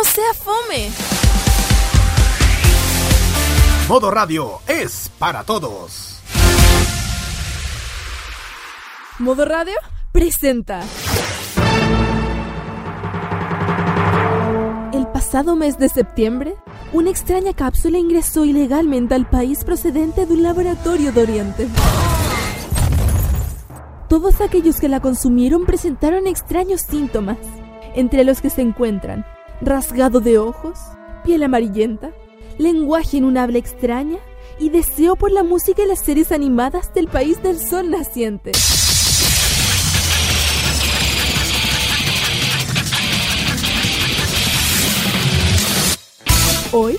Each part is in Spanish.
no sea fome. Modo Radio es para todos. Modo Radio presenta. El pasado mes de septiembre, una extraña cápsula ingresó ilegalmente al país procedente de un laboratorio de Oriente. Todos aquellos que la consumieron presentaron extraños síntomas, entre los que se encuentran rasgado de ojos, piel amarillenta, lenguaje en un habla extraña y deseo por la música y las series animadas del país del sol naciente. Hoy,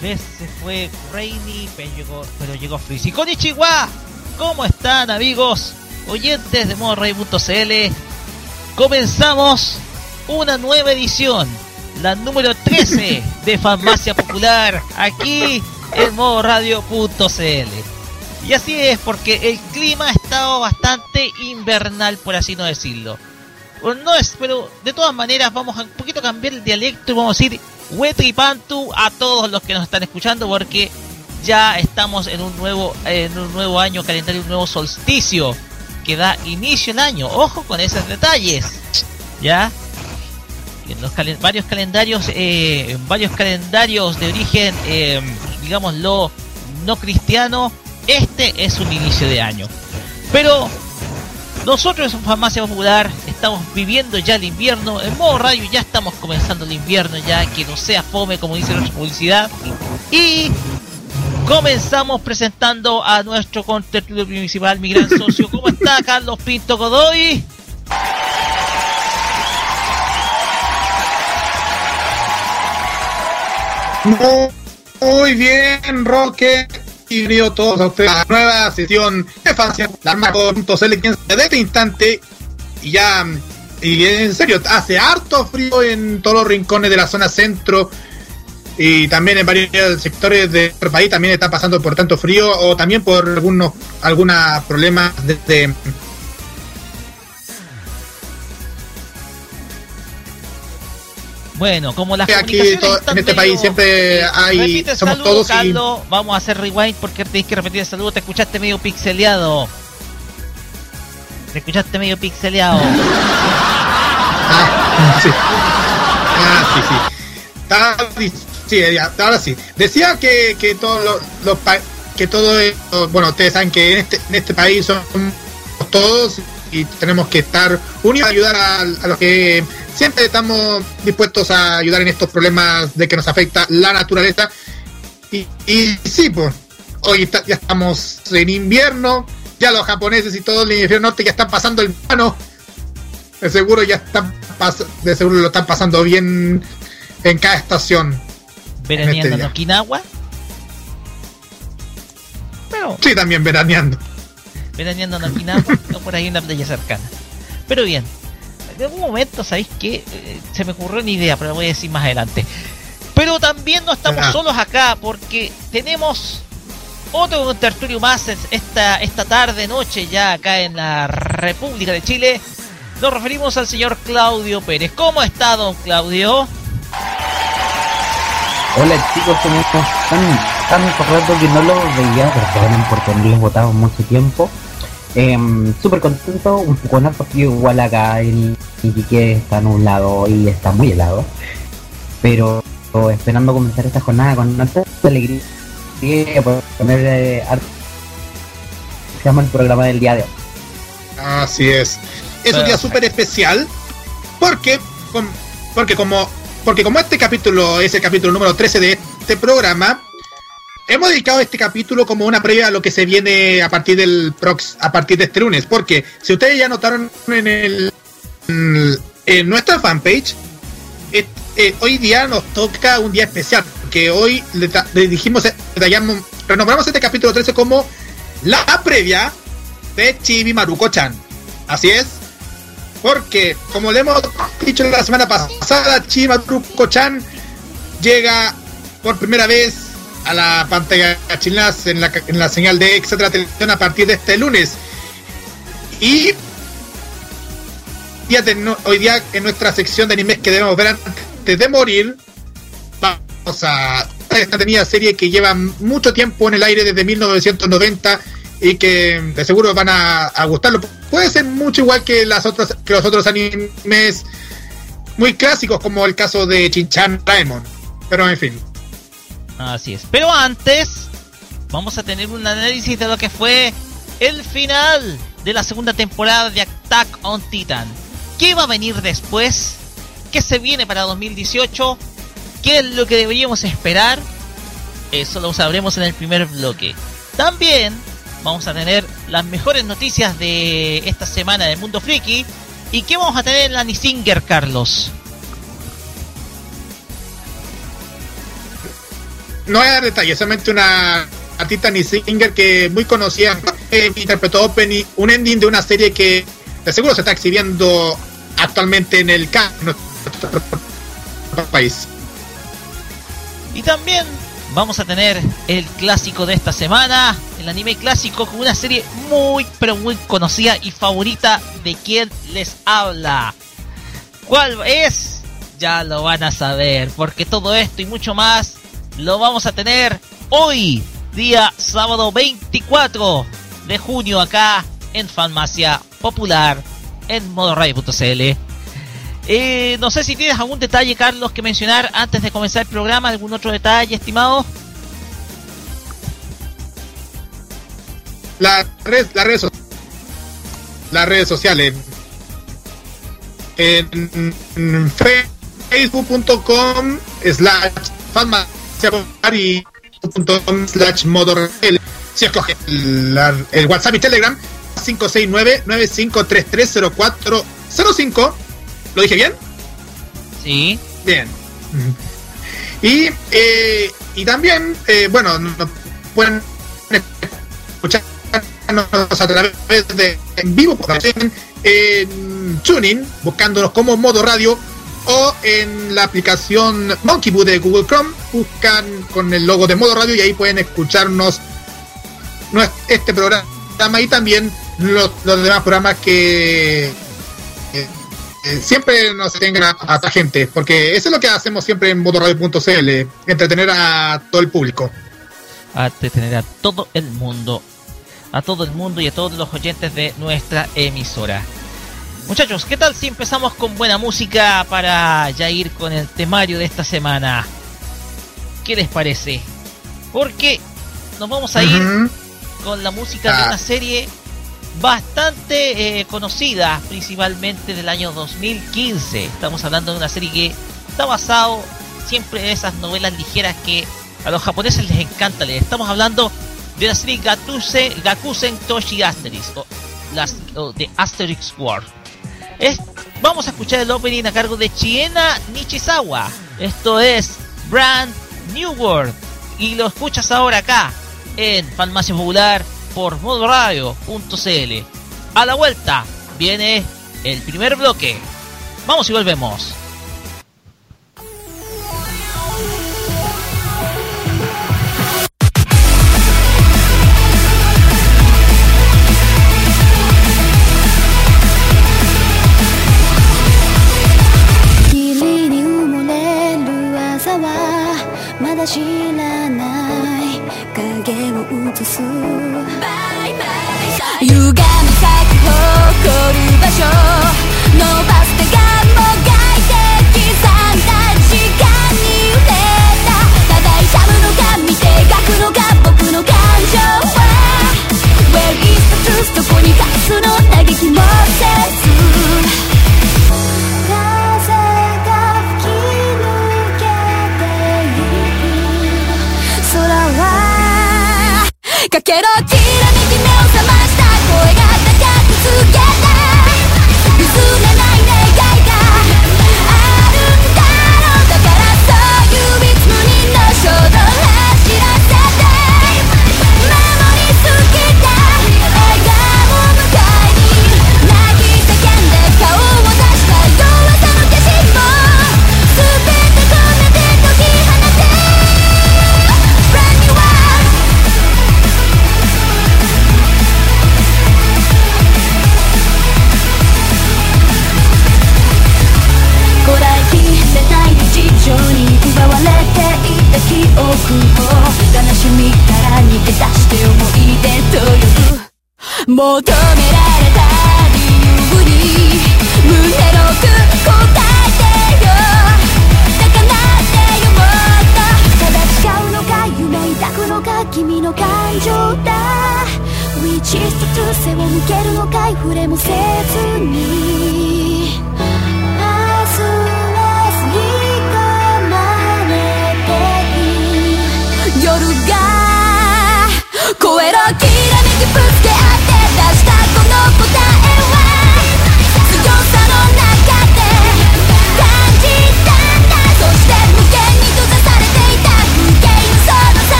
Vez se fue Rainy, pero llegó, pero llegó Freezy. Konnichiwa, ¿cómo están amigos? Oyentes de modoray.cl. Comenzamos una nueva edición, la número 13 de Farmacia Popular, aquí en modoradio.cl. Y así es, porque el clima ha estado bastante invernal, por así no decirlo. No es, pero de todas maneras vamos a un poquito cambiar el dialecto y vamos a decir Wetripantu a todos los que nos están escuchando porque ya estamos en un nuevo en un nuevo año calendario, un nuevo solsticio que da inicio al año. Ojo con esos detalles. ¿Ya? En los varios calendarios eh, varios calendarios de origen eh, digámoslo no cristiano, este es un inicio de año. Pero nosotros en Farmacia Popular estamos viviendo ya el invierno. En modo radio ya estamos comenzando el invierno, ya que no sea fome, como dice nuestra publicidad. Y comenzamos presentando a nuestro contertulio principal, mi gran socio. ¿Cómo está Carlos Pinto Godoy? Muy bien, Roque. Y bienvenido todos a ustedes a la nueva sesión de Farmacia, la arma.cl, quien desde este instante y ya y en serio hace harto frío en todos los rincones de la zona centro y también en varios sectores del país también está pasando por tanto frío o también por algunos algunos problemas desde Bueno, como las aquí en este medio- país siempre hay Repite el somos saludo, todos y Carlos. Vamos a hacer rewind porque tenéis que repetir el saludo. Te escuchaste medio pixeleado. Te escuchaste medio pixeleado. Ah, sí. Ah, sí, sí. Ahora sí. Decía que, que todos los, los pa- que todo esto- bueno, ustedes saben que en este, en este país somos todos y tenemos que estar unidos a ayudar a, a los que siempre estamos dispuestos a ayudar en estos problemas de que nos afecta la naturaleza. Y, y sí, pues, hoy está- ya estamos en invierno, ya los japoneses y todo el hemisferio norte ya están pasando el verano. De seguro ya están pas- de seguro lo están pasando bien en cada estación. Veraneando este en. Okinawa. Pero Sí, también veraneando. veraneando en Okinawa o por ahí en la playa cercana. Pero bien, en algún momento, ¿sabéis qué? Eh, se me ocurrió una idea, pero la voy a decir más adelante. Pero también no estamos Ah. solos acá porque tenemos otro tertulio más es- esta, esta tarde, noche ya acá en la República de Chile. Nos referimos al señor Claudio Pérez. ¿Cómo está, don Claudio? Hola chicos, ¿cómo están? Tanto rato que no los veía, perdonen por tenerlos botados mucho tiempo. Em, Súper contento, un poco en harto frío igual acá en Iquique está nublado y está muy helado. Pero esperando comenzar esta jornada con harta alegría por poner eh, llama el programa del día de hoy. Así es. Es un día súper especial porque, porque como porque como este capítulo es el capítulo número 13 de este programa, hemos dedicado este capítulo como una previa a lo que se viene a partir del prox, a partir de este lunes. Porque si ustedes ya notaron en el en, nuestra fanpage, eh, eh, hoy día nos toca un día especial que hoy le, dijimos, renombramos este capítulo 13 como la previa de Chibi Maruko-chan. Así es, porque como le hemos dicho la semana pasada, Chibi Maruko-chan llega por primera vez a la pantalla chilena en la, en la señal de Extra Televisión a partir de este lunes. Y hoy día en nuestra sección de animes que debemos ver antes de morir, vamos a esta tenida serie que lleva mucho tiempo en el aire desde 1990 y que de seguro van a, gustarlo. Puede ser mucho igual que las otras que los otros animes muy clásicos como el caso de Chinchan Raemon. Pero en fin. Así es. Pero antes vamos a tener un análisis de lo que fue el final de la segunda temporada de Attack on Titan. ¿Qué va a venir después? ¿Qué se viene para 2018? ¿Qué es lo que deberíamos esperar? Eso lo sabremos en el primer bloque. También vamos a tener las mejores noticias de esta semana del mundo friki. ¿Y qué vamos a tener en la Nisinger, Carlos? No hay detalles, solamente una artista Nisinger que muy conocida eh, interpretó opening, un ending de una serie que de seguro se está exhibiendo actualmente en el país. Y también vamos a tener el clásico de esta semana, el anime clásico con una serie muy pero muy conocida y favorita de quien les habla. ¿Cuál es? Ya lo van a saber, porque todo esto y mucho más lo vamos a tener hoy, día sábado 24 de junio acá en Farmacia Popular en modoradio.cl. Eh, no sé si tienes algún detalle, Carlos, que mencionar antes de comenzar el programa, algún otro detalle, estimado. La red, las redes, las redes sociales. En, facebook.com slash farmacia.com slash si escoge el WhatsApp y Telegram 569-95330405. ¿Lo dije bien? Sí. Bien. Y, eh, y también, eh, bueno, pueden escucharnos a través de en vivo en Tuning, buscándonos como modo radio o en la aplicación Monkey de Google Chrome, buscan con el logo de modo radio y ahí pueden escucharnos este programa y también los, demás programas que eh, eh, siempre nos tengan a, a, gente, porque eso es lo que hacemos siempre en motorradio.cl, entretener a todo el público. A entretener a todo el mundo, a todo el mundo y a todos los oyentes de nuestra emisora. Muchachos, ¿qué tal si empezamos con buena música para ya ir con el temario de esta semana? ¿Qué les parece? Porque nos vamos a ir con la música de ah. una serie bastante eh, conocida, principalmente del año 2015. Estamos hablando de una serie que está basado siempre en esas novelas ligeras que a los japoneses les encanta leer. Estamos hablando de la serie Gatuse, Gakusen Toshi Asterix, o, las, de Asterix War. Vamos a escuchar el opening a cargo de Chiena Nishizawa. Esto es Brand New World. Y lo escuchas ahora acá, en Farmacia Popular por modoradio.cl. A la vuelta viene el primer bloque. Vamos y volvemos. まだ知らない影を映す。バイバイ歪み咲く誇る場所。けどキラ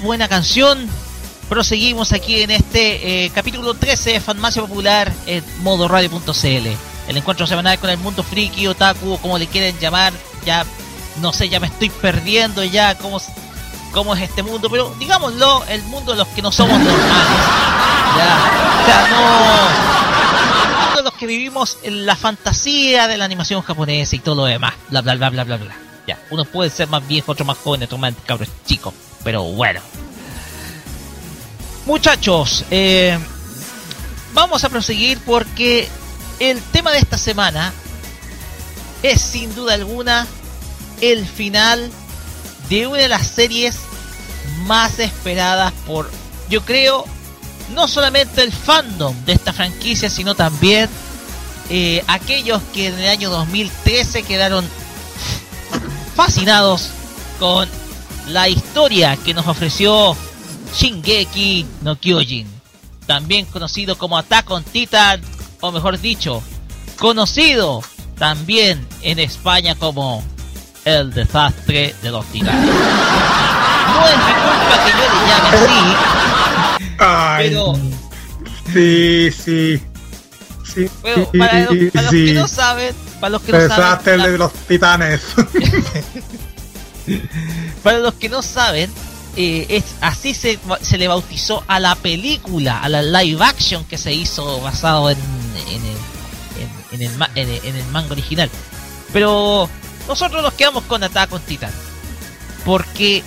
buena canción, proseguimos aquí en este eh, capítulo 13 de Farmacia Popular en modoradio.cl. El encuentro semanal con el mundo friki, otaku, o como le quieren llamar. Ya no sé, ya me estoy perdiendo ya cómo, cómo es este mundo, pero digámoslo, el mundo de los que no somos normales. Ya, sea, no. El mundo de los que vivimos en la fantasía de la animación japonesa y todo lo demás. Bla, bla, bla, bla, bla, bla. Ya, unos pueden ser más viejos, otros más jóvenes, otros más chicos. Pero bueno. Muchachos, eh, vamos a proseguir porque el tema de esta semana es sin duda alguna el final de una de las series más esperadas por, yo creo, no solamente el fandom de esta franquicia, sino también eh, aquellos que en el año 2013 quedaron fascinados con la historia que nos ofreció Shingeki no Kyojin, también conocido como Attack on Titan, o mejor dicho, conocido también en España como el desastre de los titanes. No es mi culpa que yo le llame así, Ay, pero sí, sí. Sí, Bueno, para, los, para los sí. que no saben, para los que no Desastre saben, de los titanes. para los que no saben, eh, es así se, se le bautizó a la película, a la live action que se hizo basado en, en el, en, el, manga original. Pero nosotros nos quedamos con Attack on Titan, porque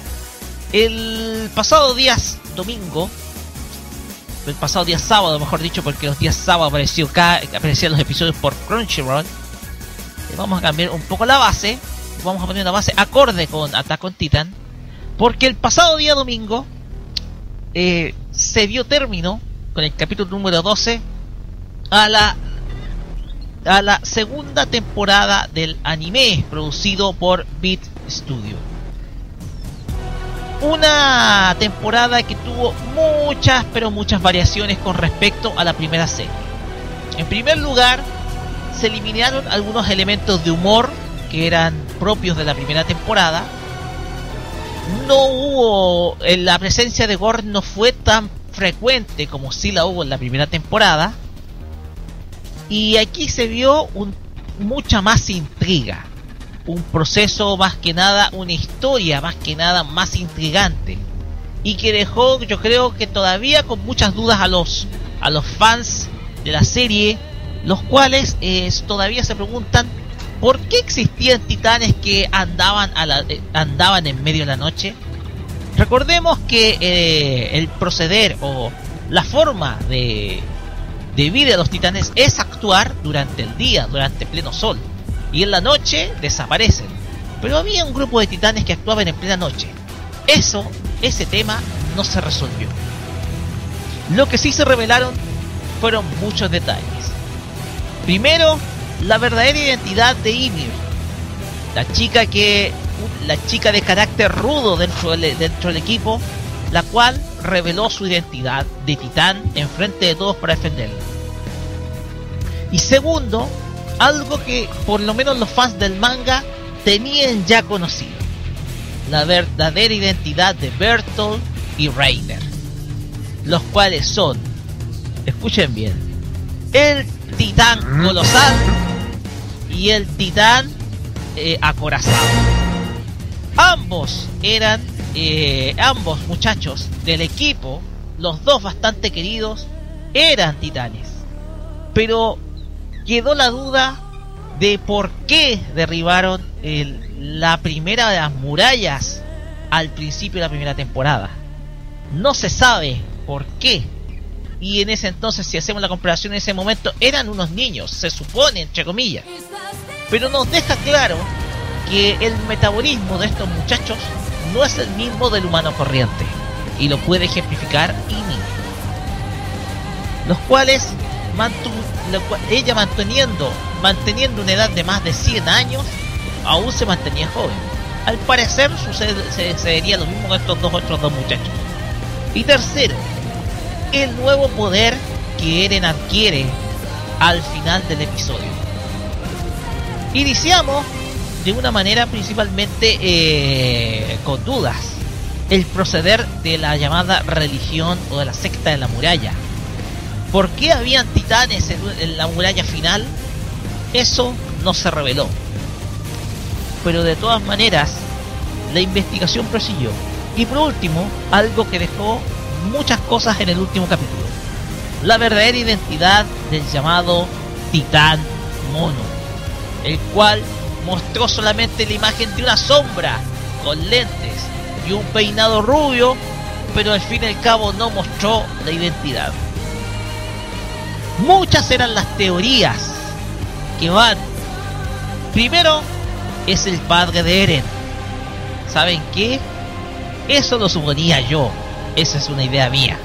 el pasado día domingo, el pasado día sábado, mejor dicho, porque los días sábados apareció ca- aparecían los episodios por Crunchyroll. eh, Vamos a cambiar un poco la base. Vamos a poner una base acorde con Attack on Titan. Porque el pasado día domingo eh, se dio término con el capítulo número 12 a la a la segunda temporada del anime producido por Beat Studio. Una temporada que tuvo muchas, pero muchas variaciones con respecto a la primera serie. En primer lugar, se eliminaron algunos elementos de humor que eran propios de la primera temporada. No hubo, en la presencia de Gore no fue tan frecuente como si la hubo en la primera temporada. Y aquí se vio mucha más intriga. Un proceso más que nada, una historia más que nada más intrigante. Y que dejó, yo creo que todavía con muchas dudas a los, a los fans de la serie, los cuales eh, todavía se preguntan por qué existían titanes que andaban, eh, andaban en medio de la noche. Recordemos que eh, el proceder o la forma de, de vida de los titanes es actuar durante el día, durante pleno sol. Y en la noche desaparecen. Pero había un grupo de titanes que actuaban en plena noche. Eso, ese tema, no se resolvió. Lo que sí se revelaron fueron muchos detalles. Primero, la verdadera identidad de Ymir. La chica que. La chica de carácter rudo dentro del, equipo, la cual reveló su identidad de titán en frente de todos para defenderla. Y segundo, algo que por lo menos los fans del manga tenían ya conocido. La verdadera identidad de Bertolt y Rainer. Los cuales son, escuchen bien, el titán colosal y el titán eh, acorazado. Ambos eran, eh, ambos muchachos del equipo, los dos bastante queridos, eran titanes. Pero quedó la duda de por qué derribaron el, la primera de las murallas al principio de la primera temporada. No se sabe por qué. Y en ese entonces, si hacemos la comparación en ese momento, eran unos niños, se supone, entre comillas. Pero nos deja claro que el metabolismo de estos muchachos no es el mismo del humano corriente. Y lo puede ejemplificar Imi. Los cuales ella manteniendo, manteniendo una edad de más de 100 años, aún se mantenía joven. Al parecer sucede, lo mismo con estos dos otros dos muchachos. Y tercero, el nuevo poder que Eren adquiere al final del episodio. Iniciamos de una manera principalmente eh, con dudas el proceder de la llamada religión o de la secta de la muralla. ¿Por qué habían titanes en, en la muralla final? Eso no se reveló. Pero de todas maneras, la investigación prosiguió. Y por último, algo que dejó muchas cosas en el último capítulo. La verdadera identidad del llamado Titán Mono, el cual mostró solamente la imagen de una sombra con lentes y un peinado rubio, pero al fin y al cabo no mostró la identidad. Muchas eran las teorías que van. Primero, es el padre de Eren. ¿Saben qué? Eso lo suponía yo. Esa es una idea mía.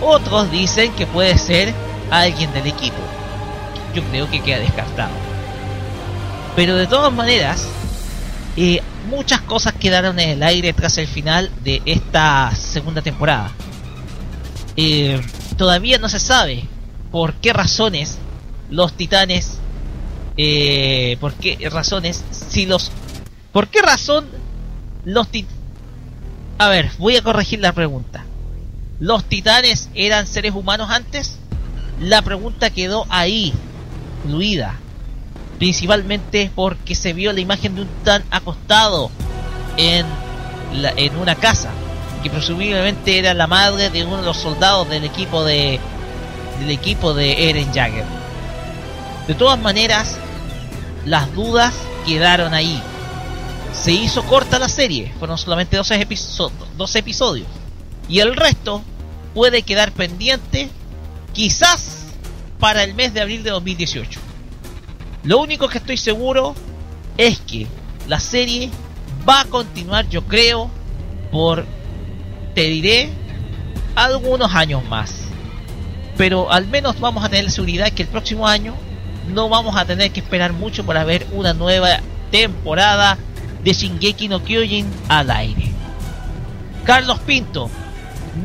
Otros dicen que puede ser alguien del equipo. Yo creo que queda descartado. Pero de todas maneras, eh, muchas cosas quedaron en el aire tras el final de esta segunda temporada. Eh, todavía no se sabe por qué razones los titanes, eh, por qué razones, si los, por qué razón los titanes, a ver, voy a corregir la pregunta. ¿Los titanes eran seres humanos antes? La pregunta quedó ahí, fluida. Principalmente porque se vio la imagen de un titán acostado en, la, en una casa. Que presumiblemente era la madre de uno de los soldados del equipo de del equipo de Eren Jagger. De todas maneras, las dudas quedaron ahí se hizo corta la serie, fueron solamente 12, episodios. Y el resto puede quedar pendiente quizás para el mes de abril de 2018. Lo único que estoy seguro es que la serie va a continuar, yo creo, por, te diré, algunos años más. Pero al menos vamos a tener la seguridad que el próximo año no vamos a tener que esperar mucho para ver una nueva temporada de Shingeki no Kyojin al aire. Carlos Pinto,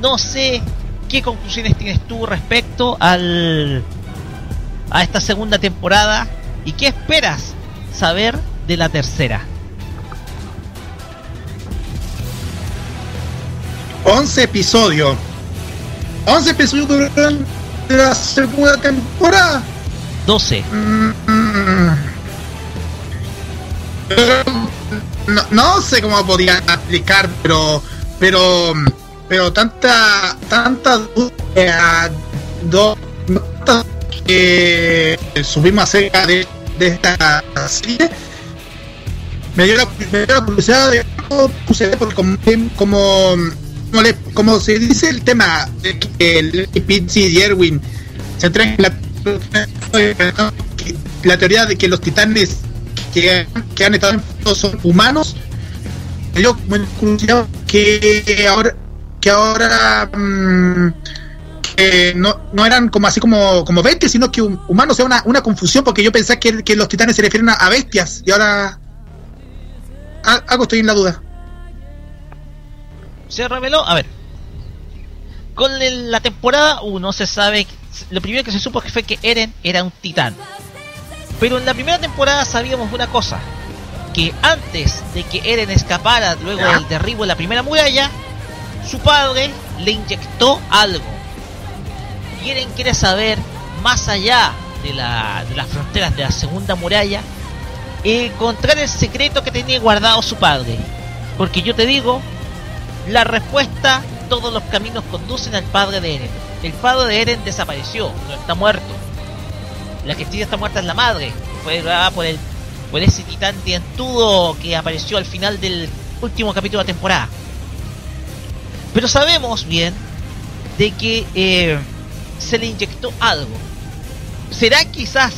no sé qué conclusiones tienes tú respecto al a esta segunda temporada y qué esperas saber de la tercera? 11 episodios. 11 episodios durante la segunda temporada. 12. Mm, mm. No, no sé cómo podía aplicar, pero pero pero tanta tanta duda do- que subimos acerca de, de esta serie me dio la, me dio la curiosidad de cómo porque como como como, se dice el tema de que el Pizzi y Erwin se entran en la, la teoría de que los titanes que, que han estado en son humanos yo que ahora que ahora mm, que no, no eran como así como, como bestias, sino que hum- humanos, o sea, una, una confusión, porque yo pensé que, que los titanes se refieren a, bestias, y ahora algo estoy en la duda. se reveló, a ver, con la temporada 1 se sabe, lo primero que se supo que fue que Eren era un titán. Pero en la primera temporada sabíamos una cosa, que antes de que Eren escapara luego del derribo de la primera muralla, su padre le inyectó algo. Y Eren quiere saber, más allá de, la- de las fronteras de la segunda muralla, encontrar el secreto que tenía guardado su padre. Porque yo te digo, la respuesta, todos los caminos conducen al padre de Eren. El padre de Eren desapareció, no está muerto. La sí está muerta es la madre, fue grabada por el por ese titán dientudo que apareció al final del último capítulo de la temporada. Pero sabemos bien de que eh, se le inyectó algo. Será quizás,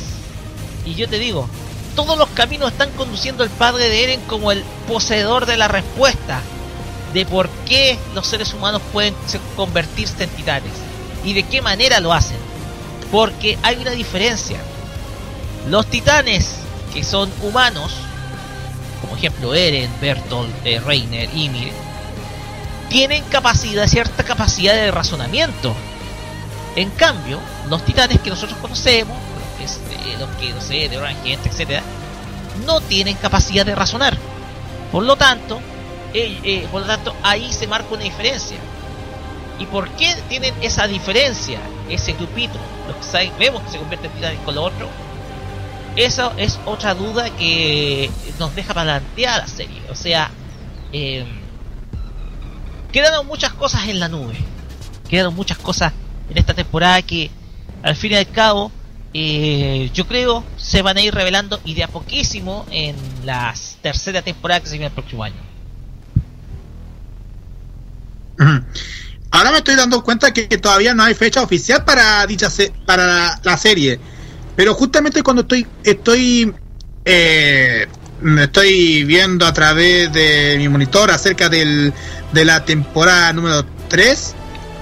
y yo te digo, todos los caminos están conduciendo al padre de Eren como el poseedor de la respuesta de por qué los seres humanos pueden se- convertirse en titanes y de qué manera lo hacen. Porque hay una diferencia. Los titanes que son humanos, como ejemplo Eren, Bertolt, eh, Reiner, Ymir, tienen capacidad, cierta capacidad de razonamiento. En cambio, los titanes que nosotros conocemos, los que, que no sé, de Orange, etcétera, no tienen capacidad de razonar. Por lo tanto, eh, eh, por lo tanto, ahí se marca una diferencia. ¿Y por qué tienen esa diferencia? Ese grupito, los que saben- vemos que se convierten en titanes con lo otro. Eso es otra duda que nos deja plantear la serie. O sea, eh, quedaron muchas cosas en la nube. Quedaron muchas cosas en esta temporada que, al fin y al cabo, eh, yo creo se van a ir revelando y de a poquísimo en la tercera temporada que se viene el próximo año. Ahora me estoy dando cuenta que, todavía no hay fecha oficial para dicha se- para la, serie. Pero justamente cuando estoy estoy eh, estoy viendo a través de mi monitor acerca del, de la temporada número 3,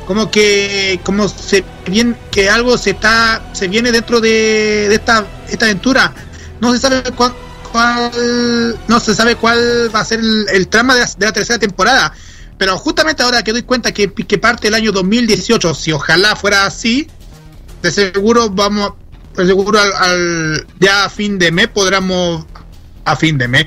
como que como se bien que algo se está se viene dentro de, de esta esta aventura. No se sabe cuál, cuál no se sabe cuál va a ser el, trama de la tercera temporada. Pero justamente ahora que doy cuenta que, que parte el año 2018, si ojalá fuera así, de seguro vamos, de seguro al, al- ya a fin de mes podríamos, a fin de mes,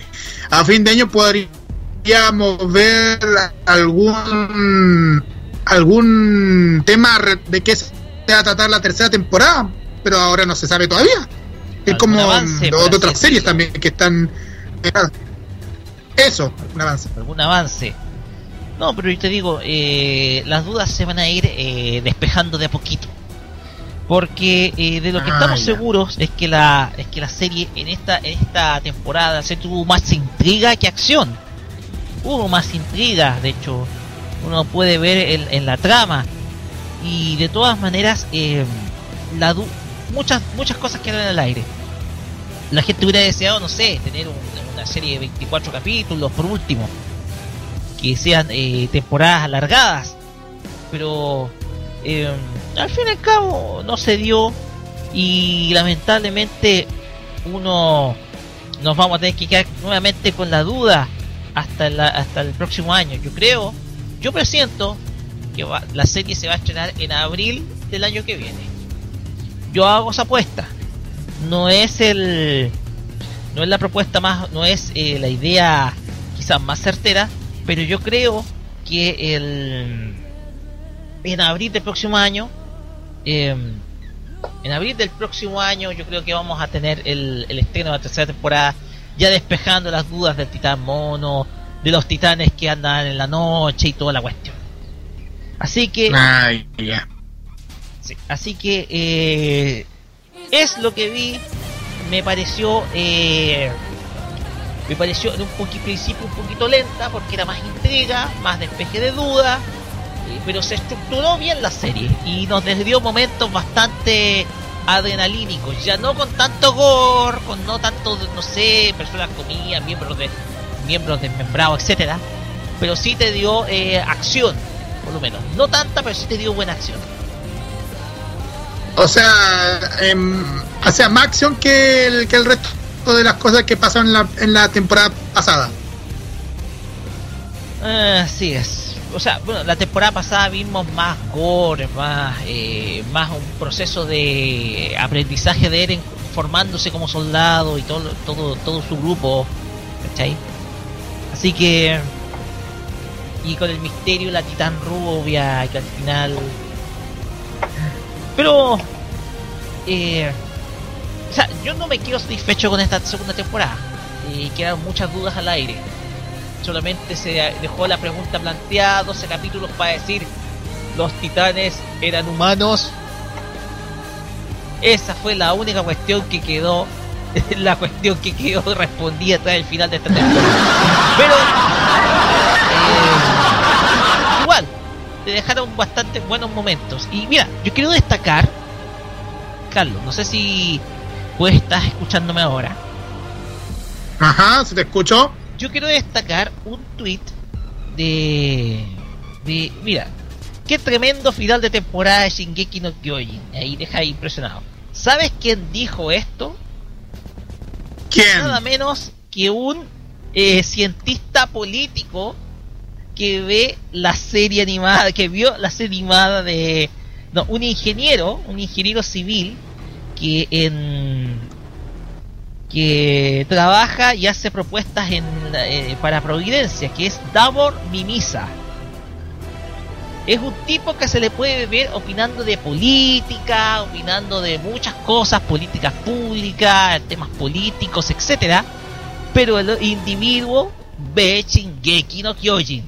a fin de año podríamos ver algún algún tema de qué se va a tratar la tercera temporada, pero ahora no se sabe todavía. Es como avance, de otras series también que están eso, un avance. algún avance. No, pero yo te digo, eh, las dudas se van a ir eh, despejando de a poquito. Porque eh, de lo que Ah, estamos ya. seguros es que la es que la serie en esta en esta temporada se tuvo más intriga que acción. Hubo más intriga, de hecho, uno puede ver en, en la trama y de todas maneras eh, la du- muchas muchas cosas quedan en el aire. La gente hubiera deseado, no sé, tener un- una serie de 24 capítulos por último que sean eh, temporadas alargadas, pero eh, al fin y al cabo no se dio y lamentablemente uno nos vamos a tener que quedar nuevamente con la duda hasta la- hasta el próximo año. Yo creo, yo presiento que la serie se va a estrenar en abril del año que viene. Yo hago esa apuesta. No es el no es la propuesta más, no es eh, la idea quizás más certera, pero yo creo que el en abril del próximo año, em, en abril del próximo año, yo creo que vamos a tener el, el estreno de la tercera temporada, ya despejando las dudas del titán mono, de los titanes que andan en la noche y toda la cuestión. Así que, Ay, ya. sí, así que eh, es lo que vi. Me pareció, eh, me pareció en un principio un poquito lenta porque era más intriga, más despeje de dudas, eh, pero se estructuró bien la serie y nos dio momentos bastante adrenalínicos, ya no con tanto gore, con no tanto, no sé, personas comidas, miembros de miembros desmembrados, etcétera, pero sí te dio eh, acción, por lo menos, no tanta, pero sí te dio buena acción. O sea, sea, más acción que el, que el resto de las cosas que pasaron en la, en la temporada pasada. Ah, Así es. O sea, bueno, la temporada pasada vimos más gore, más, eh, más un proceso de aprendizaje de Eren formándose como soldado y todo, todo, todo su grupo, ¿cachai? Así que y con el misterio la titán rubia que al final, pero eh, o sea, yo no me quiero satisfecho con esta segunda temporada. Eh, quedan muchas dudas al aire solamente se dejó la pregunta planteada, 12 capítulos para decir los titanes eran humanos. Esa fue la única cuestión que quedó, la cuestión que quedó respondida tras el final de esta temporada. Pero eh, igual, te dejaron bastante buenos momentos. Y mira, yo quiero destacar, Carlos, no sé si pues estás escuchándome ahora. Ajá, se te escuchó. yo quiero destacar un tweet de. de. Mira, qué tremendo final de temporada de Shingeki no Kyojin. Ahí deja impresionado. ¿Sabes quién dijo esto? ¿Quién? Nada menos que un eh, cientista político que ve la serie animada, que vio la serie animada de. No, un ingeniero, un ingeniero civil que en que trabaja y hace propuestas en, eh, para Providencia, que es Davor Mimisa. Es un tipo que se le puede ver opinando de política, opinando de muchas cosas, políticas públicas, temas políticos, etcétera. Pero el individuo ve Shingeki no Kyojin.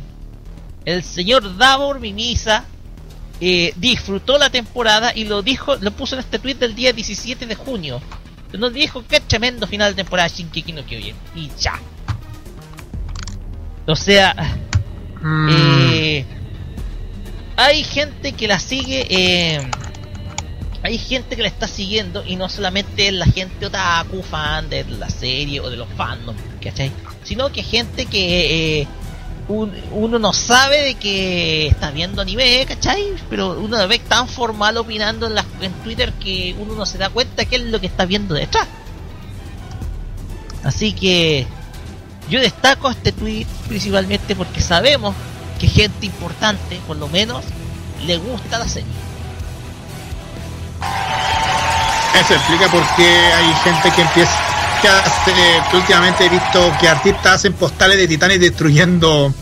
El señor Davor Mimisa eh, disfrutó la temporada y lo dijo, lo puso en este tweet del día 17 de junio. Nos dijo que tremendo final de temporada Shinkeki no Kyojin. Y ya. O sea, Mm, eh, hay gente que la sigue, eh, hay gente que la está siguiendo y no solamente la gente otaku fan de la serie o de los fandoms, ¿cachai? Sino que gente que eh, un- uno no sabe de que está viendo anime, ¿cachai? Pero uno ve tan formal opinando en, la, en Twitter que uno no se da cuenta qué es lo que está viendo detrás. Así que yo destaco este tweet principalmente porque sabemos que gente importante, por lo menos, le gusta la serie. Eso explica por qué hay gente que empieza hace, que últimamente he visto que artistas hacen postales de titanes destruyendo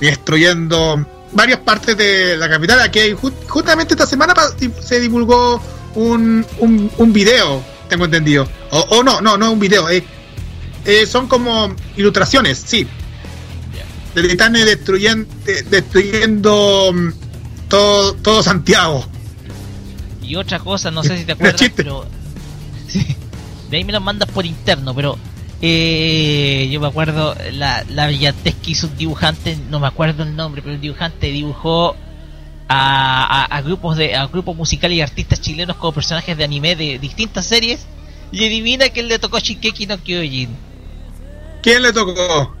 destruyendo varias partes de la capital. Aquí hay justamente esta semana se divulgó un, un, un video, tengo entendido. O, o no, no, no es un video, eh, eh, son como ilustraciones, sí. De titanes destruyendo, destruyendo mm, todo, todo Santiago. Y otra cosa, no sé si te acuerdas, pero. De ahí me lo mandas por interno, pero. Eh, yo me acuerdo la, la brillantez que hizo un dibujante, no me acuerdo el nombre, pero el dibujante dibujó a, a, a grupos de a grupos musicales y artistas chilenos como personajes de anime de distintas series. Y adivina quién le tocó Shingeki no Kyojin. ¿Quién le tocó?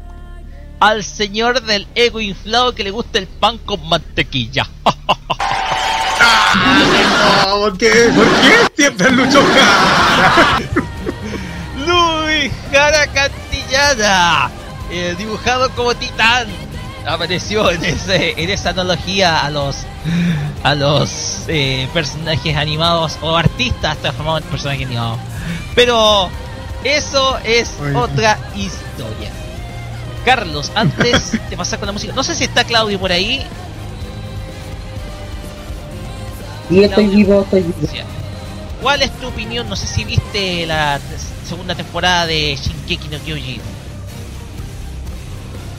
Al señor del ego inflado que le gusta el pan con mantequilla. Ah, no, ¿por qué? ¿Por qué siempre Lucho Jara? Luis Jara Cantillana, eh, dibujado como titán, apareció en ese en esa analogía a los a los eh, personajes animados o artistas transformados en personajes animados. Pero Eso es Oye. otra historia. Carlos, antes de pasar con la música, no sé si está Claudio por ahí. Y estoy vivo, estoy vivo. ¿Cuál es tu opinión? No sé si viste la segunda temporada de Shinkeki no Kyojin.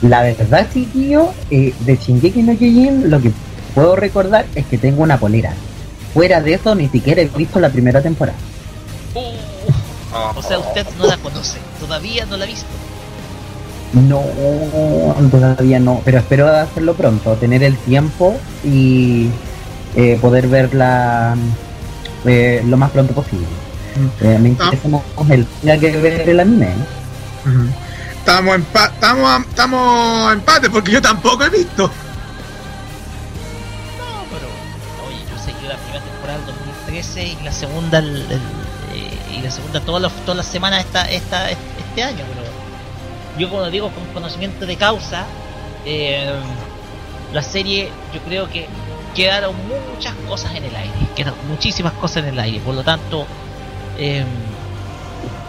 La verdad, chiquillo, eh, de Shingeki no Kyojin, lo que puedo recordar es que tengo una polera. Fuera de eso, ni siquiera he visto la primera temporada. Uh, o sea, usted no la conoce, todavía no la ha visto. No, todavía no, pero espero hacerlo pronto, tener el tiempo y eh, poder verla eh, lo más pronto posible. Eh, me interesa más el tenga que ver el anime. ¿eh? Estamos en empa- estamos a- estamos empate porque yo tampoco he visto. No, pero oye, yo seguí la primera temporada del 2013 y la segunda el- el- eh, y la segunda todas las todas las semanas esta, esta, este año, pero yo como digo con conocimiento de causa, eh, la serie yo creo que quedaron muchas cosas en el aire, quedaron muchísimas cosas en el aire, por lo tanto eh,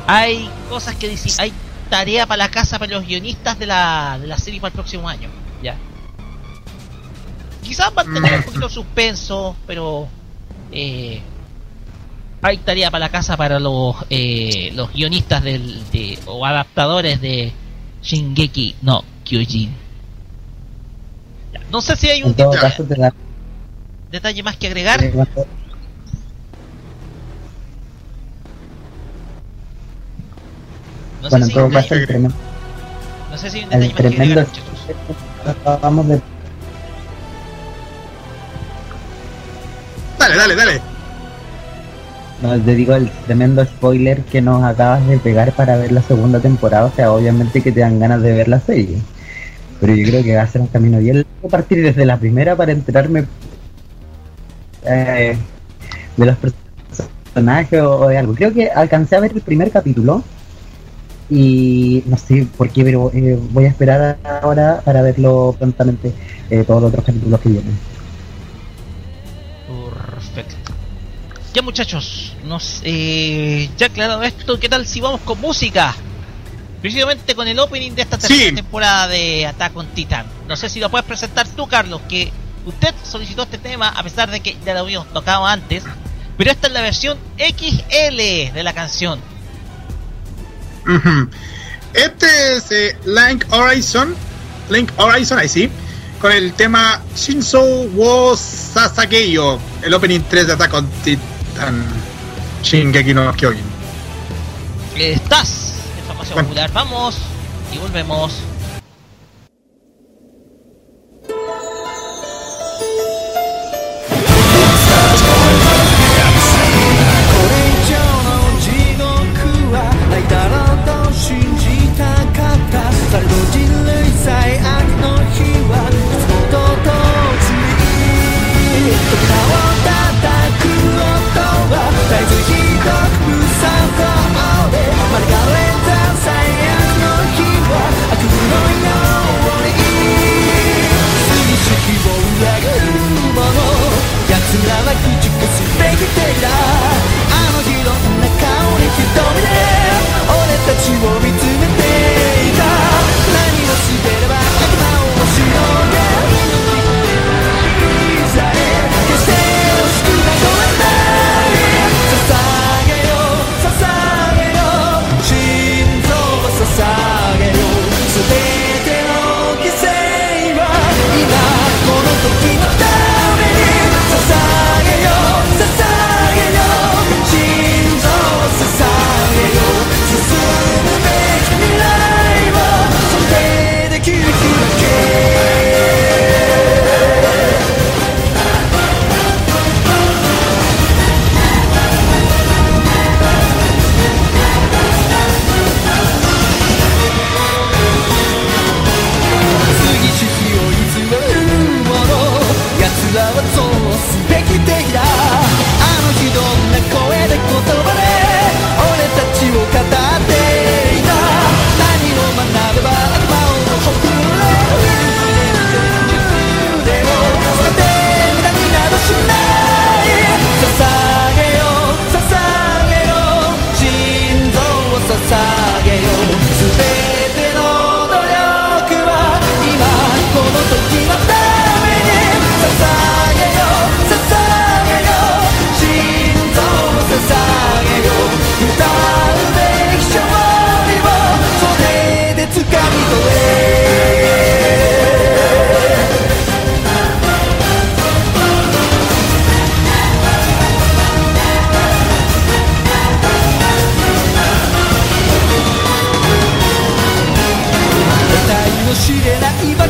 hay cosas que dicen, hay tarea para la casa para los guionistas de la, de la serie para el próximo año, ya. Quizás mantener un poquito suspenso, pero eh, hay tarea para la casa para los eh, los guionistas del, de, o adaptadores de Shingeki no Kyojin. No sé si hay un En todo deta- caso, te da. Detalle más que agregar. No sé bueno, en todo un caso, detalle, el tremendo, no sé si hay un detalle el más que agregar, vamos de Dale, dale, dale. No, te digo el tremendo spoiler que nos acabas de pegar para ver la segunda temporada. O sea, obviamente que te dan ganas de ver la serie. Pero yo creo que va a ser un camino bien largo partir desde la primera para enterarme eh, de los personajes o, o de algo. Creo que alcancé a ver el primer capítulo y no sé por qué, pero eh, voy a esperar ahora para verlo prontamente eh, todos los otros capítulos que vienen. Perfecto. Ya muchachos, nos, eh, ya aclarado esto, ¿qué tal si vamos con música? Precisamente con el opening de esta tercera Sí. temporada de Attack on Titan. No sé si lo puedes presentar tú, Carlos, que usted solicitó este tema a pesar de que ya lo habíamos tocado antes, pero esta es la versión XL de la canción. Este es eh, Link Horizon. Link Horizon, ahí sí. Con el tema Shinso wo Sasageyo. El opening 3 de Attack on Titan. Shingeki no Kyojin. Estás en. Popular, vamos y volvemos. きてきた。あの日どんな顔に瞳で俺たちを見つめて。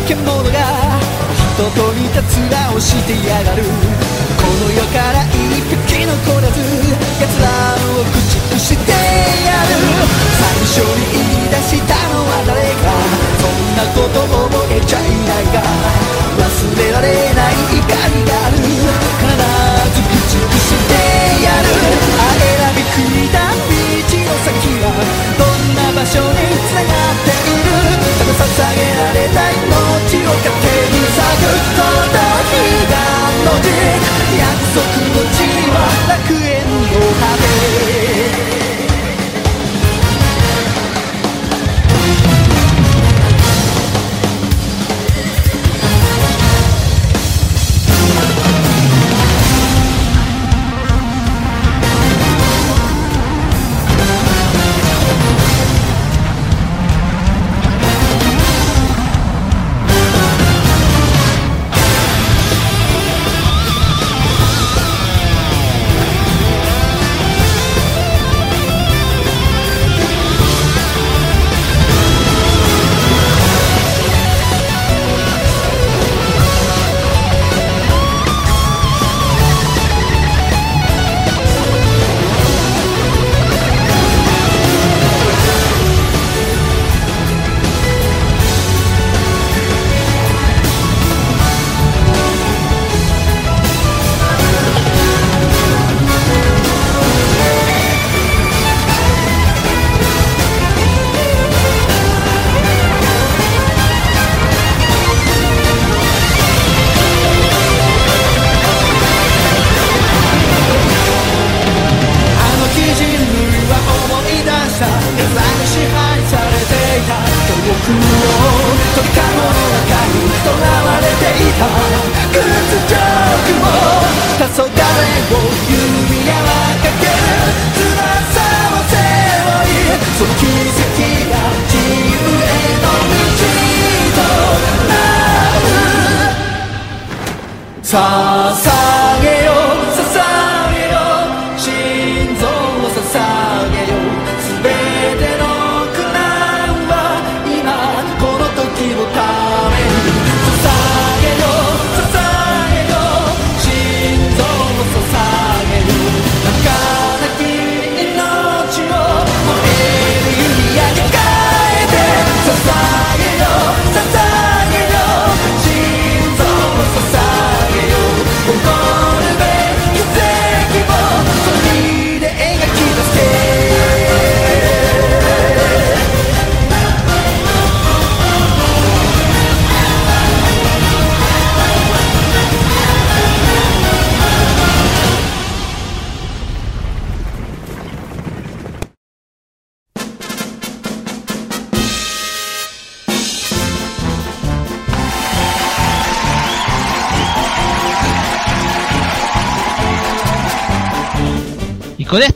け者が一通りたつらをしてやがるこの世から一匹残らず奴らを駆逐してやる最初に言い出したのは誰かそんなこと覚えちゃいないが忘れられない怒りがある必ず駆逐してやるあ選びくいた道の先はどんな場所に繋がって捧げられた命を糧に咲くこの悲願の地約束の地は楽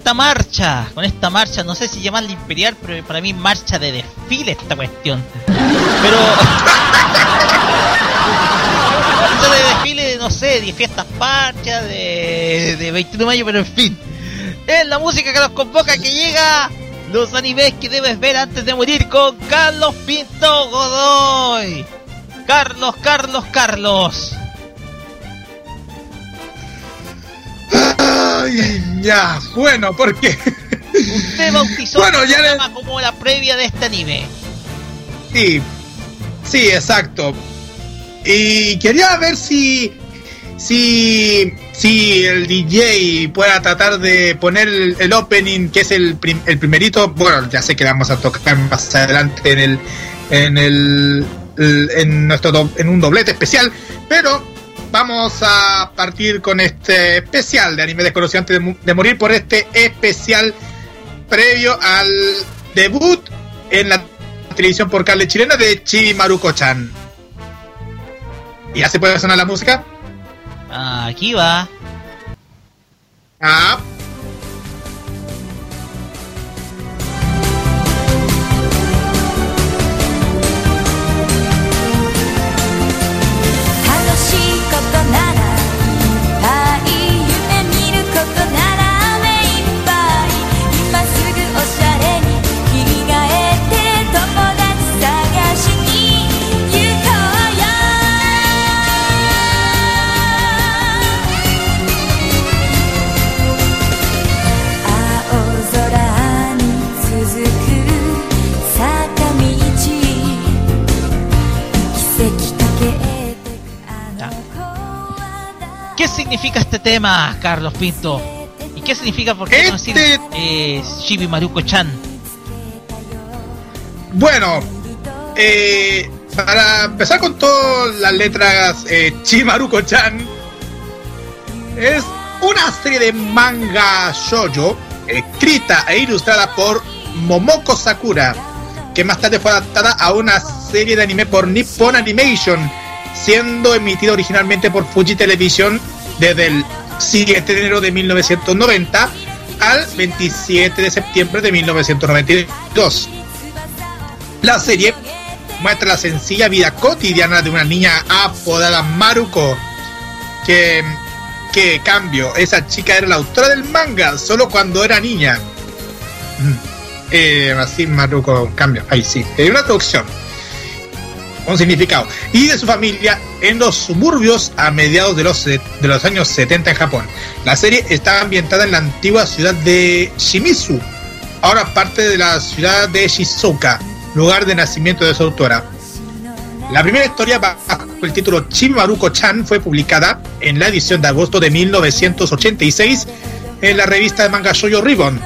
esta marcha, con esta marcha, no sé si llamarla imperial, pero para mí marcha de desfile esta cuestión. Pero... marcha de desfile, no sé, de fiestas marchas, de, de 21 de mayo, pero en fin. Es la música que nos convoca que llega los animes que debes ver antes de morir con Carlos Pinto Godoy. Carlos, Carlos, Carlos. Ya, bueno, porque Usted bautizó Bueno, el ya le- como la previa de este anime. sí, sí, exacto. Y quería ver si, si, si el DJ pueda tratar de poner el, el opening, que es el, prim- el primerito. Bueno, ya sé que vamos a tocar más adelante en el, en el, el- en nuestro, do- en un doblete especial, pero vamos a partir con este especial de anime desconocido antes de, morir por este especial previo al debut en la televisión por cable chilena de Chimaruko-chan. ¿Y ya se puede sonar la música? Aquí va. Ah, significa este tema, Carlos Pinto? ¿Y qué significa por qué no decir Este- eh, Shibi Maruko-chan? Bueno, eh, para empezar con todas las letras, eh, Chimaruko-chan es una serie de manga shoujo escrita e ilustrada por Momoko Sakura, que más tarde fue adaptada a una serie de anime por Nippon Animation, siendo emitida originalmente por Fuji Television desde el 7 de enero de 1990 al 27 de septiembre de 1992. La serie muestra la sencilla vida cotidiana de una niña apodada Maruko, que, que cambio, esa chica era la autora del manga solo cuando era niña. Mm. Eh, así Maruko, cambio, ahí sí, hay una traducción, un significado. Y de su familia en los suburbios a mediados de los, de los años 70 en Japón. La serie está ambientada en la antigua ciudad de Shimizu, ahora parte de la ciudad de Shizuoka, lugar de nacimiento de su autora. La primera historia bajo el título Chimaruko-chan fue publicada en la edición de agosto de 1986 en la revista de manga Shoujo Ribbon.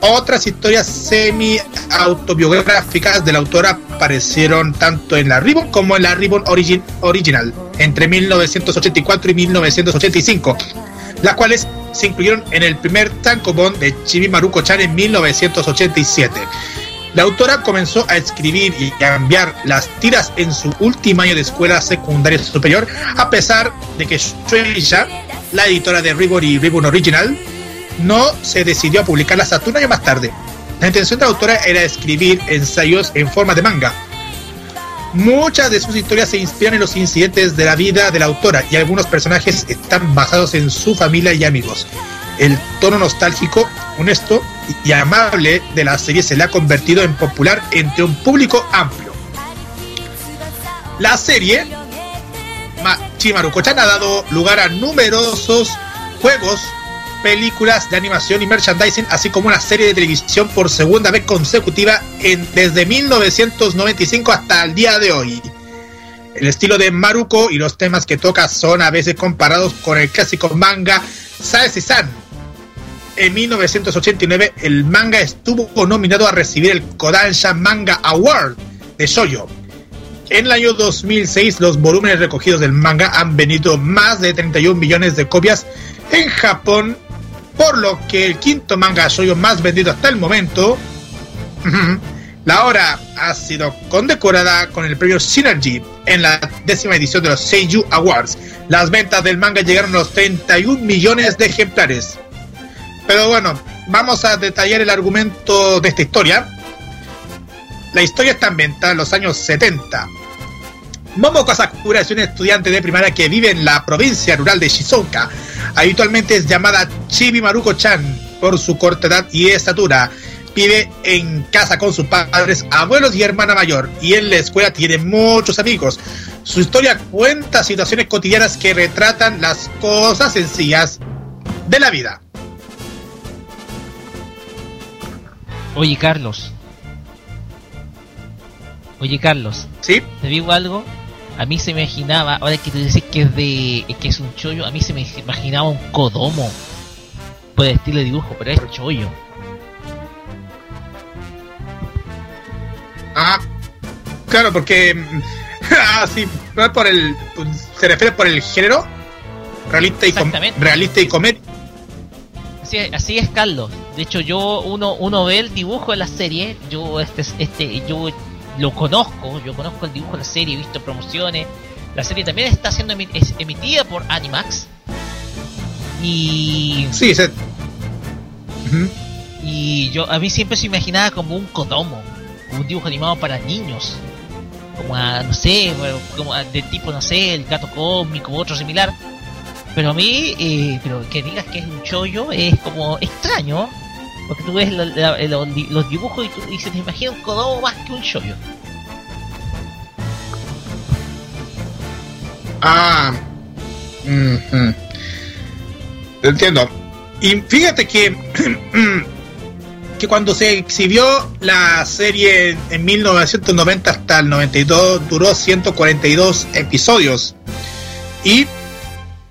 Otras historias semi-autobiográficas de la autora aparecieron tanto en la Ribbon como en la Ribbon Origin Original entre 1984 y 1985, las cuales se incluyeron en el primer tankobon de Chibi Maruko-chan en 1987. La autora comenzó a escribir y a enviar las tiras en su último año de escuela secundaria superior, a pesar de que Shueisha, la editora de Ribbon y Ribbon Original, no se decidió a publicarlas hasta un año más tarde. La intención de la autora era escribir ensayos en forma de manga. Muchas de sus historias se inspiran en los incidentes de la vida de la autora y algunos personajes están basados en su familia y amigos. El tono nostálgico, honesto y amable de la serie se le ha convertido en popular entre un público amplio. La serie Ma- Chimaruko-chan ha dado lugar a numerosos juegos, películas de animación y merchandising, así como una serie de televisión por segunda vez consecutiva desde 1995 hasta el día de hoy. El estilo de Maruko y los temas que toca son a veces comparados con el clásico manga Sae-san. En 1989 el manga estuvo nominado a recibir el Kodansha Manga Award de Shoujo. En el año 2006 los volúmenes recogidos del manga han vendido más de 31 millones de copias en Japón, por lo que el quinto manga shoujo más vendido hasta el momento, la obra ha sido condecorada con el premio Synergy en la décima edición de los Seiyuu Awards. Las ventas del manga llegaron a los 31 millones de ejemplares. Pero bueno, vamos a detallar el argumento de esta historia. La historia está ambientada en los años 70. Momoko Sakura es una estudiante de primaria que vive en la provincia rural de Shizuoka. Habitualmente es llamada Chibi Maruko-chan por su corta edad y estatura. Vive en casa con sus padres, abuelos y hermana mayor. Y en la escuela tiene muchos amigos. Su historia cuenta situaciones cotidianas que retratan las cosas sencillas de la vida. Oye, Carlos. Oye, Carlos, ¿Sí? ¿te digo algo? A mí se me imaginaba, ahora que tú dices que es de que es un chollo, a mí se me imaginaba un kodomo por el estilo de dibujo, pero es chollo. Ah, claro, porque. Ah, sí, es por el. Se refiere por el género. Realista y, com- realista y comedia. Así, así es, Carlos. De hecho, yo uno uno ve el dibujo de la serie, yo este este yo lo conozco, yo conozco el dibujo de la serie, he visto promociones. La serie también está siendo emi- es emitida por Animax. Y Sí, se. Ujú. y yo a mí siempre se imaginaba como un Kodomo, un dibujo animado para niños. Como a, no sé, como a- de tipo, no sé, el gato cósmico u otro similar. Pero a mí, eh, pero que digas que es un chollo es como extraño. Porque tú ves la- los, di- los dibujos y, tú, y se te imagina un Kodomo más que un chollo. Ah. ujú. Entiendo. Y fíjate que. que cuando se exhibió la serie en 1990 hasta el 92 duró 142 episodios. Y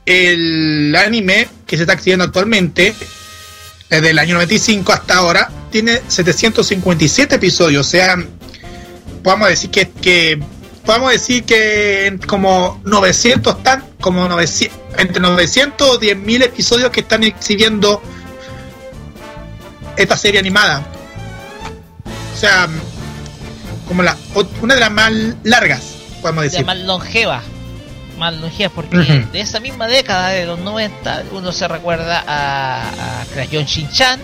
el anime que se está exhibiendo actualmente, desde el año 95 hasta ahora, tiene 757 episodios. O sea, podemos decir que, que podemos decir que como 900 están, como 900, entre 900 o 10 mil episodios que están exhibiendo esta serie animada. O sea, como la una de las más largas, podemos La decir. más longeva. Más longeva porque de esa misma década de los 90 uno se recuerda a, a Crayon Shin-Chan.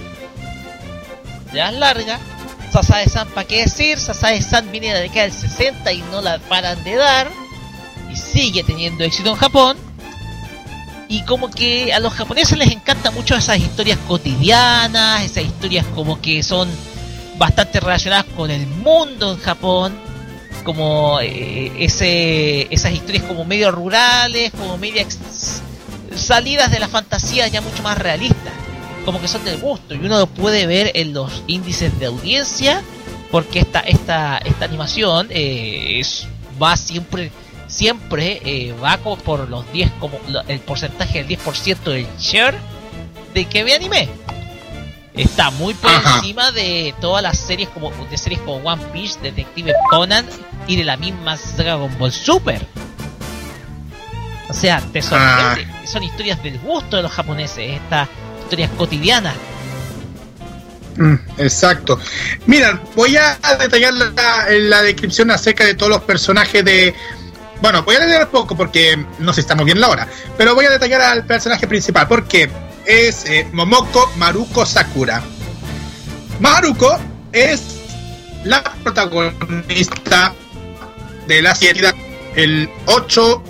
Ya es larga. Sasae-san, ¿para qué decir? Sasae-san viene de la década del 60 y no la paran de dar. Y sigue teniendo éxito en Japón. Y como que a los japoneses les encantan mucho esas historias cotidianas, esas historias como que son bastante relacionadas con el mundo en Japón, como eh, ese, esas historias como medio rurales, como medio ex- salidas de la fantasía ya mucho más realistas, como que son del gusto. Y uno lo puede ver en los índices de audiencia porque esta esta esta animación eh, es va siempre siempre eh, va por los 10 como el porcentaje del 10% del share de que ve anime está muy por Ajá. encima de todas las series como de series como One Piece, Detective Conan y de la misma Dragon Ball Super. O sea, te sorprende. Son historias del gusto de los japoneses, estas historias cotidianas. Mm, exacto. Mira, voy a detallar la, la descripción acerca de todos los personajes de. Bueno, voy a detallar poco porque no sé si estamos bien la hora, pero voy a detallar al personaje principal porque es eh, Momoko Maruko Sakura. Maruko es la protagonista de la serie el 8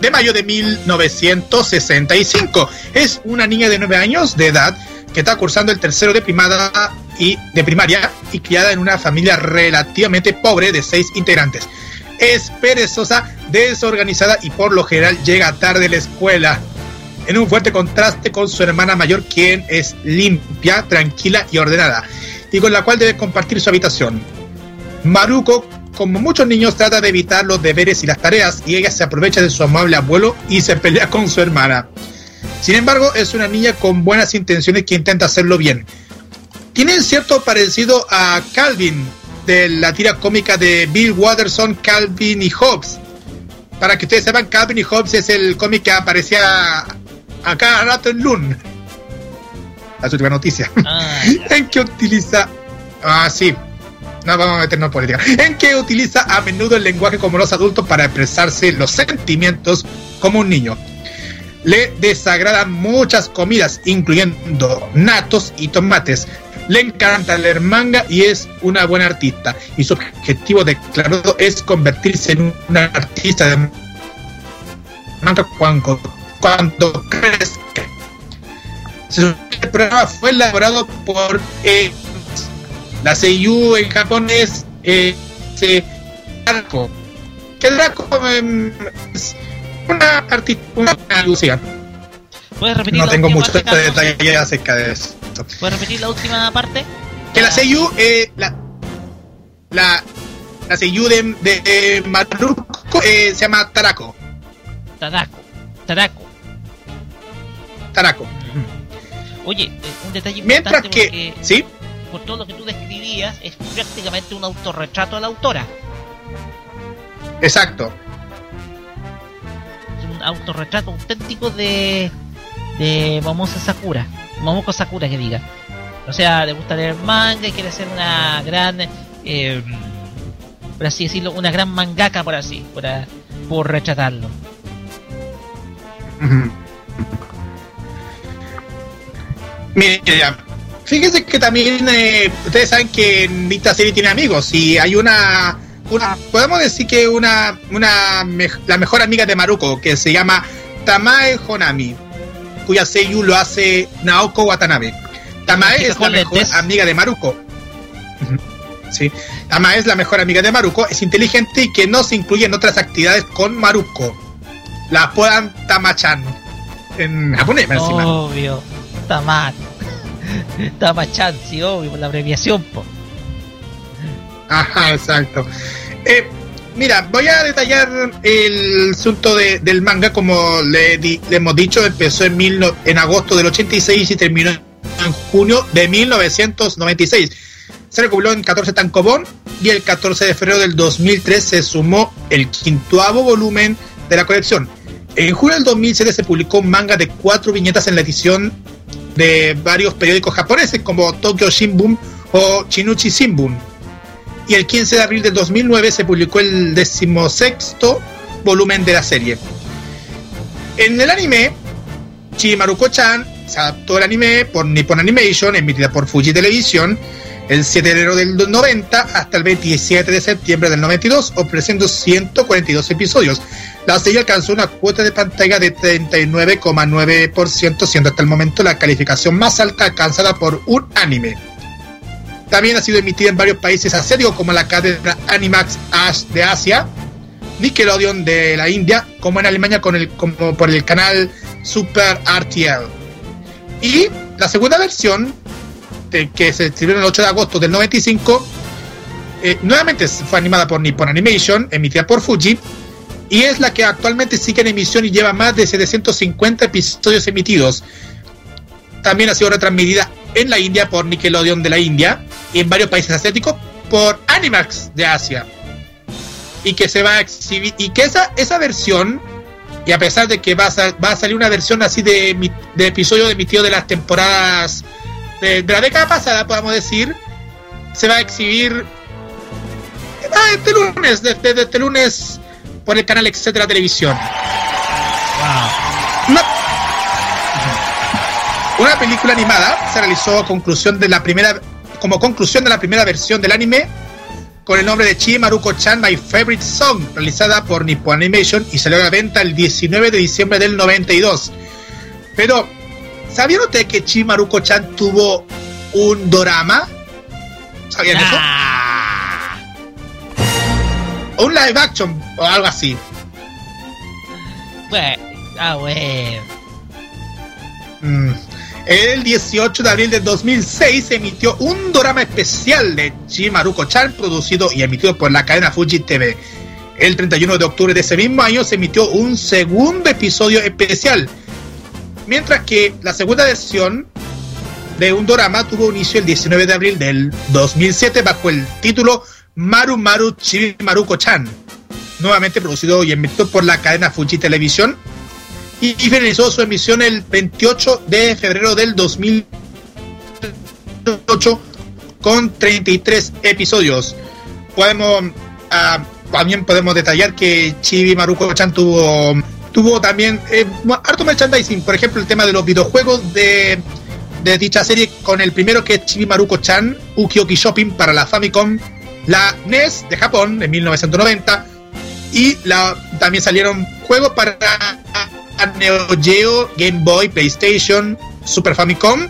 de mayo de 1965. Es una niña de 9 años de edad que está cursando el tercero de primaria y de primaria y criada en una familia relativamente pobre de seis integrantes. Es perezosa, desorganizada y por lo general llega tarde a la escuela. En un fuerte contraste con su hermana mayor, quien es limpia, tranquila y ordenada, y con la cual debe compartir su habitación. Maruko, como muchos niños, trata de evitar los deberes y las tareas, y ella se aprovecha de su amable abuelo y se pelea con su hermana. Sin embargo, es una niña con buenas intenciones que intenta hacerlo bien. Tienen cierto parecido a Calvin de la tira cómica de Bill Watterson, Calvin y Hobbes. Para que ustedes sepan, Calvin y Hobbes es el cómic que aparecía a cada rato en Loon. La última noticia. Ah, en que utiliza. Ah, sí. No vamos a meternos en política. En que utiliza a menudo el lenguaje como los adultos para expresarse los sentimientos como un niño. Le desagradan muchas comidas, incluyendo natos y tomates. Le encanta leer manga y es una buena artista. Y su objetivo declarado es convertirse en una artista de manga cuando, cuando crezca. El programa fue elaborado por eh, la Seiyu en japonés eh, Draco. Que Draco em, es una artista, una Lucía. ¿Puedes repetir No la tengo mucho parte, detalle acerca de eso. ¿Puedes repetir la última parte? Que la Seiyu, eh, la, la, la Seiyu de, de, de Maruko eh, se llama Tarako. Tadako. Tadako. Tarako. Oye, eh, un detalle Mientras importante que, porque sí, por todo lo que tú describías es prácticamente un autorretrato de la autora. exacto. Es un autorretrato auténtico de de Momosa Sakura. Momoko Sakura que diga. O sea, le gusta leer manga y quiere ser una gran eh, por así decirlo, una gran mangaka por así, por, por retratarlo. Mira, fíjense que también eh, ustedes saben que en esta serie tiene amigos y hay una, una podemos decir que una, una mej- la mejor amiga de Maruko que se llama Tamae Honami, cuya seiyuu lo hace Naoko Watanabe. Tamae es la mejor lentes. amiga de Maruko. Sí, Tamae es la mejor amiga de Maruko, es inteligente y que no se incluye en otras actividades con Maruko. La apodan Tamachan en japonés encima. Obvio. Tama. Tama-chan, sí, obvio, la abreviación, po. Ajá, exacto. Eh, mira, voy a detallar el asunto de- del manga, como le, di- le hemos dicho, empezó en, mil en agosto del 86 y terminó en junio de 1996. Se recopiló en 14 tankobon y el 14 de febrero del 2003 se sumó el quintoavo volumen de la colección. En julio del 2007 se publicó un manga de cuatro viñetas en la edición de varios periódicos japoneses como Tokyo Shimbun o Chinuchi Shimbun. Y el 15 de abril del 2009 se publicó el decimosexto volumen de la serie. En el anime, Chimaruko-chan se adaptó el anime por Nippon Animation, emitida por Fuji Televisión, el 7 de enero del 90 hasta el 27 de septiembre del 92, ofreciendo 142 episodios. La serie alcanzó una cuota de pantalla de 39,9%, siendo hasta el momento la calificación más alta alcanzada por un anime. También ha sido emitida en varios países asiáticos como la cadena Animax Ash de Asia, Nickelodeon de la India, como en Alemania con el, como por el canal Super RTL. Y la segunda versión, de- que se estrenó el 8 de agosto del 95, eh, nuevamente fue animada por Nippon Animation, emitida por Fuji, y es la que actualmente sigue en emisión y lleva más de 750 episodios emitidos. También ha sido retransmitida en la India por Nickelodeon de la India y en varios países asiáticos por Animax de Asia. Y que se va a exhibir, y que esa, esa versión, y a pesar de que va a, va a salir una versión así de, de episodio emitido de las temporadas de, la década pasada, podemos decir, se va a exhibir ah, este lunes, desde este, este lunes por el canal Etcétera Televisión. Wow. Una, una película animada se realizó a conclusión de la primera, como conclusión de la primera versión del anime con el nombre de Chi Maruko-chan My Favorite Song, realizada por Nippon Animation y salió a la venta el 19 de diciembre del 92. Pero, ¿sabían ustedes que Chi Maruko-chan tuvo un dorama? ¿Sabían eso? O un live action o algo así. bueno, ah, bueno. Mm. El 18 de abril del 2006 se emitió un drama especial de Chimaruko-chan producido y emitido por la cadena Fuji TV. El 31 de octubre de ese mismo año se emitió un segundo episodio especial, mientras que la segunda versión de un drama tuvo inicio el 19 de abril del 2007 bajo el título Maru Maru Chimaruko-chan, nuevamente producido y emitido por la cadena Fuji Televisión y, y finalizó su emisión el 28 de febrero del 2008 con 33 episodios. Podemos ah, también podemos detallar que Chibi Maruko-chan tuvo tuvo también eh, harto merchandising, por ejemplo, el tema de los videojuegos de, de dicha serie con el primero que es Chibi Maruko-chan Ukioki Shopping para la Famicom, la NES de Japón en 1990 y la, también salieron juegos para Neo Geo, Game Boy, PlayStation, Super Famicom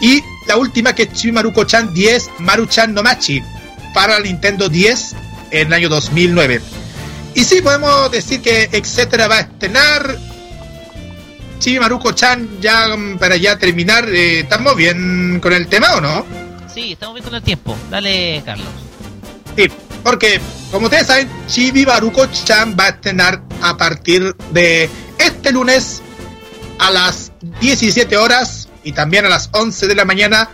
y la última que es Chibi Maruko-chan 10 Maruchan no Machi para Nintendo 10 en el año 2009. Y sí, podemos decir que etcétera va a estrenar Chibi Maruko-chan ya para ya terminar. eh, ¿Estamos bien con el tema o no? Sí, estamos bien con el tiempo. Dale, Carlos. Sí, porque como ustedes saben, Chibi Baruko-chan va a estrenar a partir de este lunes a las 17 horas y también a las 11 de la mañana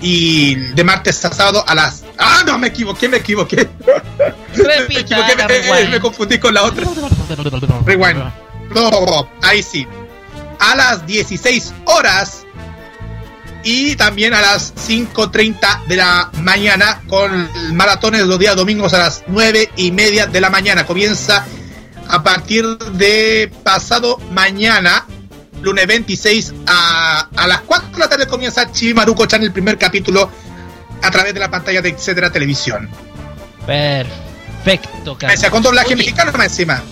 y de martes a sábado a las... Ah, no, me equivoqué, me equivoqué. me, equivoqué, me- me confundí con la otra. Rewind. No, ahí sí. A las 16 horas y también a las 5.30 de la mañana con maratones los días domingos a las 9 y media de la mañana. Comienza a partir de pasado mañana, lunes 26, a, a las 4 de la tarde comienza Chimaruko-chan el primer capítulo a través de la pantalla de Etcétera Televisión. Perfecto, Carlos. Con doblaje Oye, mexicano más encima.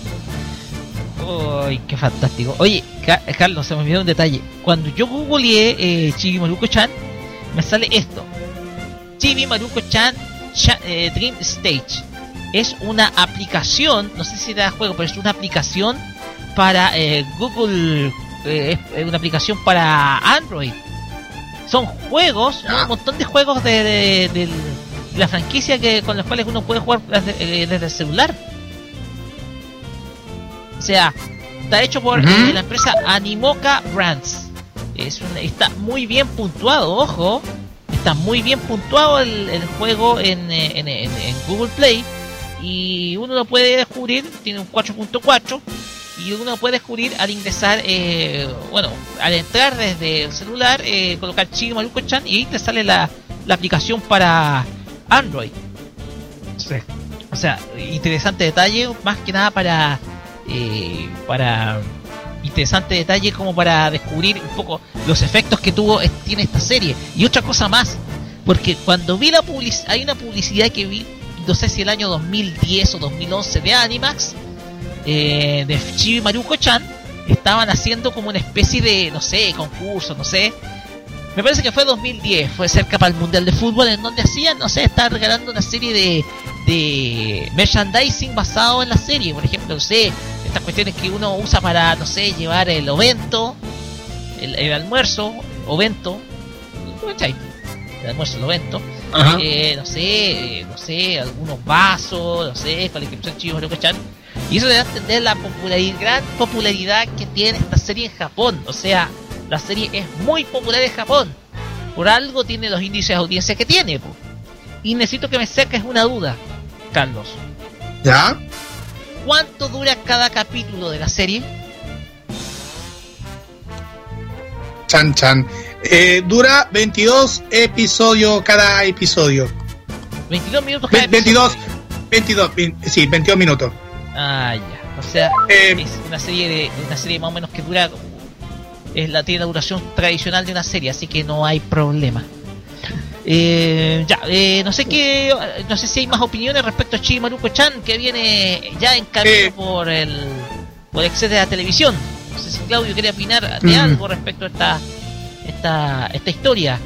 Uy, qué fantástico. Oye, Ca- Carlos, se me olvidó un detalle. Cuando yo googleé eh, Chibi Maruko-chan, me sale esto. Chibi Maruko-chan Cha- eh, Dream Stage. Es una aplicación, no sé si era juego, pero es una aplicación para eh, Google, eh, es una aplicación para Android. Son juegos, un montón de juegos de, la franquicia que con las cuales uno puede jugar desde, eh, desde el celular. O sea, está hecho por eh, la empresa Animoca Brands. Es un- está muy bien puntuado, ojo. Está muy bien puntuado el, el juego en, eh, en- en- en Google Play. Y uno lo puede descubrir, tiene un 4.4. Y uno lo puede descubrir al ingresar, eh, bueno, al entrar desde el celular, eh, colocar Chibi Maruko-chan y ahí te sale la, la aplicación para Android. O sea, interesante detalle, más que nada para eh, para interesante detalle como para descubrir un poco los efectos que tuvo tiene esta serie. Y otra cosa más porque cuando vi la publicidad hay una publicidad que vi no sé si el año 2010 o 2011 de Animax eh, de Chibi Maruko Chan estaban haciendo como una especie de no sé concurso no sé me parece que fue 2010 fue cerca para el mundial de fútbol en donde hacían no sé estaban regalando una serie de de merchandising basado en la serie por ejemplo no sé estas cuestiones que uno usa para, no sé, llevar el ovento, el, el almuerzo, ovento, ¿cachai? El almuerzo, el ovento, eh, no sé, eh, no sé, algunos vasos, no sé, con la inscripción chivos, ¿no cachan? Y eso le da a entender la popularidad, gran popularidad que tiene esta serie en Japón. O sea, la serie es muy popular en Japón. Por algo tiene los índices de audiencia que tiene. po. Y necesito que me saques una duda, Carlos. ¿Ya? ¿Cuánto dura cada capítulo de la serie? Chan Chan. Eh, dura 22 episodios cada episodio. 22 minutos cada Ve- 22, episodio. 22, vein- sí, 22 minutos. Ah, ya. O sea, Eh, es una serie de una serie más o menos que dura es la tiene la duración tradicional de una serie, así que no hay problema. Eh, ya, eh, no sé qué, no sé si hay más opiniones respecto a Chibi Maruko Chan que viene ya en camino Eh. por el por Excede la televisión. No sé si Claudio quiere opinar de Mm. algo respecto a esta esta esta historia.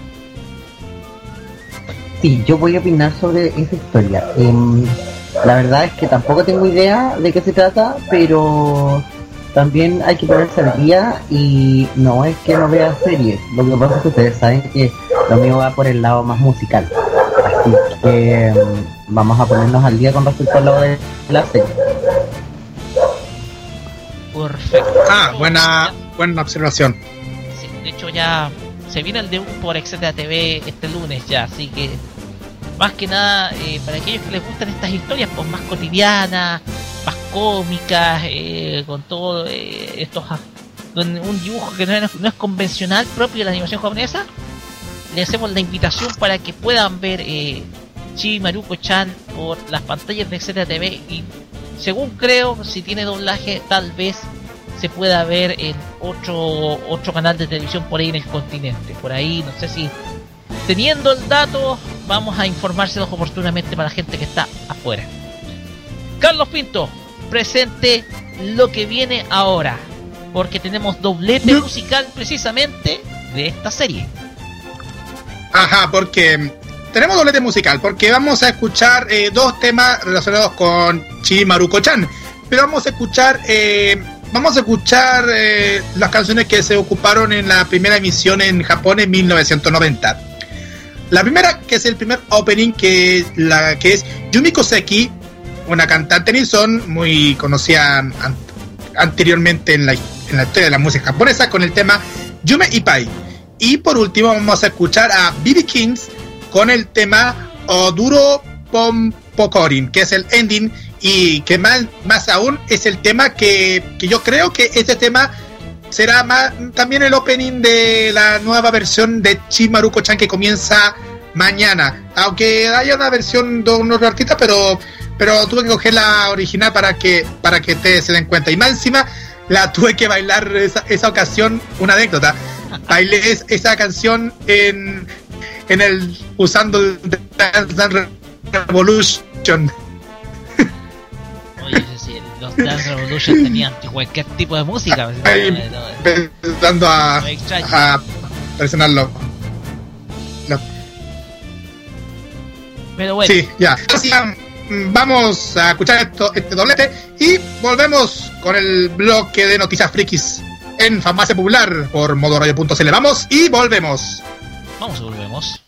Sí, yo voy a opinar sobre esa historia. Em, la verdad es que tampoco tengo idea de qué se trata, pero también hay que ponerse al día y no es que no vea series. Lo que pasa es que ustedes saben que lo mío va por el lado más musical. Así que em, vamos a ponernos al día con respecto al lado de la serie. Perfecto. ah, buena, buena observación. Sí, de hecho ya se viene el debut por Etcétera TV este lunes ya, así que más que nada eh, para aquellos que les gustan estas historias pues más cotidianas, cómicas, eh, con todo eh, estos un dibujo que no es, convencional propio de la animación japonesa, le hacemos la invitación para que puedan ver eh, Chibi Maruko Chan por las pantallas de Etcétera TV y según creo, si tiene doblaje, tal vez se pueda ver en otro otro canal de televisión por ahí en el continente. Por ahí, no sé si teniendo el dato, vamos a informárselos oportunamente para la gente que está afuera. Carlos Pinto, presente lo que viene ahora, porque tenemos doblete No. musical precisamente de esta serie. Ajá, porque mm, tenemos doblete musical, porque vamos a escuchar eh, dos temas relacionados con Chi Maruko-chan. Pero vamos a escuchar, eh, vamos a escuchar eh, las canciones que se ocuparon en la primera emisión en Japón en 1990. La primera, que es el primer opening, que, la, que es Yumiko Seki, una cantante Nison muy conocida an- anteriormente en la, en la historia de la música japonesa, con el tema Yume Ipai. Y por último vamos a escuchar a BB Kings con el tema Oduro Pompokorin, que es el ending y que más, más aún es el tema que, que yo creo que este tema será más, también el opening de la nueva versión de Chimaruko-chan que comienza mañana. Aunque haya una versión de unos artistas, pero, pero tuve que coger la original para que, para que ustedes se den cuenta. Y más encima la tuve que bailar esa, esa ocasión, una anécdota. Bailé es- esa canción en, en el usando el Dance Dance Revolution. Oye, sí, los Dance Revolution tenían cualquier tipo de música. empezando a, a presionarlo. Pero bueno, Sí, ya. Mm, vamos a escuchar esto, este doblete y volvemos con el bloque de noticias frikis en Farmacia Popular por modoradio.cl. Vamos y volvemos. vamos y volvemos.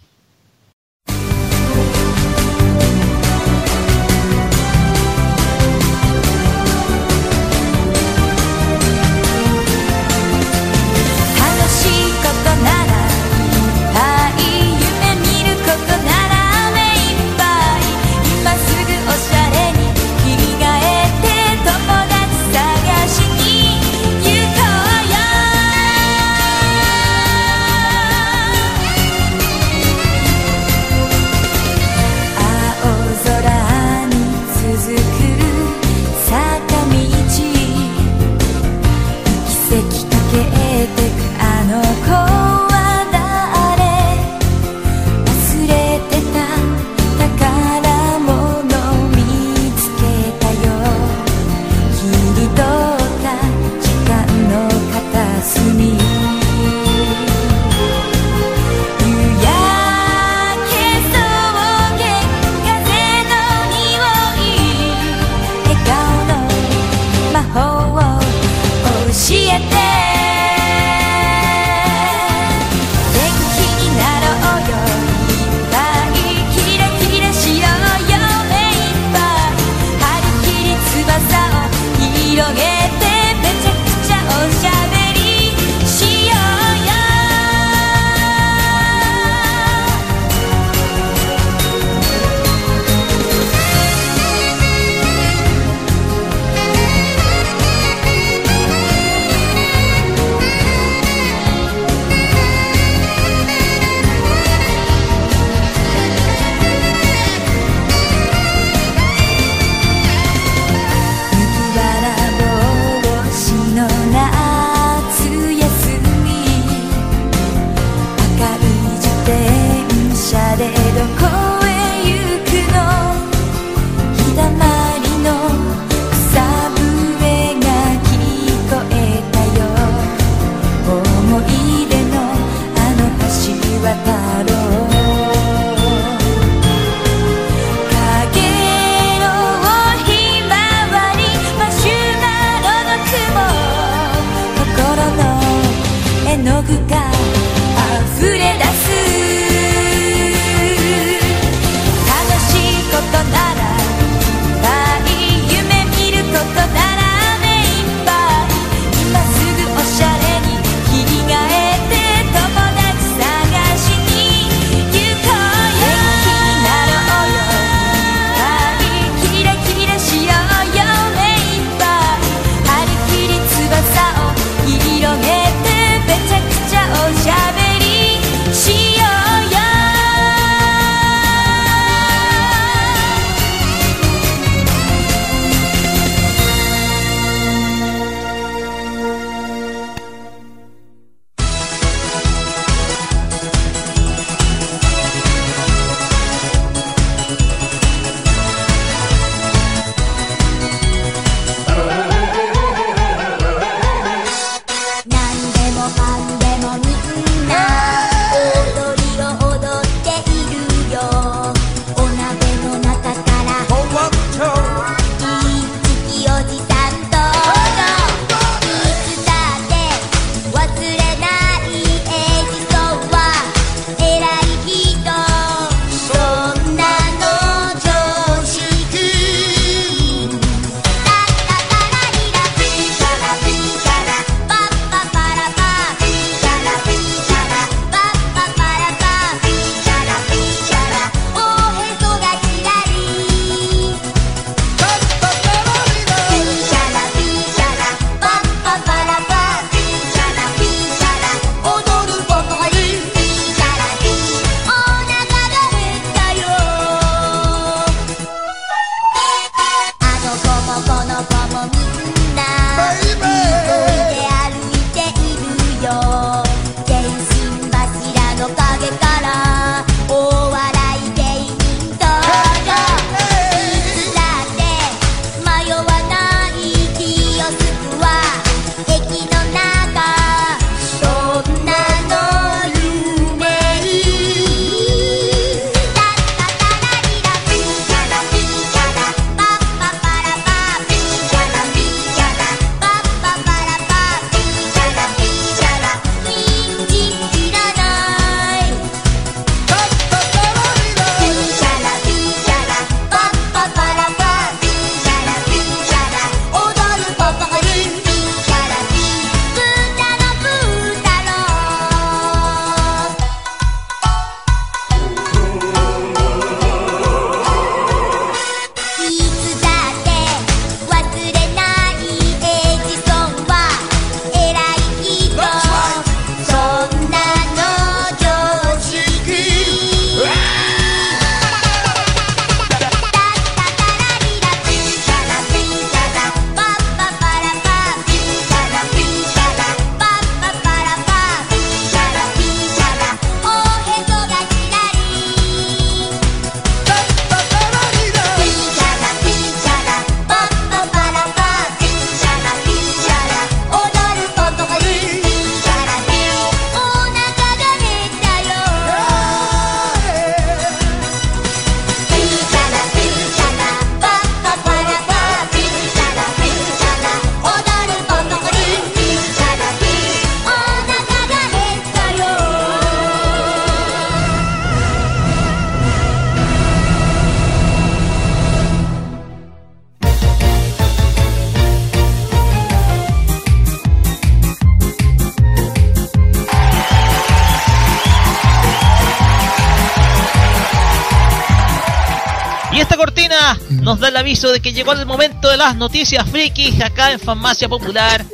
de que llegó el momento de las noticias frikis acá en Farmacia Popular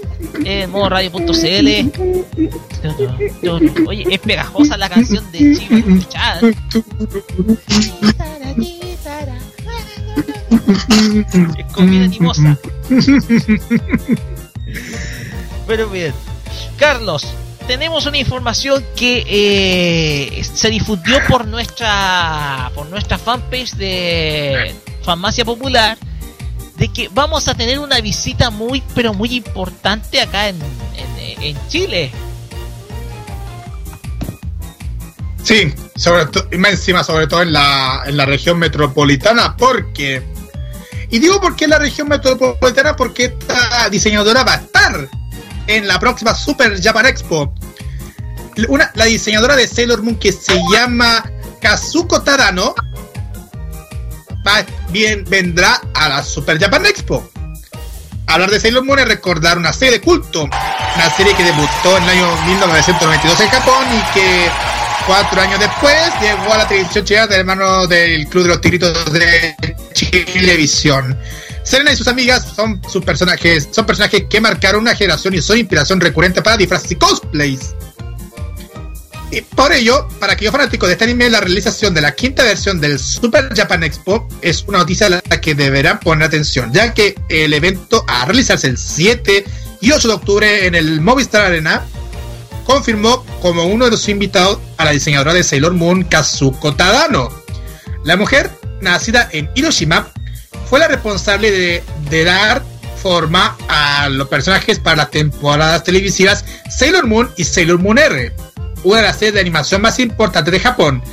en modoradio.cl. Oye, es pegajosa la canción de Chivo Es comida animosa. Pero bien, Carlos, tenemos una información que eh, se difundió por nuestra por nuestra fanpage de farmacia popular de que vamos a tener una visita muy pero muy importante acá en, en, Chile. Sí, sobre y encima sobre todo en la, en la región metropolitana, porque... Y digo porque en la región metropolitana, porque esta diseñadora va a estar en la próxima Super Japan Expo. Una, la diseñadora de Sailor Moon que se llama Kazuko Tadano bien, vendrá a la Super Japan Expo. Hablar de Sailor Moon es recordar una serie de culto, una serie que debutó en el año 1992 en Japón y que cuatro años después llegó a la televisión chilena del hermano del Club de los Tigritos de Chilevisión. Serena y sus amigas son sus personajes, son personajes que marcaron una generación y son inspiración recurrente para disfraces y cosplays. Y por ello, para aquellos fanáticos de este anime, la realización de la quinta versión del Super Japan Expo es una noticia a la que deberán poner atención, ya que el evento a realizarse el 7 y 8 de octubre en el Movistar Arena confirmó como uno de los invitados a la diseñadora de Sailor Moon, Kazuko Tadano. La mujer, nacida en Hiroshima, fue la responsable de, de dar forma a los personajes para las temporadas televisivas Sailor Moon y Sailor Moon R, una de las series de animación más importantes de Japón.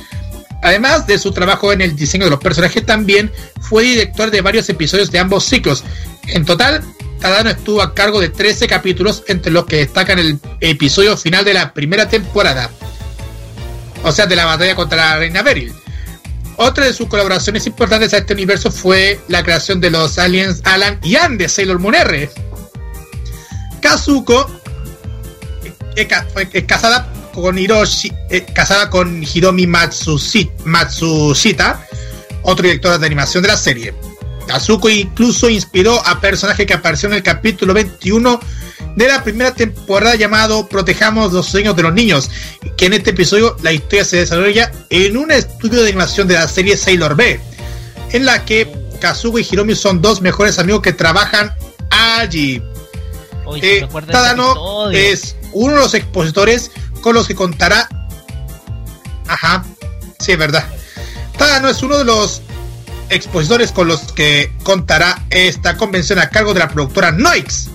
Además de su trabajo en el diseño de los personajes, también fue director de varios episodios de ambos ciclos. En total, Tadano estuvo a cargo de 13 capítulos, entre los que destacan el episodio final de la primera temporada, o sea, de la batalla contra la reina Beryl. Otra de sus colaboraciones importantes a este universo fue la creación de los aliens Alan y Ann de Sailor Moon R. Kazuko es casada con Hiroshi, eh, casada con Hiromi Matsushi- Matsushita, otro director de animación de la serie. Kazuko incluso inspiró a personaje que apareció en el capítulo 21 de la primera temporada llamado Protejamos los sueños de los niños, que en este episodio la historia se desarrolla en un estudio de animación de la serie Sailor B, en la que Kazuko y Hiromi son dos mejores amigos que trabajan allí. Oye, Eh, Tadano es uno de los expositores con los que contará. Ajá, sí, es verdad. Tadano es uno de los expositores con los que contará esta convención a cargo de la productora Noix,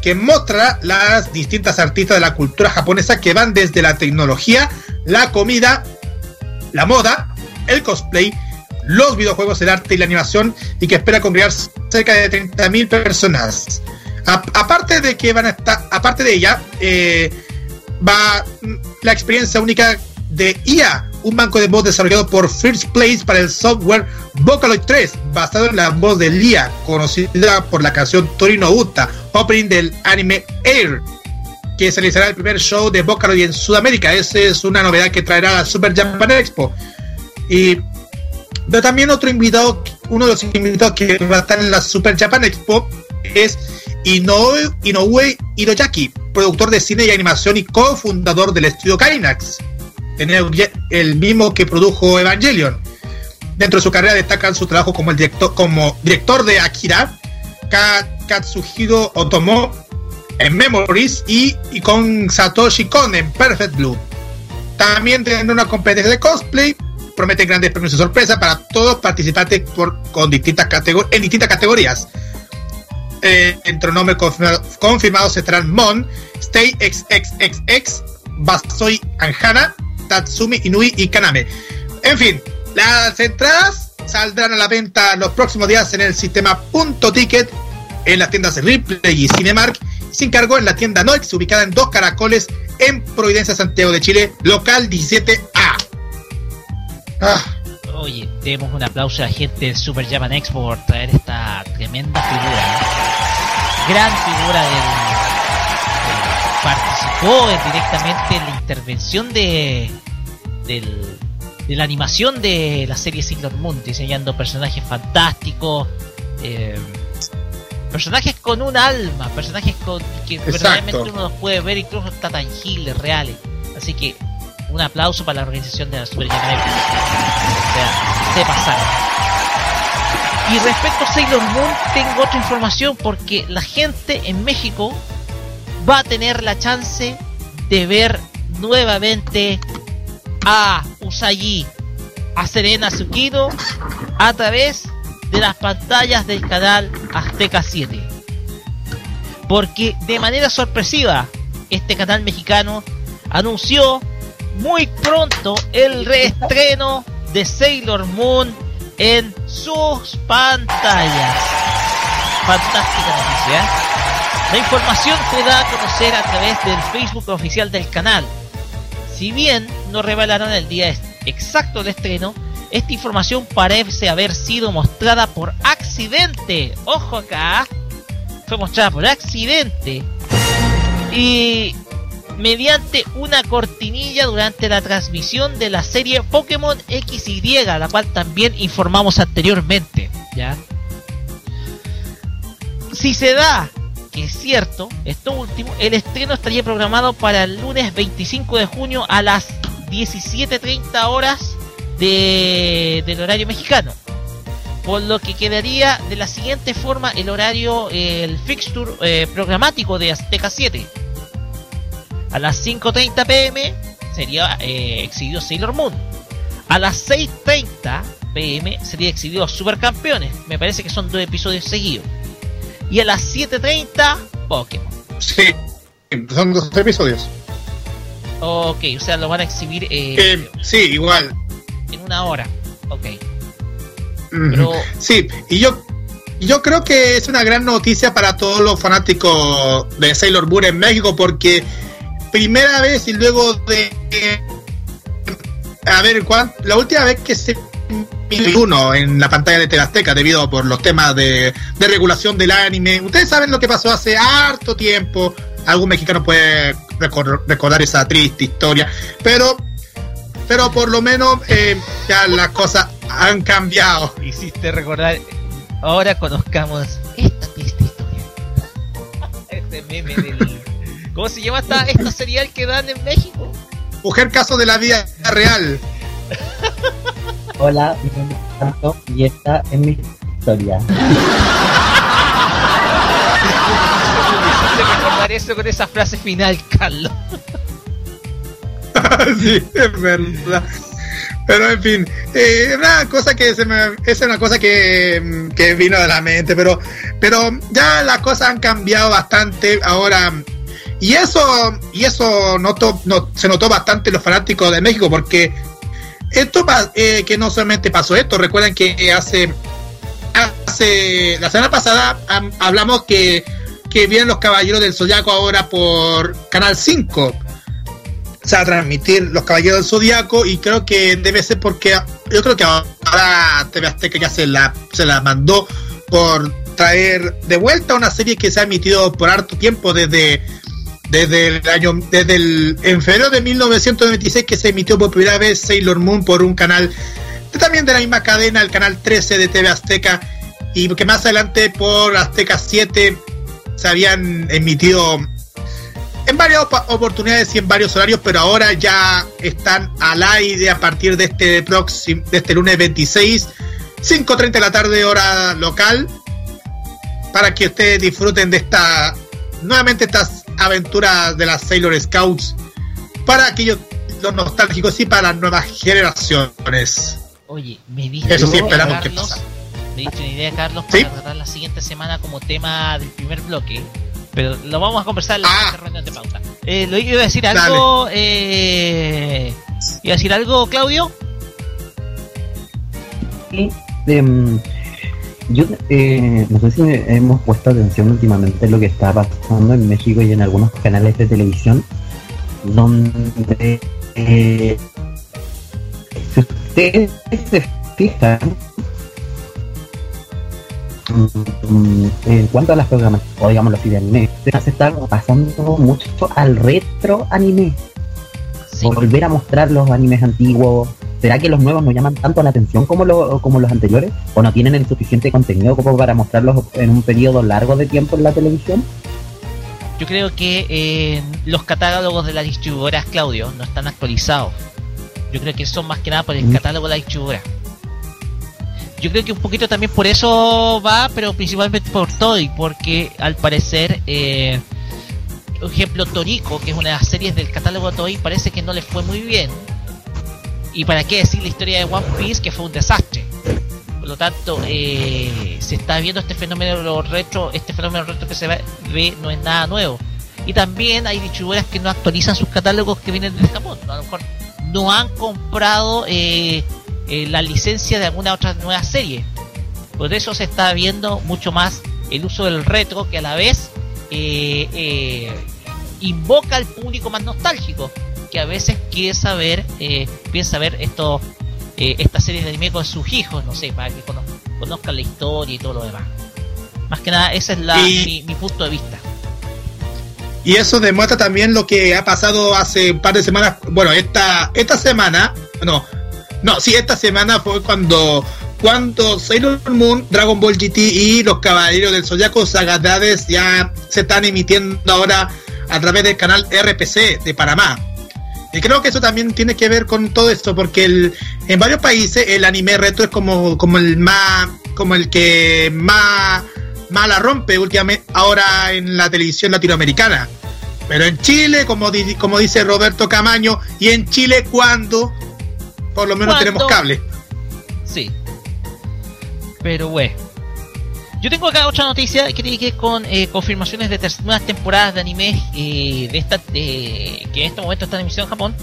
que mostrará las distintas artistas de la cultura japonesa que van desde la tecnología, la comida, la moda, el cosplay, los videojuegos, el arte y la animación, y que espera congregar cerca de 30.000 personas. Aparte de que van a estar, aparte de ella, eh, va la experiencia única de IA, un banco de voz desarrollado por First Place para el software Vocaloid 3, basado en la voz de Lia, conocida por la canción Torino Uta, opening del anime Air, que se realizará el primer show de Vocaloid en Sudamérica. Esa es una novedad que traerá la Super Japan Expo. Y pero también otro invitado, uno de los invitados que va a estar en la Super Japan Expo es Inoue, Inoue Hiroyaki, productor de cine y animación y cofundador del estudio Gainax, el, mismo que produjo Evangelion. Dentro de su carrera destacan su trabajo como director, de Akira, Ka- Katsuhiro Otomo en Memories y, y con Satoshi Kon en Perfect Blue. También tendrá una competencia de cosplay. Promete grandes premios de sorpresa para todos participantes con en distintas categorías. Eh, entre nombres confirmado- confirmados estarán Mon, Stay XXXX, Basoi Anjana, Tatsumi Inui y Kaname. En fin, las entradas saldrán a la venta los próximos días en el sistema Punto Ticket, en las tiendas Ripley y Cinemark, sin cargo en la tienda Noix, ubicada en Dos Caracoles, en Providencia, Santiago de Chile, local 17A. Ah, Oye, demos un aplauso a la gente del Super Japan Expo por traer esta tremenda figura. ¿no? Gran figura del, participó en- directamente en la intervención de del- de la animación de la serie Sailor Moon, diseñando personajes fantásticos, eh, personajes con un alma, personajes con que Exacto. verdaderamente uno los puede ver incluso hasta tangibles, reales. Así que un aplauso para la organización de la Super Japan. O sea, se pasaron. Y respecto a Sailor Moon, tengo otra información porque la gente en México va a tener la chance de ver nuevamente a Usagi, a Serena Tsukino a través de las pantallas del canal Azteca 7. Porque de manera sorpresiva, este canal mexicano anunció muy pronto el reestreno de Sailor Moon en sus pantallas. Fantástica noticia. ¿eh? La información se da a conocer a través del Facebook oficial del canal. Si bien no revelaron el día exacto del estreno, esta información parece haber sido mostrada por accidente. Ojo acá, fue mostrada por accidente. Y mediante una cortinilla durante la transmisión de la serie Pokémon XY, la cual también informamos anteriormente. ¿ya? Si se da que es cierto, esto último, el estreno estaría programado para el lunes 25 de junio a las 17.30 horas de, del horario mexicano. Por lo que quedaría de la siguiente forma el horario, el fixture eh, programático de Azteca 7. A las 5.30 pm sería eh, exhibido Sailor Moon. A las 6.30 pm sería exhibido Supercampeones. Me parece que son dos episodios seguidos. Y a las 7.30 Pokémon. Sí, son dos episodios. Ok, o sea, lo van a exhibir eh, Eh, sí, igual. en una hora. Ok. Pero- Sí, y yo, yo creo que es una gran noticia para todos los fanáticos de Sailor Moon en México porque primera vez y luego de... A ver, ¿cuán- la última vez que se uno en la pantalla de Azteca debido por los temas de, de regulación del anime. Ustedes saben lo que pasó hace harto tiempo. Algún mexicano puede recor- recordar esa triste historia. Pero, pero por lo menos eh, ya las cosas han cambiado. Hiciste recordar. Ahora conozcamos esta triste historia. Este meme del. ¿Cómo se llama esta, esta serial que dan en México? Mujer caso de la vida real. Hola, mi nombre es Santo y esta es mi historia. Recordar eso con esa frase final, Carlos. sí, es verdad. Pero en fin, eh, una cosa que se me, es una cosa que, que vino de la mente, pero, pero ya las cosas han cambiado bastante ahora. Y eso, y eso notó, no, se notó bastante los fanáticos de México, porque esto eh, que no solamente pasó esto, recuerden que hace, hace la semana pasada am- hablamos que, que vienen los Caballeros del Zodiaco ahora por Canal 5 se va a transmitir Los Caballeros del Zodiaco y creo que debe ser porque yo creo que ahora TV Azteca ya se la, se la mandó por traer de vuelta una serie que se ha emitido por harto tiempo desde desde el año desde el en febrero de 1996 que se emitió por primera vez Sailor Moon por un canal también de la misma cadena el canal 13 de TV Azteca y que más adelante por Azteca 7 se habían emitido en varias oportunidades y en varios horarios, pero ahora ya están al aire a partir de este próximo, de este lunes 26, 5.30 de la tarde hora local, para que ustedes disfruten de esta, nuevamente estas aventuras de las Sailor Scouts, para aquellos los nostálgicos y para las nuevas generaciones. Oye, me diste Eso sí esperamos que Carlos. pasa. Me diste una idea, Carlos, ¿Sí? para tratar la siguiente semana como tema del primer bloque. Pero lo vamos a conversar en la Ah. reunión de pauta. Eh, lo iba a decir algo. Eh, ¿Iba a decir algo, Claudio? Y, em, yo eh, no sé si hemos puesto atención últimamente en lo que está pasando en México y en algunos canales de televisión, donde eh, si ustedes se fijan, mm, en cuanto a las programas, o digamos los anime, se están pasando mucho al retro anime Sí. volver a mostrar los animes antiguos. ¿Será que los nuevos no llaman tanto la atención como, lo- como los anteriores? ¿O no tienen el suficiente contenido como para mostrarlos en un periodo largo de tiempo en la televisión? Yo creo que eh, los catálogos de las distribuidoras, Claudio, no están actualizados. Yo creo que son más que nada por el Mm. catálogo de la distribuidora. Yo creo que un poquito también por eso va, pero principalmente por Toy, porque al parecer, eh, por ejemplo, Toriko, que es una de las series del catálogo de Toy, parece que no le fue muy bien. Y para qué decir la historia de One Piece, que fue un desastre. Por lo tanto, eh, se está viendo este fenómeno retro, este fenómeno retro que se ve, no es nada nuevo. Y también hay distribuidoras que no actualizan sus catálogos que vienen de Japón. A lo mejor no han comprado eh, eh, la licencia de alguna otra nueva serie. Por eso se está viendo mucho más el uso del retro que a la vez invoca al público más nostálgico. Que a veces quiere saber, eh, piensa ver esto, eh, estas series de anime con sus hijos, no sé, para que cono- conozcan la historia y todo lo demás. Más que nada, ese es la, Y- mi, mi punto de vista. Y eso demuestra también lo que ha pasado hace un par de semanas. Bueno, esta, esta semana, no, no, sí, esta semana fue cuando, cuando Sailor Moon, Dragon Ball GT y los Caballeros del Zodiaco Sagadades ya se están emitiendo ahora a través del canal RPC de Panamá. Y creo que eso también tiene que ver con todo esto, porque el, en varios países el anime retro es como, como el más, como el que más, más la rompe últimamente ahora en la televisión latinoamericana. Pero en Chile, como, di- como dice Roberto Camaño, y en Chile cuando por lo menos ¿Cuándo? tenemos cable. Sí. Pero bueno. Yo tengo acá otra noticia que tiene que ver con eh, confirmaciones de nuevas temporadas de anime eh, de esta, que en este momento está en emisión en Japón.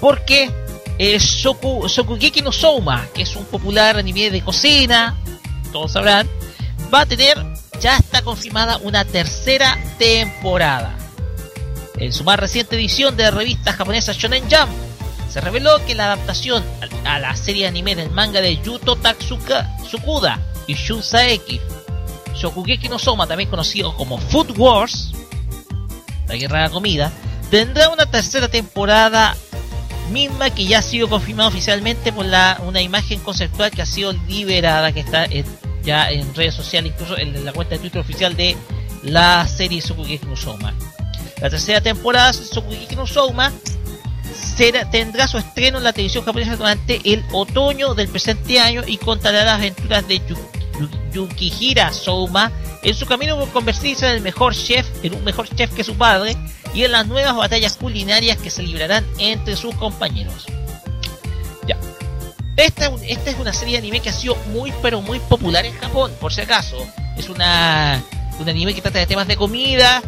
Porque eh, Shoku, Shokugeki no Souma, que es un popular anime de cocina, todos sabrán, va a tener, ya está confirmada una tercera temporada. En su más reciente edición de la revista japonesa Shonen Jump, se reveló que la adaptación a la serie anime del manga de Yuto Tatsuka Tsukuda y Shun Saeki, Shokugeki no Soma, también conocido como Food Wars, la guerra de la comida, tendrá una tercera temporada misma que ya ha sido confirmada oficialmente por la, una imagen conceptual que ha sido liberada, que está ya en redes sociales, incluso en la cuenta de Twitter oficial de la serie Shokugeki no Soma. La tercera temporada de Shokugeki no Soma será- tendrá su estreno en la televisión japonesa durante el otoño del presente año y contará las aventuras de Yu- Yu- Yukihira Souma en su camino por convertirse en el mejor chef, en un mejor chef que su padre, y en las nuevas batallas culinarias que se librarán entre sus compañeros. Ya. Esta, es una serie de anime que ha sido muy pero muy popular en Japón, por si acaso. Es una, un anime que trata de temas de comida,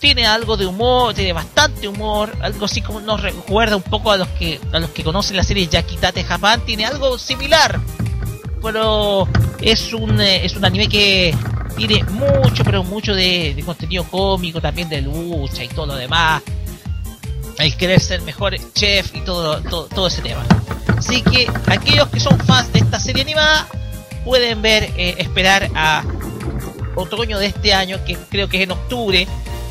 tiene algo de humor, tiene bastante humor, algo así como nos recuerda un poco a los que a los que conocen la serie Yakitate Japan, tiene algo similar. Pero es un eh, es un anime que tiene mucho pero mucho de, de contenido cómico, también de lucha y todo lo demás. El querer ser mejor chef y todo, todo, todo ese tema. Así que aquellos que son fans de esta serie animada pueden ver, eh, esperar a otoño de este año, que creo que es en octubre,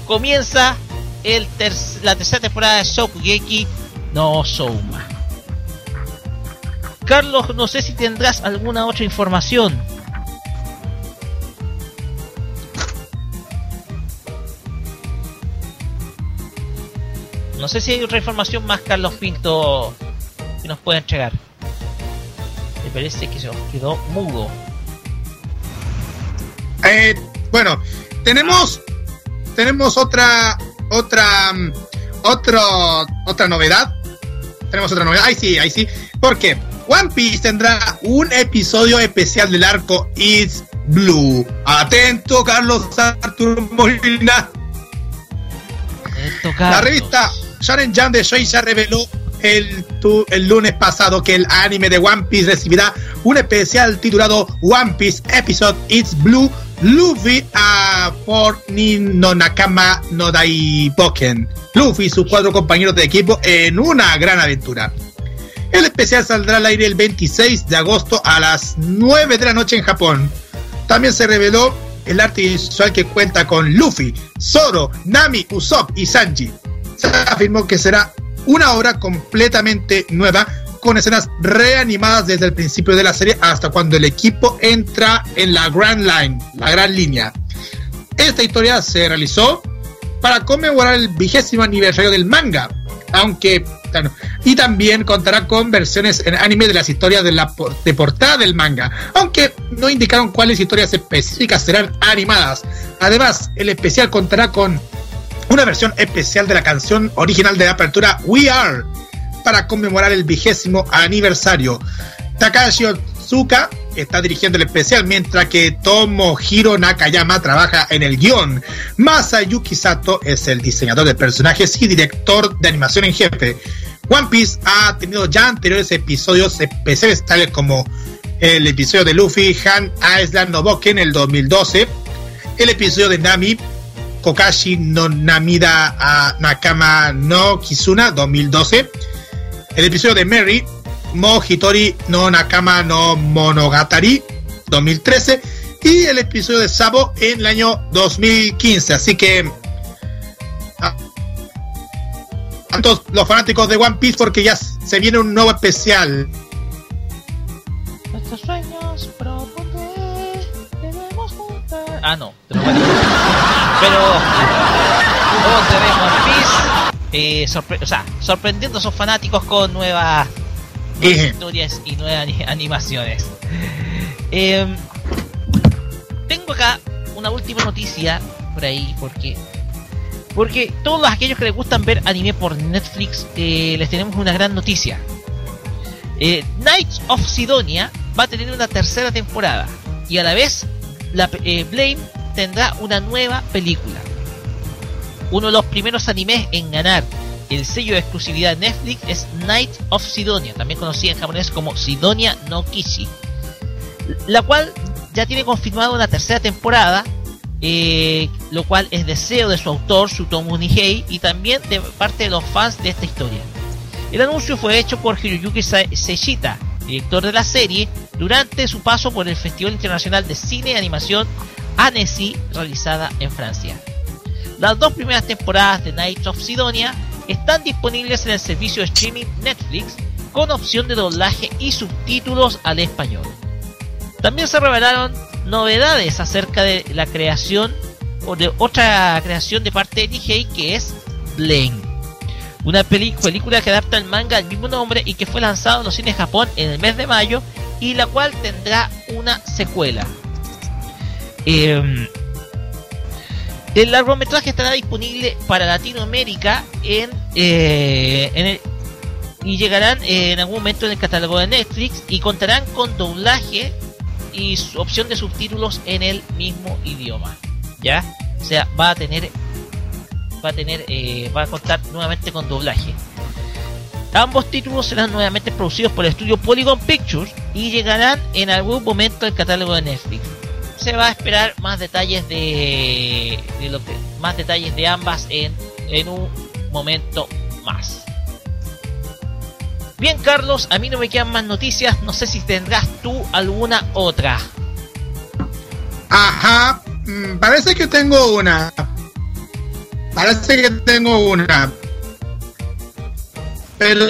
comienza el ter- la tercera temporada de Shokugeki no Souma. Carlos, no sé si tendrás alguna otra información. No sé si hay otra información más, Carlos Pinto, que nos pueda entregar. Me parece que se nos quedó mudo. Eh, bueno, tenemos tenemos otra otra mm, otro otra novedad. Tenemos otra novedad. Ahí sí, ahí sí. Porque One Piece tendrá un episodio especial del arco It's Blue. Atento, Carlos Arturo Molina. La revista Shonen Jump de Shueisha reveló el, tu- el lunes pasado que el anime de One Piece recibirá un especial titulado One Piece Episode It's Blue Luffy a por no Nakama no Daiboken. Luffy y sus cuatro compañeros de equipo en una gran aventura. El especial saldrá al aire el 26 de agosto a las 9 de la noche en Japón. También se reveló el arte visual que cuenta con Luffy, Zoro, Nami, Usopp y Sanji. Se afirmó que será una obra completamente nueva con escenas reanimadas desde el principio de la serie hasta cuando el equipo entra en la Grand Line, la gran línea. Esta historia se realizó para conmemorar el vigésimo aniversario del manga, aunque claro, y también contará con versiones en anime de las historias de la de portada del manga, aunque no indicaron cuáles historias específicas serán animadas. Además, el especial contará con una versión especial de la canción original de la apertura We Are para conmemorar el vigésimo aniversario. Takashi Está dirigiendo el especial, mientras que Tomohiro Nakayama trabaja en el guion. Masayuki Sato es el diseñador de personajes y director de animación en jefe. One Piece ha tenido ya anteriores episodios especiales, tales como el episodio de Luffy, Han Island Noboken en el 2012, el episodio de Nami Kokashi no Namida a Nakama no Kizuna 2012. El episodio de Mary Mo Hitori no Nakama no Monogatari 2013 y el episodio de Sabo en el año 2015. Así que a, todos los fanáticos de One Piece porque ya se viene un nuevo especial. Nuestros sueños profundos debemos juntar. Ah, no, pero bueno. Pero debemos One Piece. Eh, o sea, sorprendiendo a sus fanáticos con nuevas historias y nuevas ani- animaciones. Em, tengo acá una última noticia por ahí porque porque todos aquellos que les gustan ver anime por Netflix eh, les tenemos una gran noticia. Eh, Knights of Sidonia va a tener una tercera temporada y a la vez la, eh, Blame tendrá una nueva película. Uno de los primeros animes en ganar el sello de exclusividad de Netflix es Night of Sidonia, también conocida en japonés como Sidonia no Kishi, la cual ya tiene confirmada una tercera temporada, eh, lo cual es deseo de su autor, Sutomu Nihei, y también de parte de los fans de esta historia. El anuncio fue hecho por Hiroyuki Seishita, director de la serie, durante su paso por el Festival Internacional de Cine y Animación Annecy, realizada en Francia. Las dos primeras temporadas de Knights of Sidonia están disponibles en el servicio de streaming Netflix con opción de doblaje y subtítulos al español. También se revelaron novedades acerca de la creación o de otra creación de parte de Nihei que es Blame. Una película que adapta el manga al mismo nombre y que fue lanzado en los cines Japón en el mes de mayo y la cual tendrá una secuela. Em, el largometraje estará disponible para Latinoamérica en, eh, el- y llegarán eh, en algún momento en el catálogo de Netflix y contarán con doblaje y su opción de subtítulos en el mismo idioma. ¿Ya? O sea, va a tener va a tener eh, va a contar nuevamente con doblaje. Ambos títulos serán nuevamente producidos por el estudio Polygon Pictures y llegarán en algún momento al catálogo de Netflix. Se va a esperar más detalles de, de lo que más detalles de ambas en, en un momento más. Bien Carlos, a mí no me quedan más noticias, no sé si tendrás tú alguna otra. Ajá, mm, parece que tengo una. Parece que tengo una. Pero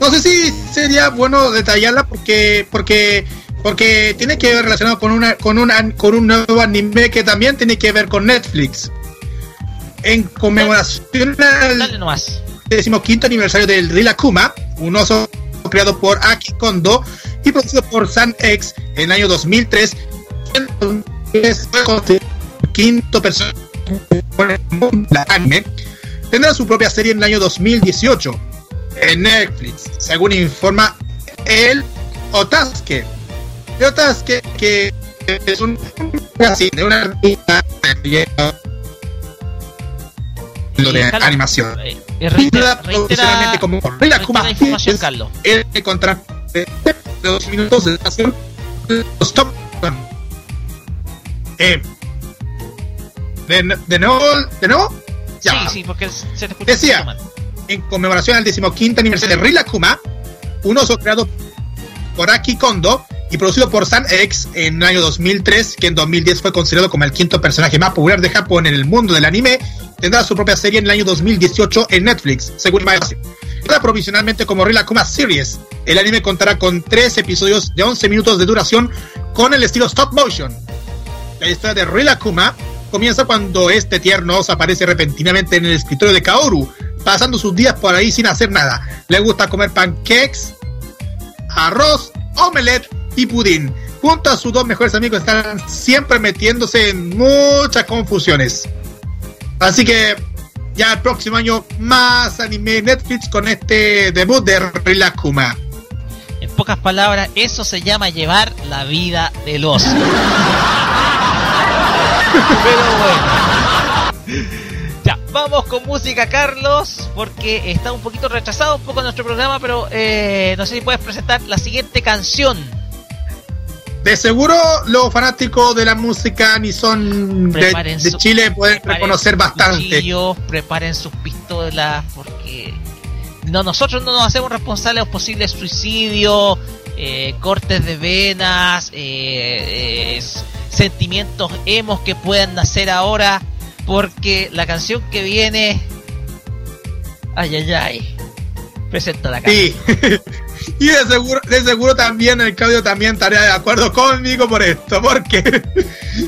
no sé si sería bueno detallarla porque porque porque tiene que ver relacionado con una con una con un nuevo anime que también tiene que ver con Netflix. En conmemoración al decimoquinto aniversario del Rila Kuma, un oso creado por Aki Kondo y producido por San X en el año 2003. Es el quinto personaje anime. Tendrá su propia serie en el año 2018 en Netflix, según informa el Otasuke. El Otasuke que es un así de una artista lo de animación. eh, eh, reitera, reitera, como la información, es Carlos. el contrato de dos minutos de de los Top. Eh, de, de nuevo, de nuevo, ya. Sí, sí, porque se te escucha Decía. en conmemoración al decimoquinto aniversario de Rila Kuma, un oso creado por Aki Kondo y producido por San X en el año 2003, que en 2010 fue considerado como el quinto personaje más popular de Japón en el mundo del anime, tendrá su propia serie en el año 2018 en Netflix, según. Queda provisionalmente como Rila Kuma Series. El anime contará con tres episodios de 11 minutos de duración con el estilo stop motion. La historia de Kuma comienza cuando este tierno oso aparece repentinamente en el escritorio de Kaoru, pasando sus días por ahí sin hacer nada. Le gusta comer pancakes, arroz, omelette y pudín. Junto a sus dos mejores amigos están siempre metiéndose en muchas confusiones. Así que ya el próximo año más anime Netflix con este debut de Rila Kuma. En pocas palabras, eso se llama llevar la vida del oso. Pero bueno. Ya, vamos con música, Carlos, porque está un poquito retrasado un poco nuestro programa, pero eh, no sé si puedes presentar la siguiente canción. De seguro los fanáticos de la música ni son de, Preparen de su- Chile pueden reconocer bastante. preparen sus pistolas, porque no nosotros no nos hacemos responsables de los posibles suicidios, eh, cortes de venas, eh, eh, sentimientos emos que puedan nacer ahora, porque la canción que viene, ay ay ay, presenta la canción. Sí. y de seguro, de seguro también el Claudio también estaría de acuerdo conmigo por esto, porque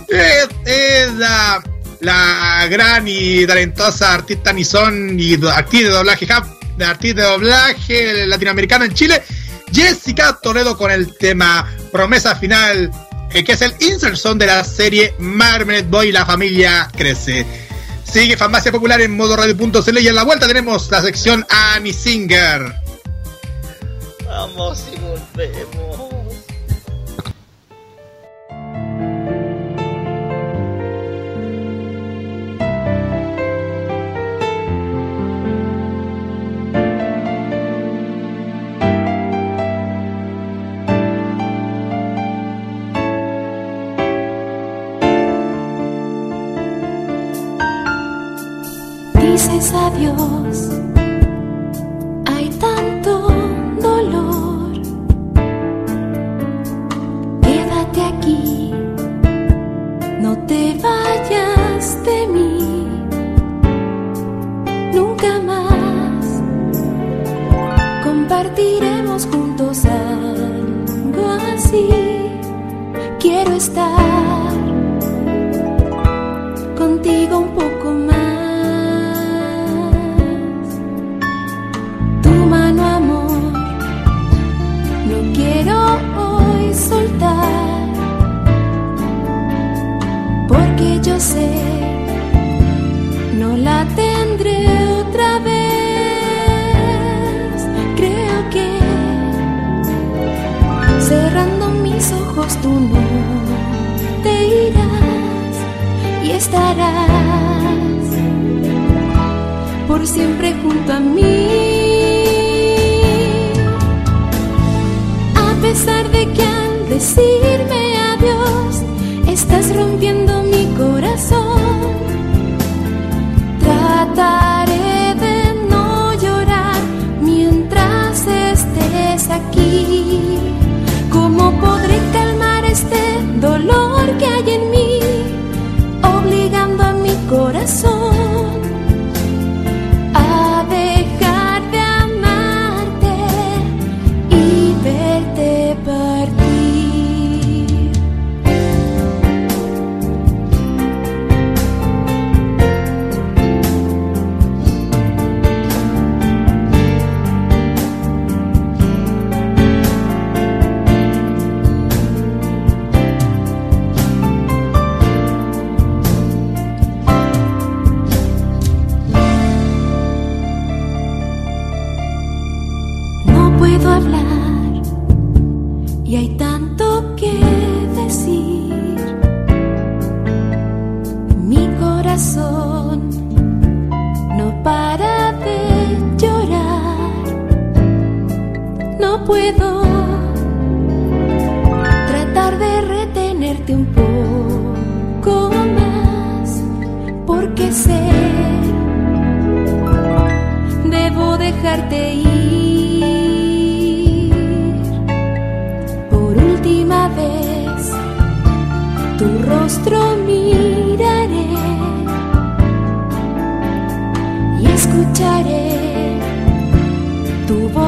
es, es la, la gran y talentosa artista Nison y actriz de doblaje de actriz de doblaje latinoamericana en Chile, Jessica Toledo con el tema Promesa Final, eh, que es el insert song de la serie Marmaret Boy la familia crece. Sigue Farmacia Popular en modo radio.cl y en la vuelta tenemos la sección Annie Singer. Vamos y volvemos. Dices adiós,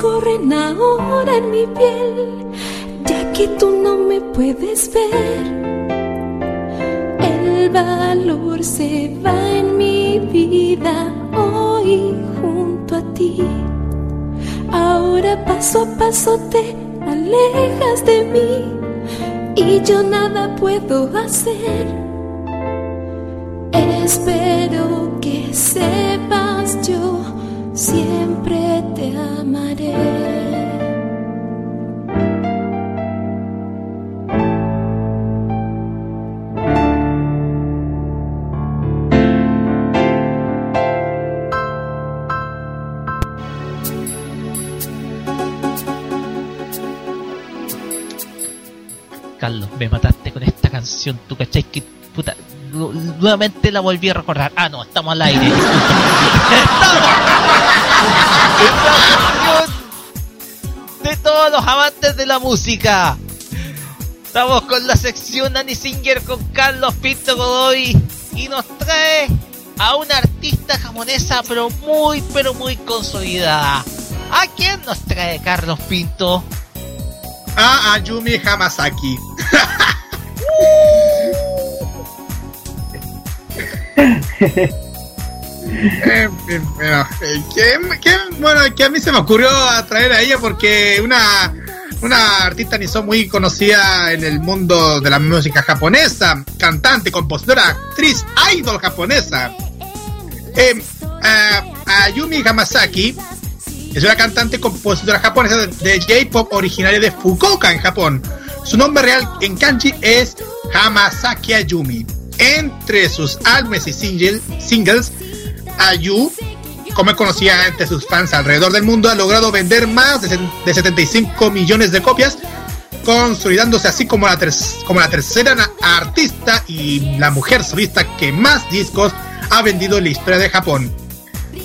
corren ahora en mi piel, ya que tú no me puedes ver. El valor se va en mi vida hoy junto a ti. Ahora paso a paso te alejas de mí y yo nada puedo hacer. Nuevamente la volví a recordar. Ah, no, estamos al aire. estamos en la sección de todos los amantes de la música. Estamos con la sección Annie Singer con Carlos Pinto Godoy y nos trae a una artista japonesa pero muy pero muy consolidada. ¿A quién nos trae Carlos Pinto? A Ayumi Hamasaki. Eh, eh, bueno, eh, que, a mí se me ocurrió atraer a ella porque una, una artista ni son muy conocida en el mundo de la música japonesa, cantante, compositora, actriz, idol japonesa. Eh, a- Ayumi Hamasaki es una cantante compositora japonesa de J-pop originaria de Fukuoka en Japón. Su nombre real en kanji es Hamasaki Ayumi. Entre sus álbumes y single- singles, Ayu, como es conocida entre sus fans alrededor del mundo, ha logrado vender más de, se- de 75 millones de copias, consolidándose así como la, tercera artista y la mujer solista que más discos ha vendido en la historia de Japón.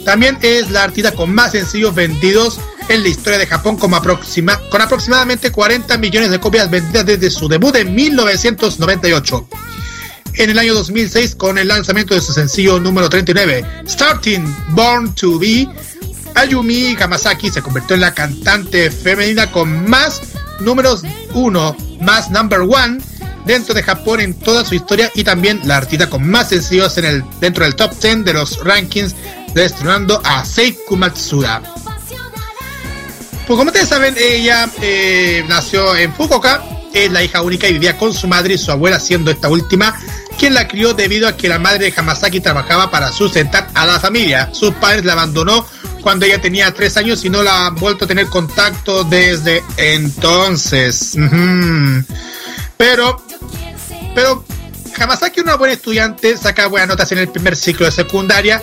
También es la artista con más sencillos vendidos en la historia de Japón aproxima- con aproximadamente 40 millones de copias vendidas desde su debut en 1998. En el año 2006, con el lanzamiento de su sencillo número 39, Starting Born to Be, Ayumi Hamasaki se convirtió en la cantante femenina con más números 1, más number 1 dentro de Japón en toda su historia y también la artista con más sencillos en el, dentro del top 10 de los rankings, destronando a Seiku Matsuda. Pues como ustedes saben, ella eh, nació en Fukuoka, es la hija única y vivía con su madre y su abuela, siendo esta última quien la crió debido a que la madre de Hamasaki trabajaba para sustentar a la familia. Sus padres la abandonó cuando ella tenía tres años y no la han vuelto a tener contacto desde entonces. Pero, pero Hamasaki, una buena estudiante, saca buenas notas en el primer ciclo de secundaria.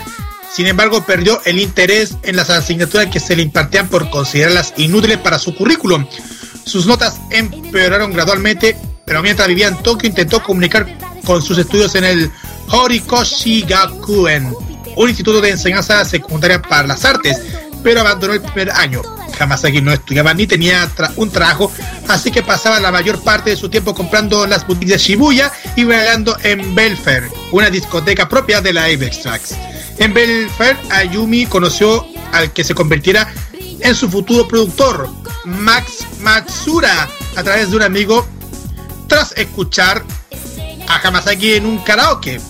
Sin embargo, perdió el interés en las asignaturas que se le impartían por considerarlas inútiles para su currículum. Sus notas empeoraron gradualmente, pero mientras vivía en Tokio intentó comunicar con sus estudios en el Horikoshi Gakuen, un instituto de enseñanza secundaria para las artes, pero abandonó el primer año. Hamasaki no estudiaba ni tenía un trabajo, así que pasaba la mayor parte de su tiempo comprando las boutiques de Shibuya y bailando en Belfair, una discoteca propia de la Avex Tracks. En Belfair, Ayumi conoció al que se convirtiera en su futuro productor, Max Matsura, a través de un amigo, tras escuchar a Hamasaki en un karaoke.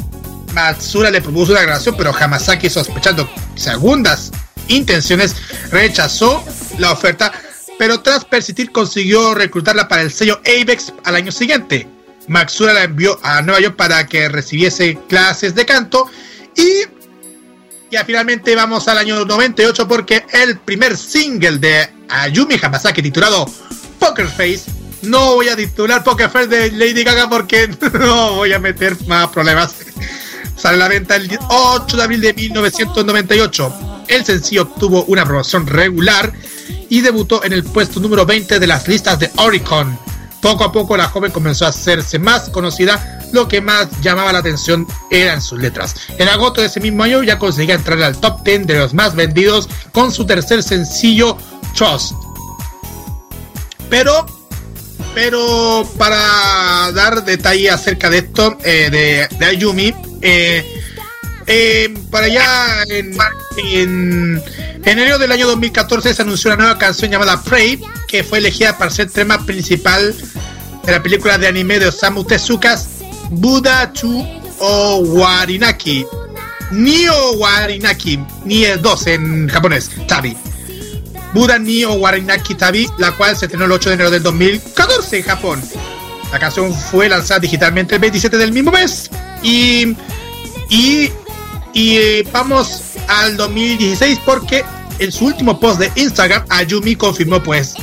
Matsura le propuso una grabación, pero Hamasaki, sospechando segundas intenciones, rechazó la oferta, pero tras persistir consiguió reclutarla para el sello Avex al año siguiente. Matsura la envió a Nueva York para que recibiese clases de canto y ya finalmente vamos al año 98 porque el primer single de Ayumi Hamasaki titulado Poker Face, no voy a titular Poker Face de Lady Gaga porque no voy a meter más problemas. Sale a la venta el 8 de abril de 1998. El sencillo obtuvo una aprobación regular y debutó en el puesto número 20 de las listas de Oricon. Poco a poco la joven comenzó a hacerse más conocida, lo que más llamaba la atención eran sus letras. En agosto de ese mismo año ya conseguía entrar al top 10 de los más vendidos con su tercer sencillo Trust. Pero, pero para dar detalle acerca de esto, eh, de, de Ayumi, eh, eh, para allá en, en En enero del año 2014 se anunció una nueva canción llamada Prey, que fue elegida para ser tema principal de la película de anime de Osamu Tezuka's Buddha 2 o Warinaki. Nio Warinaki, ni el 2 en japonés, Tabi. Buddha Nio Warinaki Tabi, la cual se estrenó el 8 de enero del 2014 en Japón. La canción fue lanzada digitalmente el 27 del mismo mes y y, y eh, vamos al 2016 porque en su último post de Instagram Ayumi confirmó pues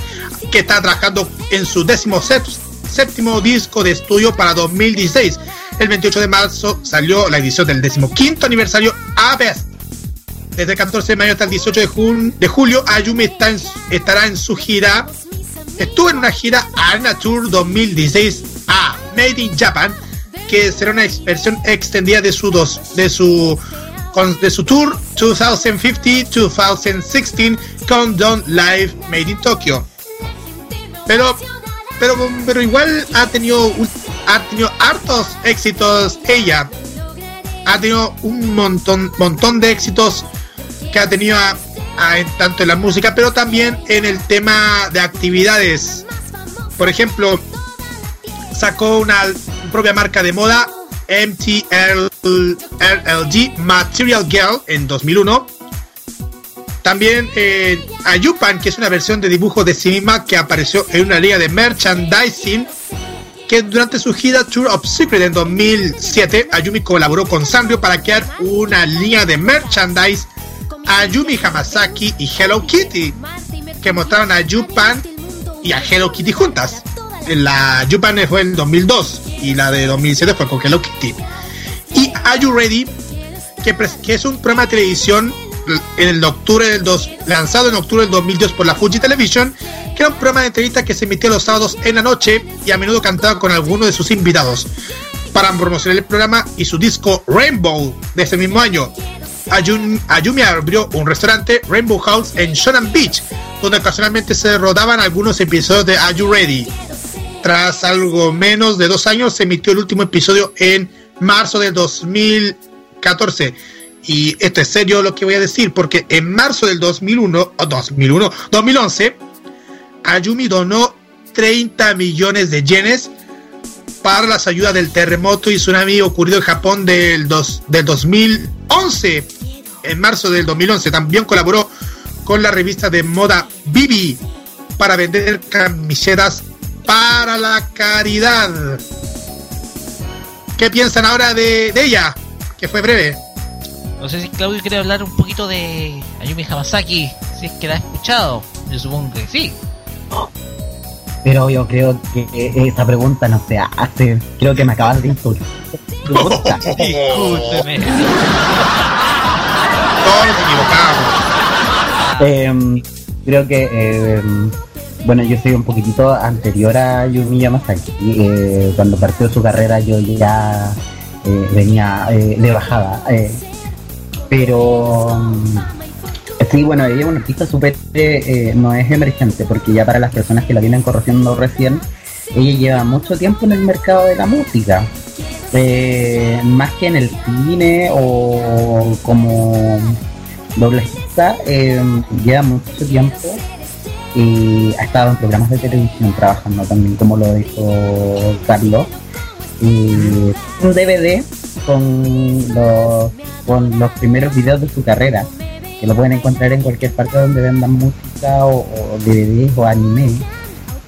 que está trabajando en su décimo séptimo disco de estudio para 2016. El 28 de marzo salió la edición del decimoquinto aniversario A. Desde el 14 de mayo hasta el 18 de, jun- de julio, Ayumi está estará en su gira. Estuvo en una gira Arena Tour 2016 a Made in Japan, que será una versión extendida de su dos, de su de su tour 2050-2016 Countdown Live Made in Tokyo. Pero pero pero igual ha tenido ha tenido hartos éxitos ella. Ha tenido un montón montón de éxitos ha tenido a- tanto en la música, pero también en el tema de actividades. Por ejemplo, sacó una propia marca de moda, MTLG Material Girl, en 2001. También eh, Ayupan, que es una versión de dibujo de sí misma que apareció en una liga de merchandising que durante su gira Tour of Secret en 2007, Ayumi colaboró con Sanrio para crear una línea de merchandise Ayumi Hamasaki y Hello Kitty, que mostraron a Yupan y a Hello Kitty juntas. La Yupan fue en 2002 y la de 2007 fue con Hello Kitty. Y Are You Ready, que, es un programa de televisión en el octubre del dos, lanzado en octubre del 2002 por la Fuji Television, que era un programa de entrevistas que se emitía los sábados en la noche y a menudo cantaba con algunos de sus invitados. Para promocionar el programa y su disco Rainbow de ese mismo año, Ayumi abrió un restaurante, Rainbow House, en Shonan Beach, donde ocasionalmente se rodaban algunos episodios de Are You Ready. Tras algo menos de dos años, se emitió el último episodio en marzo del 2014. Y esto es serio lo que voy a decir, porque en marzo del 2001, o 2001, 2011, Ayumi donó 30 millones de yenes para las ayudas del terremoto y tsunami ocurrido en Japón del, dos- del 2011. En marzo del 2011 también colaboró con la revista de moda Bibi para vender camisetas para la caridad. ¿Qué piensan ahora de, de ella? Que fue breve. No sé si Claudio quiere hablar un poquito de Ayumi Hamasaki, si es que la ha escuchado. Yo supongo que sí. Pero yo creo que esa pregunta no se hace. Creo que me acabas de insultar. Pregunta. Discúlpeme. Todos nos equivocamos. Em, creo que, em, bueno, yo soy un poquitito anterior a Yumi Yamasaki. Eh, cuando partió su carrera yo ya eh, venía eh, de bajada. eh, pero mm, sí, bueno, ella es una artista súper, eh, no es emergente, porque ya para las personas que la vienen conociendo recién, ella lleva mucho tiempo en el mercado de la música. Eh, más que en el cine o como doblajista, eh, lleva mucho tiempo y ha estado en programas de televisión trabajando también, como lo dijo Carlos. Y un DVD con los, con los primeros videos de su carrera, que lo pueden encontrar en cualquier parte donde vendan música o, o DVDs o anime.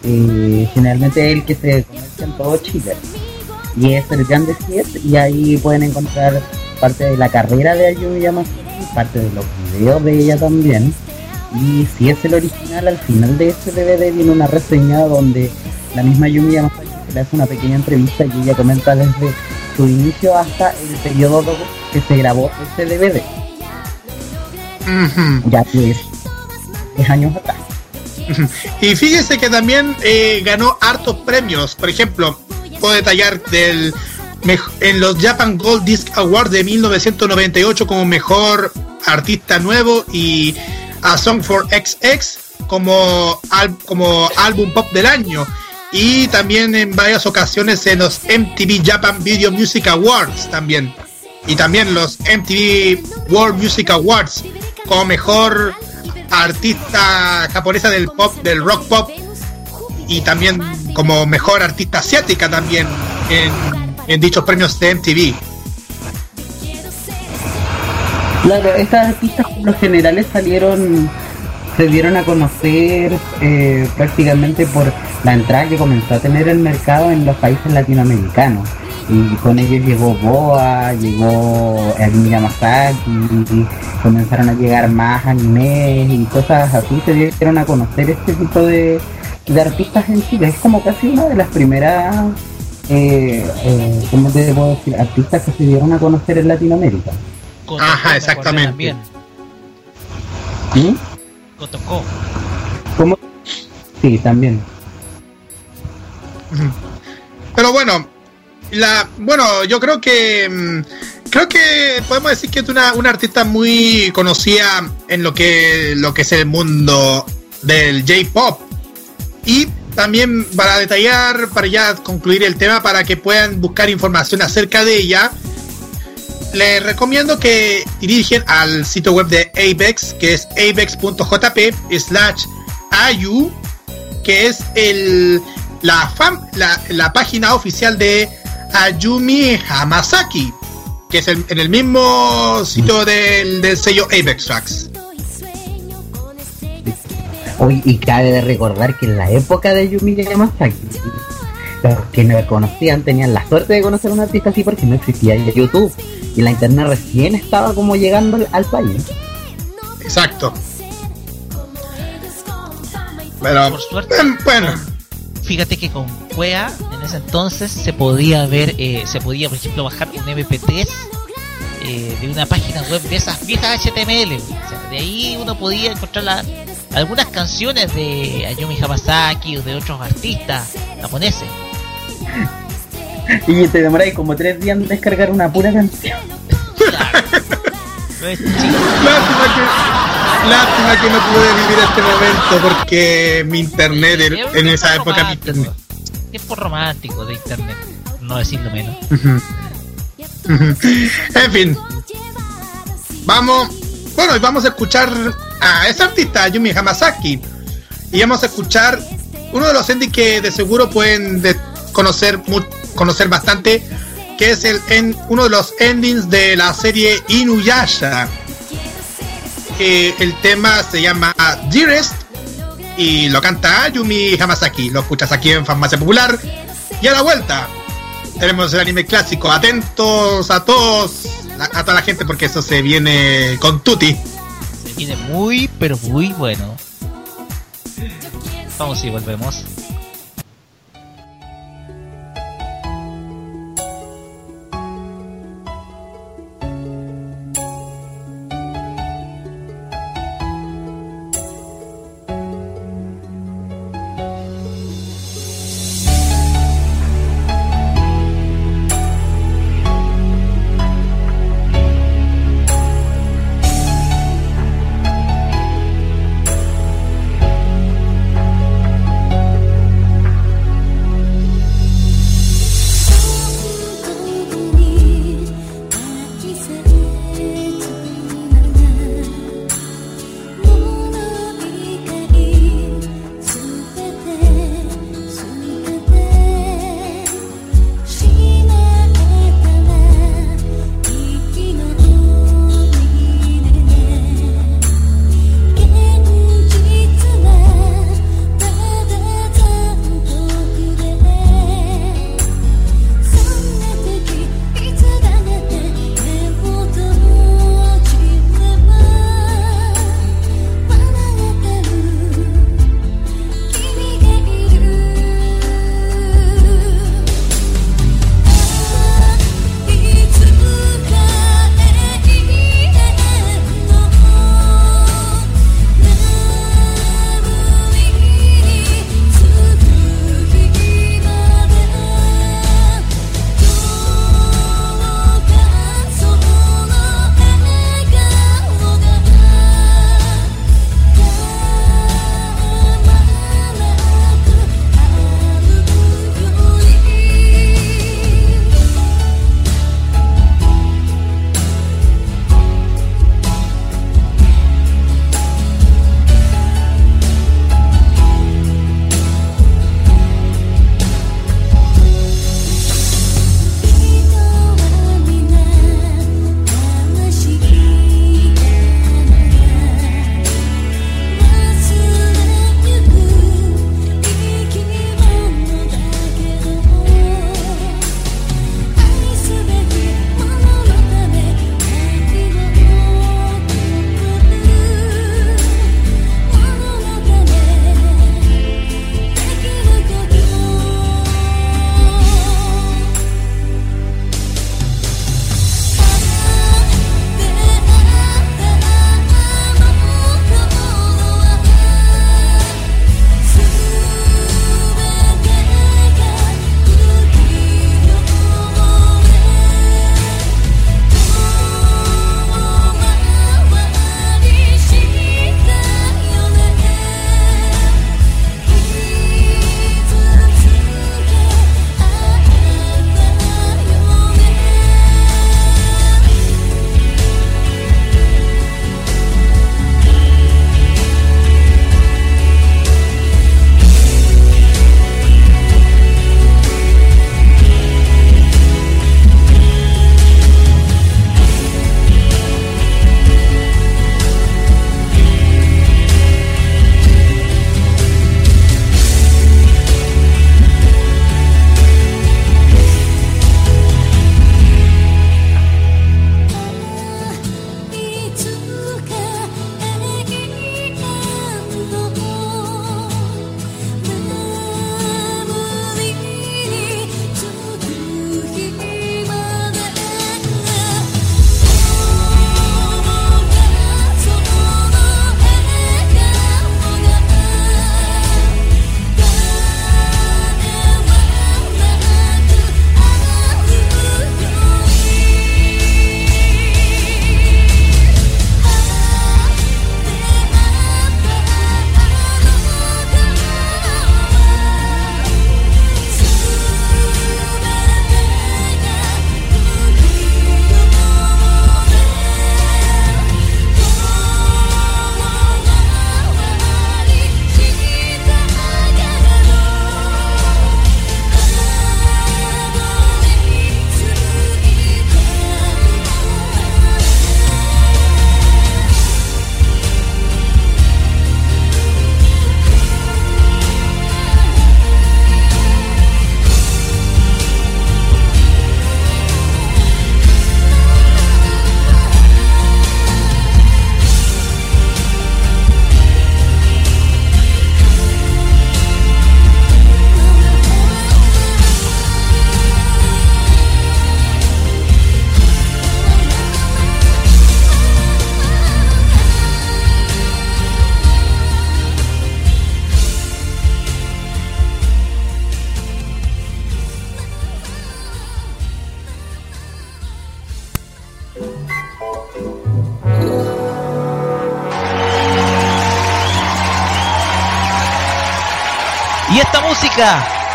Y generalmente es el que se comercia en todo Chile. Y es el Grande 7 y ahí pueden encontrar parte de la carrera de Ayumi Yamasaki, parte de los videos de ella también. Y si es el original, al final de ese DVD viene una reseña donde la misma Yumi Yamasaki se le hace una pequeña entrevista y ella comenta desde su inicio hasta el periodo que se grabó ese DVD. Ya pues 10 años atrás. Y fíjese que también eh, ganó hartos premios. Por ejemplo, puedo detallar del en los Japan Gold Disc Awards de 1998 como mejor artista nuevo y a Song for XX como, al- como álbum pop del año. Y también en varias ocasiones en los MTV Japan Video Music Awards también. Y también los MTV World Music Awards como mejor artista japonesa del pop, del rock pop, y también como mejor artista asiática también en, dichos premios de MTV. Claro, estas artistas por lo generales salieron, se dieron a conocer eh, prácticamente por la entrada que comenzó a tener el mercado en los países latinoamericanos. Y con ellos llegó Boa, llegó Akimi Yamasaki, y comenzaron a llegar más animes y cosas así, se dieron a conocer este tipo de, de artistas en Chile. Es como casi una de las primeras, eh, eh, ¿cómo te puedo decir? Artistas que se dieron a conocer en Latinoamérica. Kotoko, Ajá, exactamente. también. ¿Sí? Kotoko. ¿Cómo? Sí, también. Pero bueno, la, bueno, yo creo que mm, creo que podemos decir que es una, una artista muy conocida en lo que lo que es el mundo del J-pop. Y también para detallar, para ya concluir el tema, para que puedan buscar información acerca de ella, les recomiendo que dirigen al sitio web de Apex, que es apex.jp slash ayu, que es el, la, fam, la, la página oficial de Ayumi Hamasaki, que es el- en el mismo sitio del, del sello Apex Tracks. Hoy, y cabe de recordar que en la época de Yumi Yamasaki, los que no conocían tenían la suerte de conocer a un artista así porque no existía YouTube. Y la internet recién estaba como llegando al, al país. Exacto. Pero, Por suerte. bueno, Fíjate que con Cuea en ese entonces se podía ver, eh, se podía por ejemplo bajar un MP3 eh, de una página web de esas viejas HTML. O sea, de ahí uno podía encontrar la- algunas canciones de Ayumi Hamasaki o de otros artistas japoneses. Y te demoráis como tres días en descargar una pura canción. Claro. No es. Lástima que, no pude vivir este momento porque mi internet en, esa época mi internet. Tiempo romántico de internet, no decirlo menos. En fin, vamos. Bueno, y vamos a escuchar a esa artista, Yumi Hamasaki. Y vamos a escuchar uno de los endings que de seguro pueden de- conocer, conocer bastante, que es el en, uno de los endings de la serie Inuyasha. El tema se llama Dearest y lo canta Yumi Hamasaki. Lo escuchas aquí en Farmacia Popular. Y a la vuelta tenemos el anime clásico. Atentos a todos, a toda la gente, porque eso se viene con Tutti. Se viene muy, pero muy bueno. Vamos y volvemos.「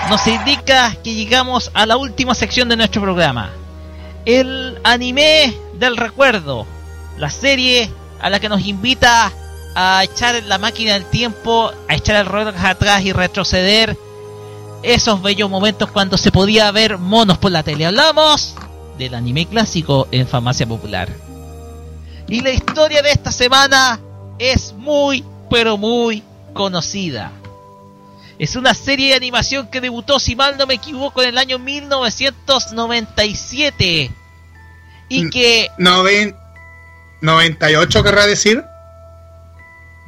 nos indica que llegamos a la última sección de nuestro programa. El anime del recuerdo, la serie a la que nos invita a echar la máquina del tiempo, a echar el reloj atrás y retroceder esos bellos momentos cuando se podía ver monos por la tele. Hablamos del anime clásico en Farmacia Popular. Y la historia de esta semana es muy, pero muy conocida. Es una serie de animación que debutó, si mal no me equivoco, en el año 1997. Y que... Noven... 98 querrá decir.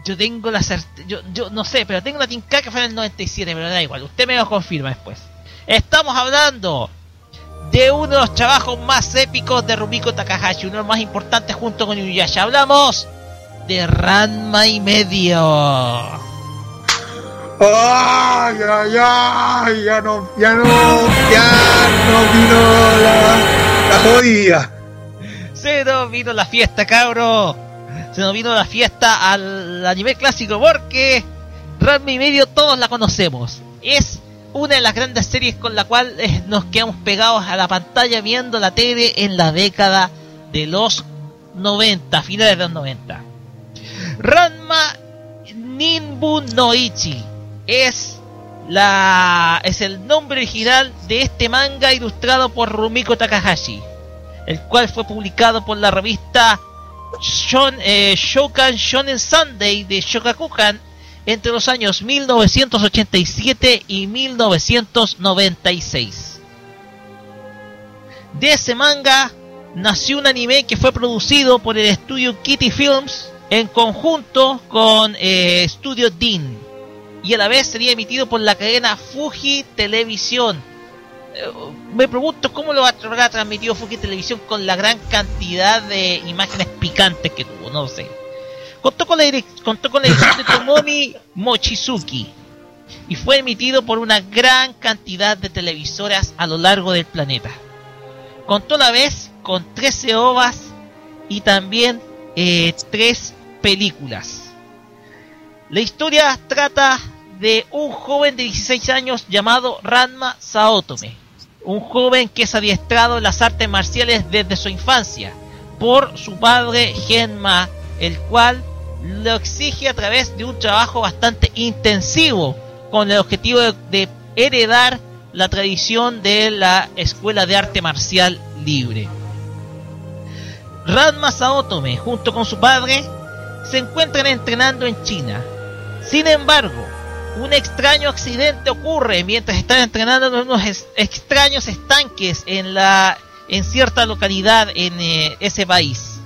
Yo tengo la certeza, yo, yo no sé, pero tengo la tinca que fue en el 97, pero da igual, usted me lo confirma después. Estamos hablando de uno de los trabajos más épicos de Rumiko Takahashi, uno de los más importantes junto con Inuyasha. Hablamos de Ranma y medio. ¡Ay, ay, ay! Ya no, ya no, ya no vino la, la jodida. Se nos vino la fiesta, cabro. Se nos vino la fiesta al anime clásico porque Ranma y medio todos la conocemos. Es una de las grandes series con la cual eh, nos quedamos pegados a la pantalla viendo la tele en la década de los 90, finales de los 90. Ranma Ninbu no Ichi es la es el nombre original de este manga ilustrado por Rumiko Takahashi, el cual fue publicado por la revista Shon, eh, Shokan Shonen Sunday de Shogakukan entre los años 1987 y 1996. De ese manga nació un anime que fue producido por el estudio Kitty Films en conjunto con eh, Studio Dean y a la vez sería emitido por la cadena Fuji Televisión. Eh, me pregunto cómo lo habrá transmitido Fuji Televisión con la gran cantidad de imágenes picantes que tuvo, no lo sé. Contó con la, contó con la dirección de Tomomi Mochizuki y fue emitido por una gran cantidad de televisoras a lo largo del planeta. Contó a la vez con 13 ovas y también eh, 3 películas. La historia trata de un joven de 16 años llamado Ranma Saotome. Un joven que es adiestrado en las artes marciales desde su infancia por su padre Genma, el cual lo exige a través de un trabajo bastante intensivo con el objetivo de, heredar la tradición de la escuela de arte marcial libre. Ranma Saotome, junto con su padre, se encuentran entrenando en China. Sin embargo, un extraño accidente ocurre mientras están entrenando en unos extraños estanques en la en cierta localidad en eh, ese país.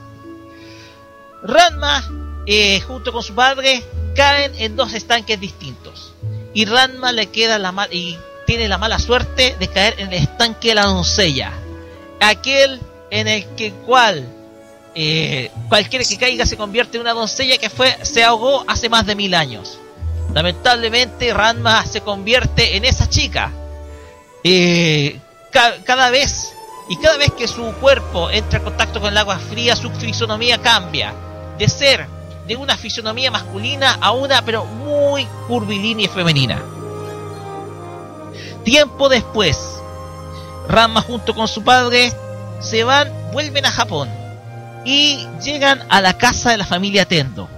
Ranma, eh, junto con su padre, caen en dos estanques distintos. Y Ranma le queda la mal y tiene la mala suerte de caer en el estanque de la doncella. Aquel en el que cual eh, cualquiera que caiga se convierte en una doncella que fue se ahogó hace más de mil años. Lamentablemente Ranma se convierte en esa chica. Eh, ca- cada vez y cada vez que su cuerpo entra en contacto con el agua fría, su fisonomía cambia. De ser de una fisonomía masculina a una pero muy curvilínea y femenina. Tiempo después, Ranma junto con su padre se van, vuelven a Japón y llegan a la casa de la familia Tendo,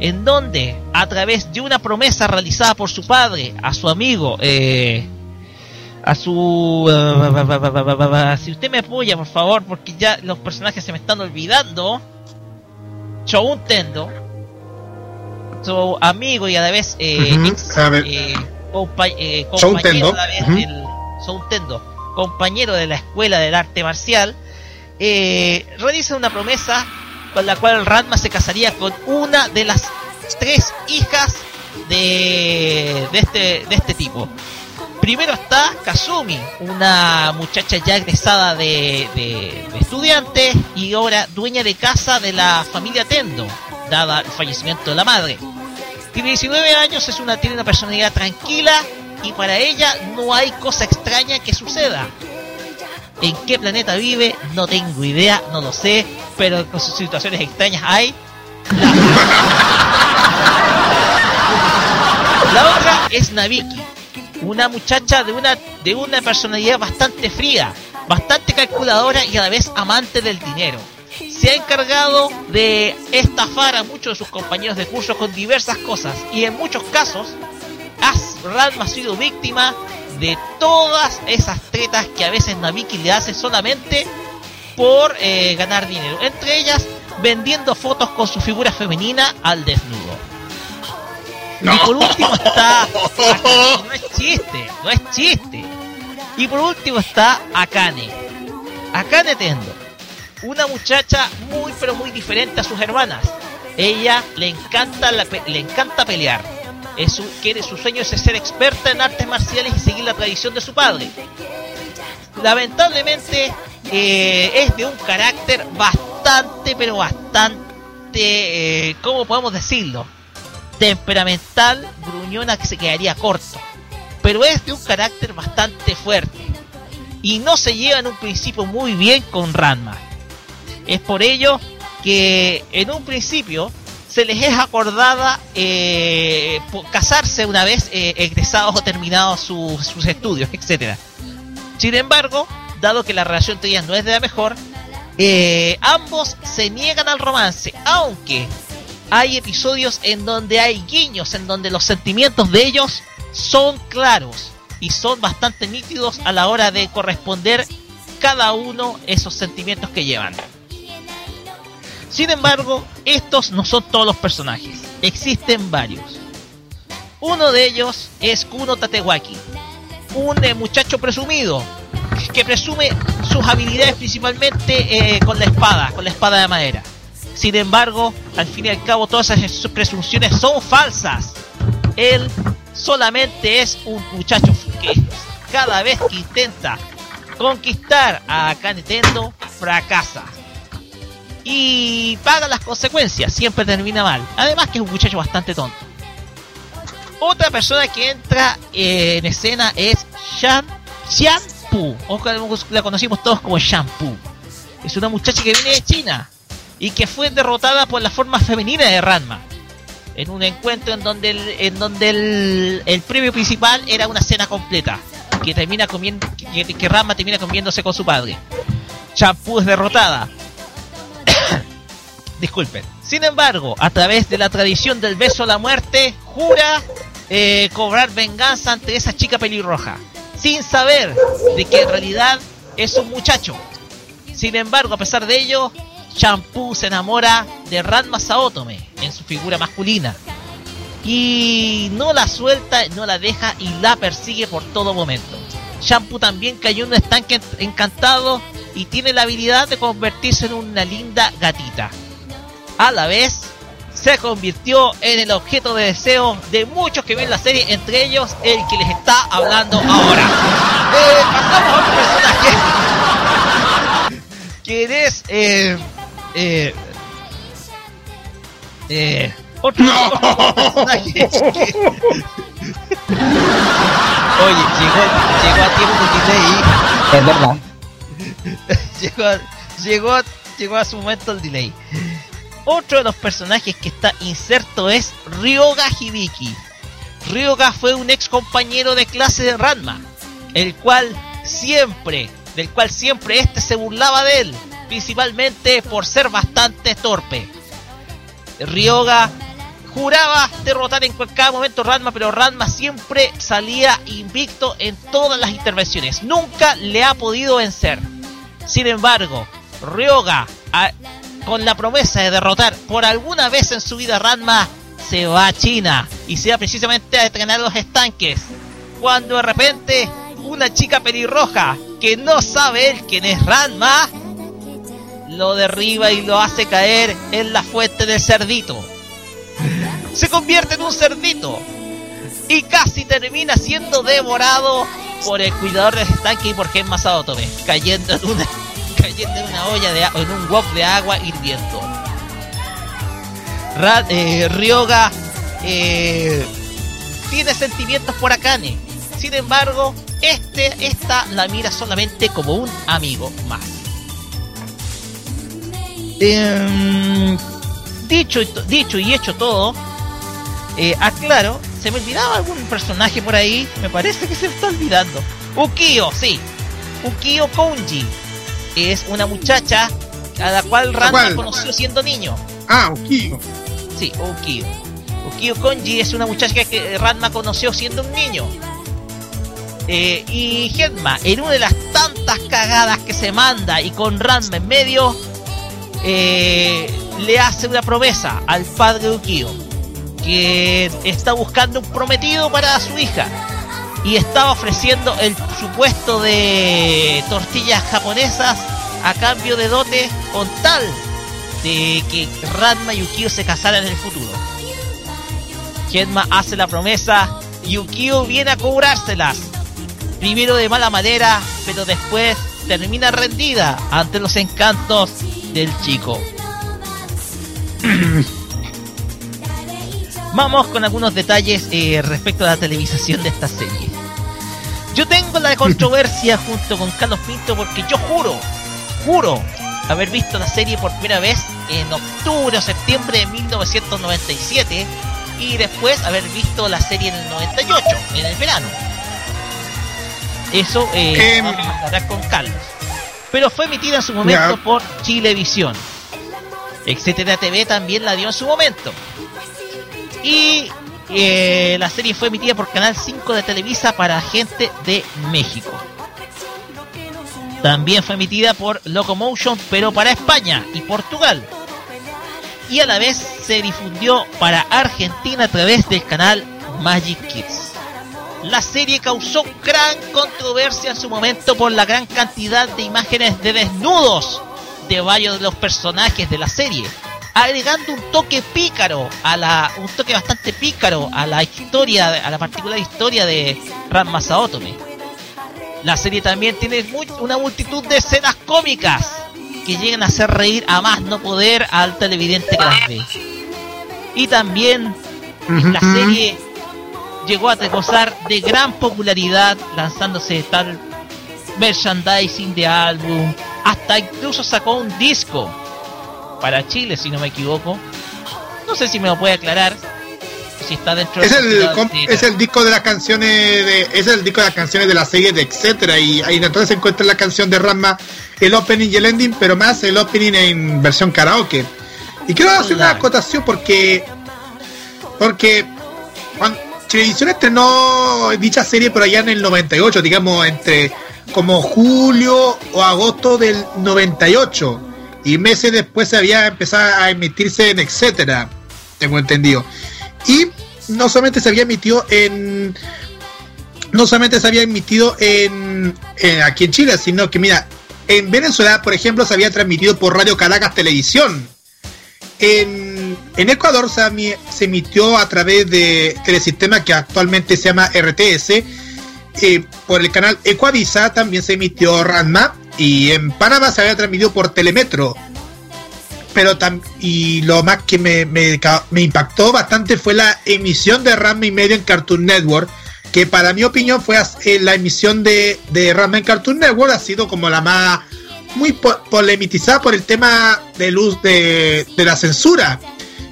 en donde a través de una promesa realizada por su padre a su amigo, eh, a su... eh, si usted me apoya, por favor, porque ya los personajes se me están olvidando. Shoun Tendo, su amigo y a la vez eh, Ujú, ex, a ver. eh, compa- eh, compañero Tendo, a la vez ujú. del Shoun Tendo, compañero de la escuela del arte marcial, eh, realiza una promesa con la cual Ranma se casaría con una de las tres hijas de, de, este, de este tipo. Primero está Kazumi, una muchacha ya egresada de, de, de estudiante y ahora dueña de casa de la familia Tendo, dada el fallecimiento de la madre. Tiene 19 años, es una, tiene una personalidad tranquila y para ella no hay cosa extraña que suceda. ¿En qué planeta vive? No tengo idea, no lo sé, pero con sus situaciones extrañas hay. La, otra es Nabiki, una muchacha de una, de una personalidad bastante fría, bastante calculadora y a la vez amante del dinero. Se ha encargado de estafar a muchos de sus compañeros de curso con diversas cosas y en muchos casos Ranma ha sido víctima de todas esas tretas que a veces Nabiki le hace solamente por eh, ganar dinero. Entre ellas, vendiendo fotos con su figura femenina al desnudo. Y por último está. no es chiste, no es chiste. Y por último está Akane. Akane Tendo. Una muchacha muy pero muy diferente a sus hermanas. Ella le encanta, le encanta pelear. Es su, quiere, su sueño es ser experta en artes marciales y seguir la tradición de su padre. Lamentablemente eh, es de un carácter bastante, pero bastante, eh, ¿cómo podemos decirlo? temperamental, gruñona que se quedaría corto, pero es de un carácter bastante fuerte y no se lleva en un principio muy bien con Ranma. Es por ello que en un principio se les es acordada eh, casarse una vez eh, egresados o terminados sus estudios, etc. Sin embargo, dado que la relación de ellas no es de la mejor, eh, ambos se niegan al romance, aunque hay episodios en donde hay guiños, en donde los sentimientos de ellos son claros y son bastante nítidos a la hora de corresponder cada uno esos sentimientos que llevan. Sin embargo, estos no son todos los personajes, existen varios. Uno de ellos es Kuno Tatewaki, un eh, muchacho presumido que presume sus habilidades principalmente eh, con la espada, con la espada de madera. Sin embargo, al fin y al cabo, todas esas presunciones son falsas. Él solamente es un muchacho que cada vez que intenta conquistar a Kanetendo, fracasa. Y paga las consecuencias, siempre termina mal. Además que es un muchacho bastante tonto. Otra persona que entra en escena es Shan Shampoo, o la conocimos todos como Shampoo. Es una muchacha que viene de China y que fue derrotada por la forma femenina de Ranma. En un encuentro en donde el, en donde el, premio principal era una cena completa. Que termina comiendo. Que, que Ranma termina comiéndose con su padre. Champú es derrotada. Disculpen. Sin embargo, a través de la tradición del beso a la muerte, jura eh, cobrar venganza ante esa chica pelirroja. Sin saber de que en realidad es un muchacho. Sin embargo, a pesar de ello, Shampoo se enamora de Ranma Saotome en su figura masculina. Y no la suelta, no la deja y la persigue por todo momento. Shampoo también cayó en un estanque encantado y tiene la habilidad de convertirse en una linda gatita. A la vez, se convirtió en el objeto de deseo de muchos que ven la serie, entre ellos el que les está hablando ahora. Eh, pasamos a otro personaje. Quien es eh, eh, eh, otro personaje Oye, llegó, llegó a tiempo el delay. Es verdad. llegó, llegó, llegó a su momento el delay. Otro de los personajes que está inserto es Ryoga Hibiki. Ryoga fue un ex compañero de clase de Ranma, el cual siempre, del cual siempre este se burlaba de él principalmente por ser bastante torpe. Ryoga juraba derrotar en cualquier momento Ranma, pero Ranma siempre salía invicto en todas las intervenciones. Nunca le ha podido vencer. Sin embargo, Ryoga, con la promesa de derrotar por alguna vez en su vida Ranma, se va a China y se va precisamente a entrenar los estanques. Cuando de repente una chica pelirroja que no sabe él quién es Ranma lo derriba y lo hace caer en la fuente del cerdito. Se convierte en un cerdito y casi termina siendo devorado por el cuidador del estanque y por Genma Saotome, cayendo en una cayendo en una olla de en un wok de agua hirviendo. Eh, Ryoga eh, tiene sentimientos por Akane. Sin embargo, este esta la mira solamente como un amigo más. Em, dicho, dicho y hecho todo, eh, aclaro, se me olvidaba algún personaje por ahí. Me parece que se me está olvidando. Ukio, sí. Ukio Konji. Es una muchacha a la cual cual? conoció siendo niño. Ah, Ukio. Sí, Ukio. Ukio Konji es una muchacha que Ranma conoció siendo un niño. Eh, y Genma, en una de las tantas cagadas que se manda y con Ranma en medio, eh, le hace una promesa al padre de Ukio, que está buscando un prometido para su hija. Y estaba ofreciendo el supuesto de tortillas japonesas a cambio de dote con tal de que Ranma y Ukio se casaran en el futuro. Genma hace la promesa y Ukio viene a cobrárselas. Primero de mala manera, pero después termina rendida ante los encantos del chico. Vamos con algunos detalles eh, respecto a la televisación de esta serie. Yo tengo la controversia junto con Carlos Pinto porque yo juro, juro haber visto la serie por primera vez en octubre o septiembre de 1997 y después haber visto la serie en el 98, en el verano. Eso eh, Em. vamos a aclarar con Carlos. Pero fue emitida en su momento por Chilevisión. Etcétera TV también la dio en su momento. Y eh, la serie fue emitida por Canal 5 de Televisa para gente de México. También fue emitida por Locomotion, pero para España y Portugal. Y a la vez se difundió para Argentina a través del canal Magic Kids. La serie causó gran controversia en su momento por la gran cantidad de imágenes de desnudos de varios de los personajes de la serie, agregando un toque pícaro a la un toque bastante pícaro a la historia, a la particular historia de Ranma Saotome. La serie también tiene mu- una multitud de escenas cómicas que llegan a hacer reír a más no poder al televidente que las ve. Y también la serie llegó a gozar de gran popularidad lanzándose tal merchandising de álbum, hasta incluso sacó un disco para Chile, si no me equivoco. No sé si me lo puede aclarar. Si está dentro Es de el, com- es el disco de las canciones de es el disco de las canciones de la serie de etcétera y ahí entonces se encuentra la canción de Ranma el opening y el ending pero más el opening en versión karaoke y quiero hacer una acotación porque porque cuando Televisión estrenó dicha serie por allá en el 98 digamos entre como julio o agosto del 98 y meses después se había empezado a emitirse en etcétera tengo entendido. Y no solamente se había emitido en no solamente se había emitido en, en- aquí en Chile sino que mira en Venezuela por ejemplo se había transmitido por Radio Caracas Televisión. En, en Ecuador se, emitió a través de telesistema que actualmente se llama RTS eh, por el canal Ecuavisa también se emitió Ranma y en Panamá se había transmitido por Telemetro. Pero y lo más que me, me, impactó bastante fue la emisión de Ranma y medio en Cartoon Network que para mi opinión fue eh, la emisión de, de en Cartoon Network ha sido como la más muy po- polemizada por el tema de luz de, de la censura.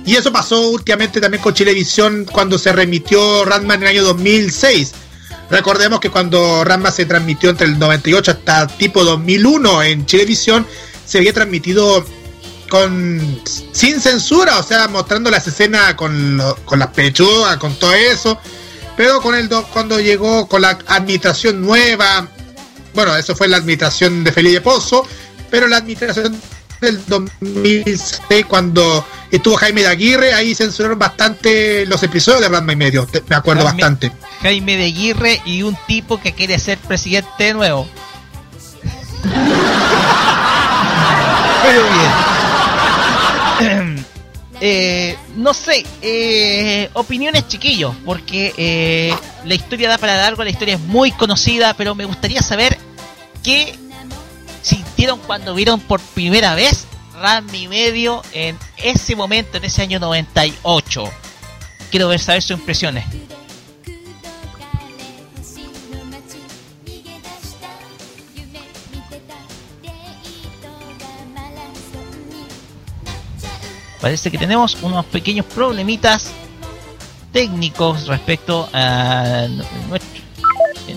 Y eso pasó últimamente también con Chilevisión cuando se remitió Ranma en el año 2006 Recordemos que cuando Ranma se transmitió entre el 98 hasta tipo 2001 en Chilevisión, se había transmitido con sin censura, o sea, mostrando las escenas con, con las pechugas, con todo eso. Pero con el do- cuando llegó con la administración nueva, bueno, eso fue la administración de Felipe Pozo, pero la administración del 2006 cuando estuvo Jaime de Aguirre, ahí censuraron bastante los episodios de Ranma y medio, me acuerdo Jaime- bastante. Jaime de Aguirre y un tipo que quiere ser presidente de nuevo. Pero bien. Eh, no sé, eh, opiniones chiquillos, porque eh, la historia da para largo, la historia es muy conocida, pero me gustaría saber qué sintieron cuando vieron por primera vez Ranma y medio en ese momento, en ese año 98. Quiero ver saber sus impresiones. Parece que tenemos unos pequeños problemitas técnicos respecto a nuestro,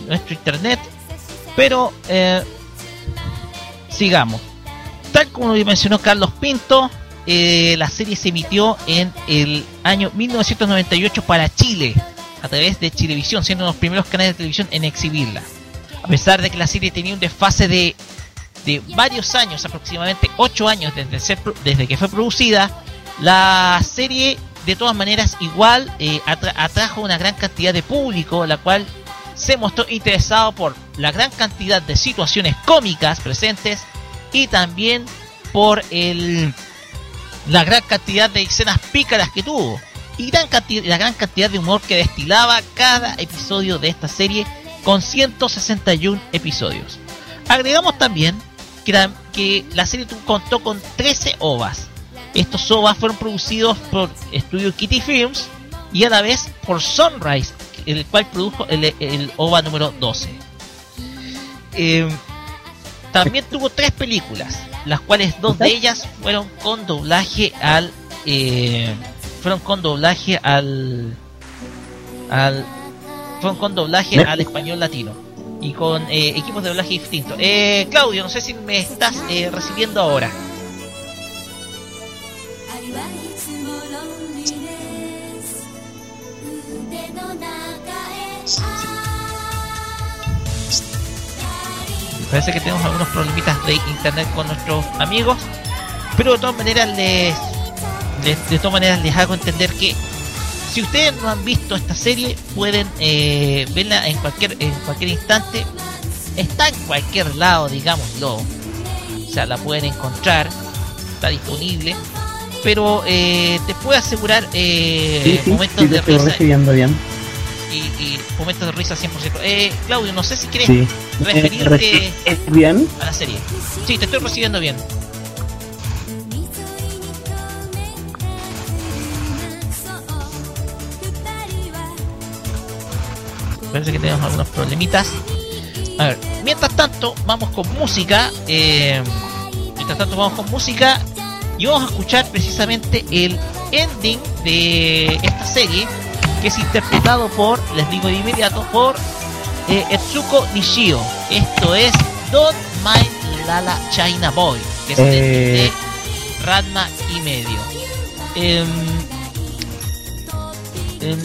nuestro internet, pero eh, sigamos. Tal como mencionó Carlos Pinto, eh, la serie se emitió en el año 1998 para Chile, a través de Chilevisión, siendo uno de los primeros canales de televisión en exhibirla. A pesar de que la serie tenía un desfase de, de varios años, aproximadamente 8 años desde, desde que fue producida, la serie de todas maneras igual eh, atra atrajo una gran cantidad de público, la cual se mostró interesado por la gran cantidad de situaciones cómicas presentes y también por el, la gran cantidad de escenas pícaras que tuvo y la gran cantidad de humor que destilaba cada episodio de esta serie con 161 episodios. Agregamos también que la, serie contó con 13 ovas. Estos ovas fueron producidos por Estudio Kitty Films y a la vez por Sunrise, el cual produjo el, el OVA número 12. Eh, también tuvo tres películas, las cuales dos de ellas fueron con doblaje al eh, fueron con doblaje al al fueron con doblaje al español latino y con eh, equipos de doblaje distintos. Eh, Claudio, no sé si me estás eh, recibiendo ahora. Parece que tenemos algunos problemitas de internet con nuestros amigos, pero de todas maneras les, les de todas maneras les hago entender que si ustedes no han visto esta serie pueden eh, verla en cualquier en cualquier instante. Está en cualquier lado digámoslo. O sea la pueden encontrar está disponible. Pero eh, te puedo asegurar eh, Sí, sí, momentos sí, de estoy risa. recibiendo bien. Y, y momentos de risa 100% eh, Claudio no sé si quieres Sí. referirte Eh, a la serie sí te estoy recibiendo bien Parece que tenemos algunos problemitas. A ver, mientras tanto, vamos con música. eh, mientras tanto, vamos con música. Y vamos a escuchar precisamente el ending de esta serie. Que es interpretado por, les digo de inmediato, por eh, Etsuko Nishio. Esto es Don't Mind Lala China Boy. Que es Eh. de Ranma y medio. Em, em,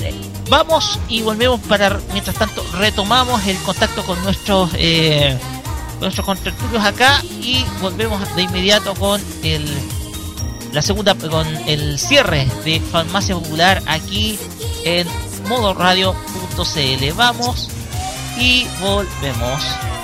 vamos y volvemos para mientras tanto retomamos el contacto con nuestros eh, con nuestros contertulios acá y volvemos de inmediato con el la segunda con el cierre de farmacia popular aquí en modoradio.cl vamos y volvemos「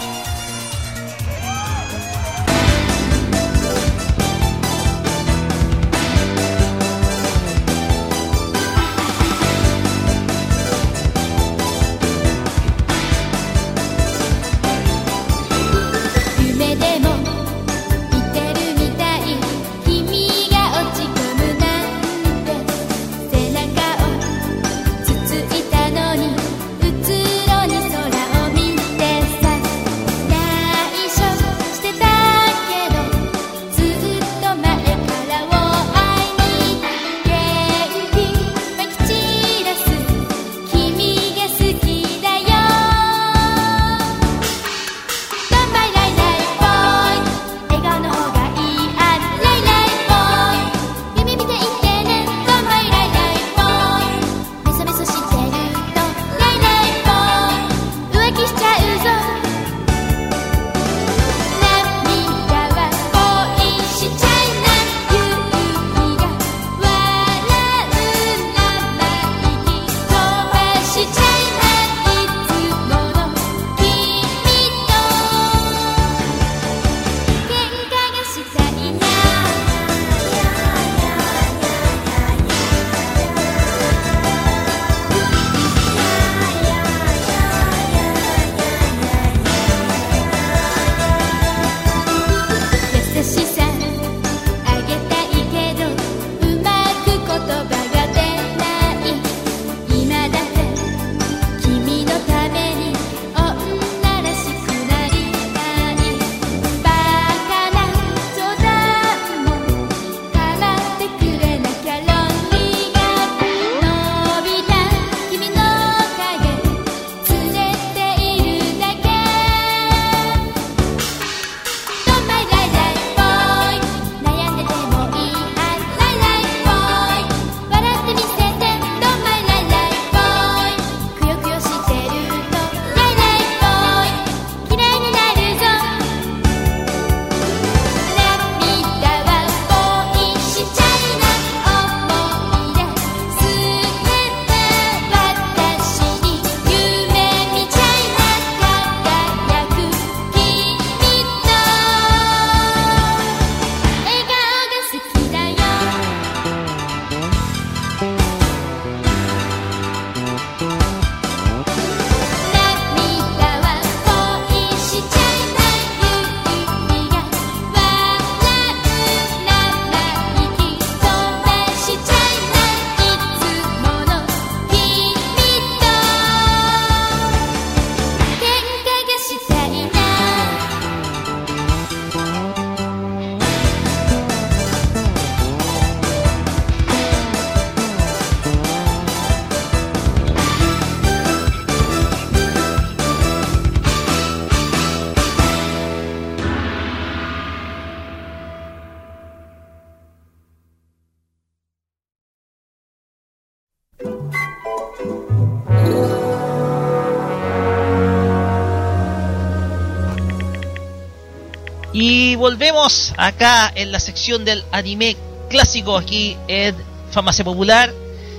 volvemos acá en la sección del anime clásico aquí en Farmacia Popular.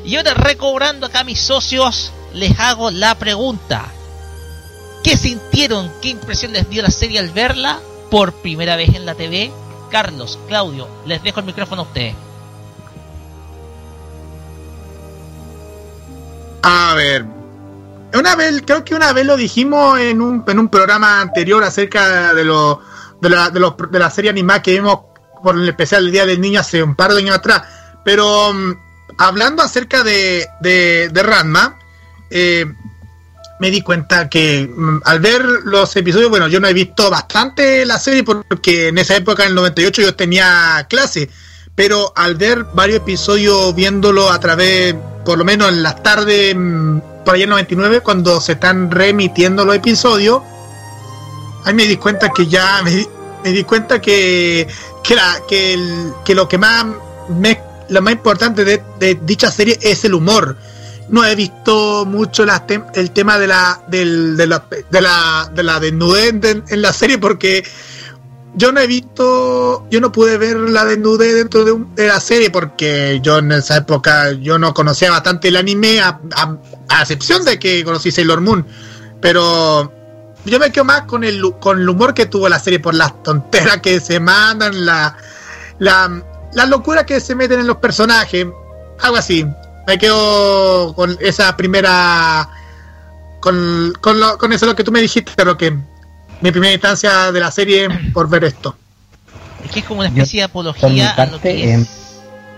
Y ahora recobrando acá a mis socios, les hago la pregunta. ¿Qué sintieron? ¿Qué impresión les dio la serie al verla por primera vez en la TV? Carlos, Claudio, les dejo el micrófono a ustedes. A ver. Una vez, creo que una vez lo dijimos en un, en un programa anterior acerca de, lo, de, la, de, los- de la serie animada que vimos por el especial del Día del Niño hace un par de años atrás. Pero mm, hablando acerca de, de, de eh, me di cuenta que mm, al ver los episodios, bueno, yo no he visto bastante la serie porque en esa época, en el 98, yo tenía clase. Pero al ver varios episodios, viéndolo a través, por lo menos en las tardes, mm, por allá en 99, cuando se están remitiendo los episodios, ahí me di cuenta que ya, me, me di cuenta que, que, la- que, que lo que más, me- lo más importante de, dicha serie es el humor. No he visto mucho las tem- el tema de la del- de la de la, de la desnudez en, la serie porque yo no he visto yo no pude ver la desnudez dentro de, un- de la serie porque yo en esa época yo no conocía bastante el anime a- a excepción de que conocí Sailor Moon. Pero yo me quedo más con el con el humor que tuvo la serie por las tonteras que se mandan la la, la locura que se meten en los personajes algo así me quedo con esa primera con, con, lo- con eso lo que tú me dijiste pero que mi primera instancia de la serie por ver esto Es que es como una Yo, especie de apología a lo que es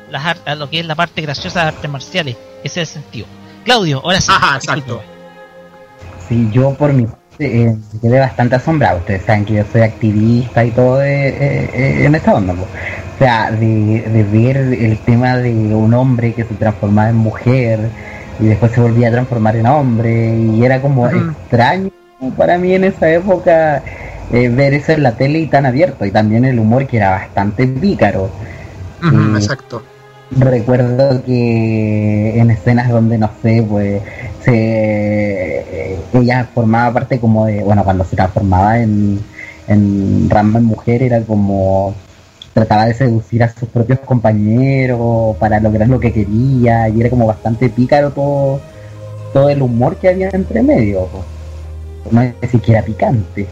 las ar- a lo que es la parte graciosa de las artes marciales. Ese es el sentido. Claudio, ahora sí. Ajá, exacto. Sí, yo por mi eh, quedé bastante asombrado. Ustedes saben que yo soy activista y todo eh, eh, en esta onda. O sea, de, de ver el tema de un hombre que se transformaba en mujer y después se volvía a transformar en hombre y era como extraño para mí en esa época eh, ver eso en la tele y tan abierto y también el humor que era bastante pícaro. Exacto Recuerdo que en escenas donde, no sé, pues se, ella formaba parte como de, bueno, cuando se transformaba en, en Rama en mujer era como trataba de seducir a sus propios compañeros para lograr lo que quería y era como bastante pícaro todo, todo el humor que había entre medio. No es decir que era picante.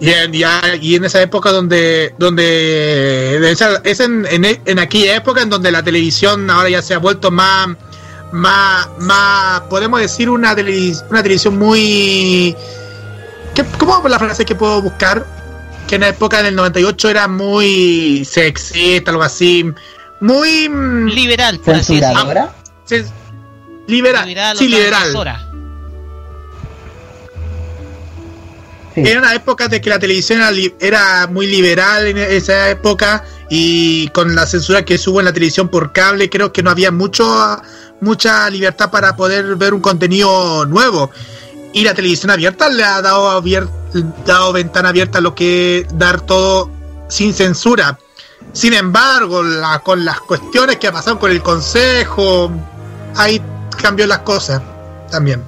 Y en, ya- y en esa época donde donde de esa- es en, en, en aquella época en donde la televisión ahora ya se ha vuelto más más más podemos decir una televis- una televisión muy ¿qué, ¿cómo es la frase que puedo buscar? que en la época del 98 era muy sexista algo así muy mm, Liberal, por así decirlo. ¿Censuradora? se- liberal, Liberal, sí liberal Sí. Era una época de que la televisión era, li- era muy liberal en esa época y con la censura que hubo en la televisión por cable creo que no había mucho mucha libertad para poder ver un contenido nuevo y la televisión abierta le ha dado abier- dado ventana abierta a lo que es dar todo sin censura sin embargo la- con las cuestiones que pasaron con el consejo ahí cambió las cosas también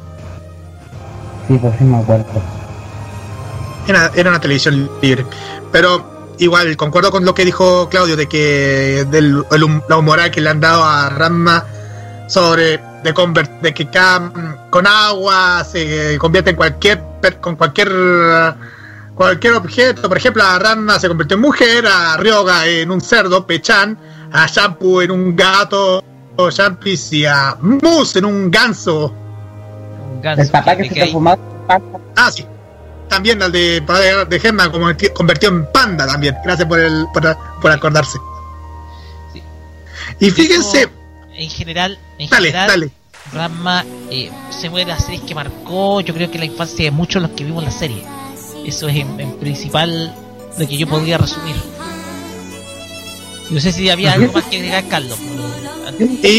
Sí, pues sí me acuerdo. Era, era una televisión libre. Pero igual, concuerdo con lo que dijo Claudio de que del el la humoral que le han dado a Ranma sobre de, conver- de que cada, con agua se convierte en cualquier con cualquier cualquier objeto. Por ejemplo, a Ranma se convirtió en mujer, a Ryoga en un cerdo, Pechan, a Shampoo en un gato, o Shampis y a Moose en un ganso. Un ganso El papá que se que pata. Ah, sí. También al de padre de Gemma como convirtió en panda también. Gracias por el por, por acordarse. Sí. Y fíjense, En general, en dale, general, dale. Ranma eh, se fue de las series que marcó, yo creo que la infancia de muchos los que vimos la serie. Eso es en, en principal lo que yo podría resumir. No sé si había algo más que agregar, Carlos,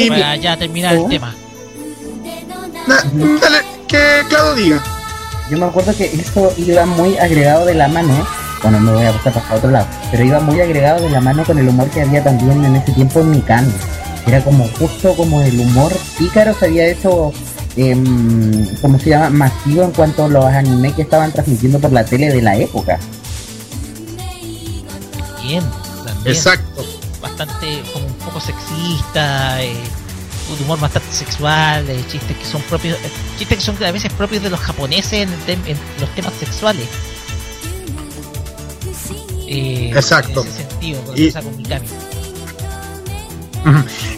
para ya terminar el tema. na- dale, que Claudio diga. Yo me acuerdo que eso iba muy agregado de la mano. Bueno, me voy a pasar para otro lado. Pero iba muy agregado de la mano con el humor que había también en ese tiempo en Mikan. Era como justo como el humor pícaro se había hecho, em, ¿cómo se llama? Masivo en cuanto a los animes que estaban transmitiendo por la tele de la época. también. también. Exacto. Bastante, como un poco sexista, eh, un humor bastante sexual, eh, chistes que son propios, eh, chistes que son a veces propios de los japoneses en, el tem- en los temas sexuales. Eh, Exacto. En ese sentido, con, Y-.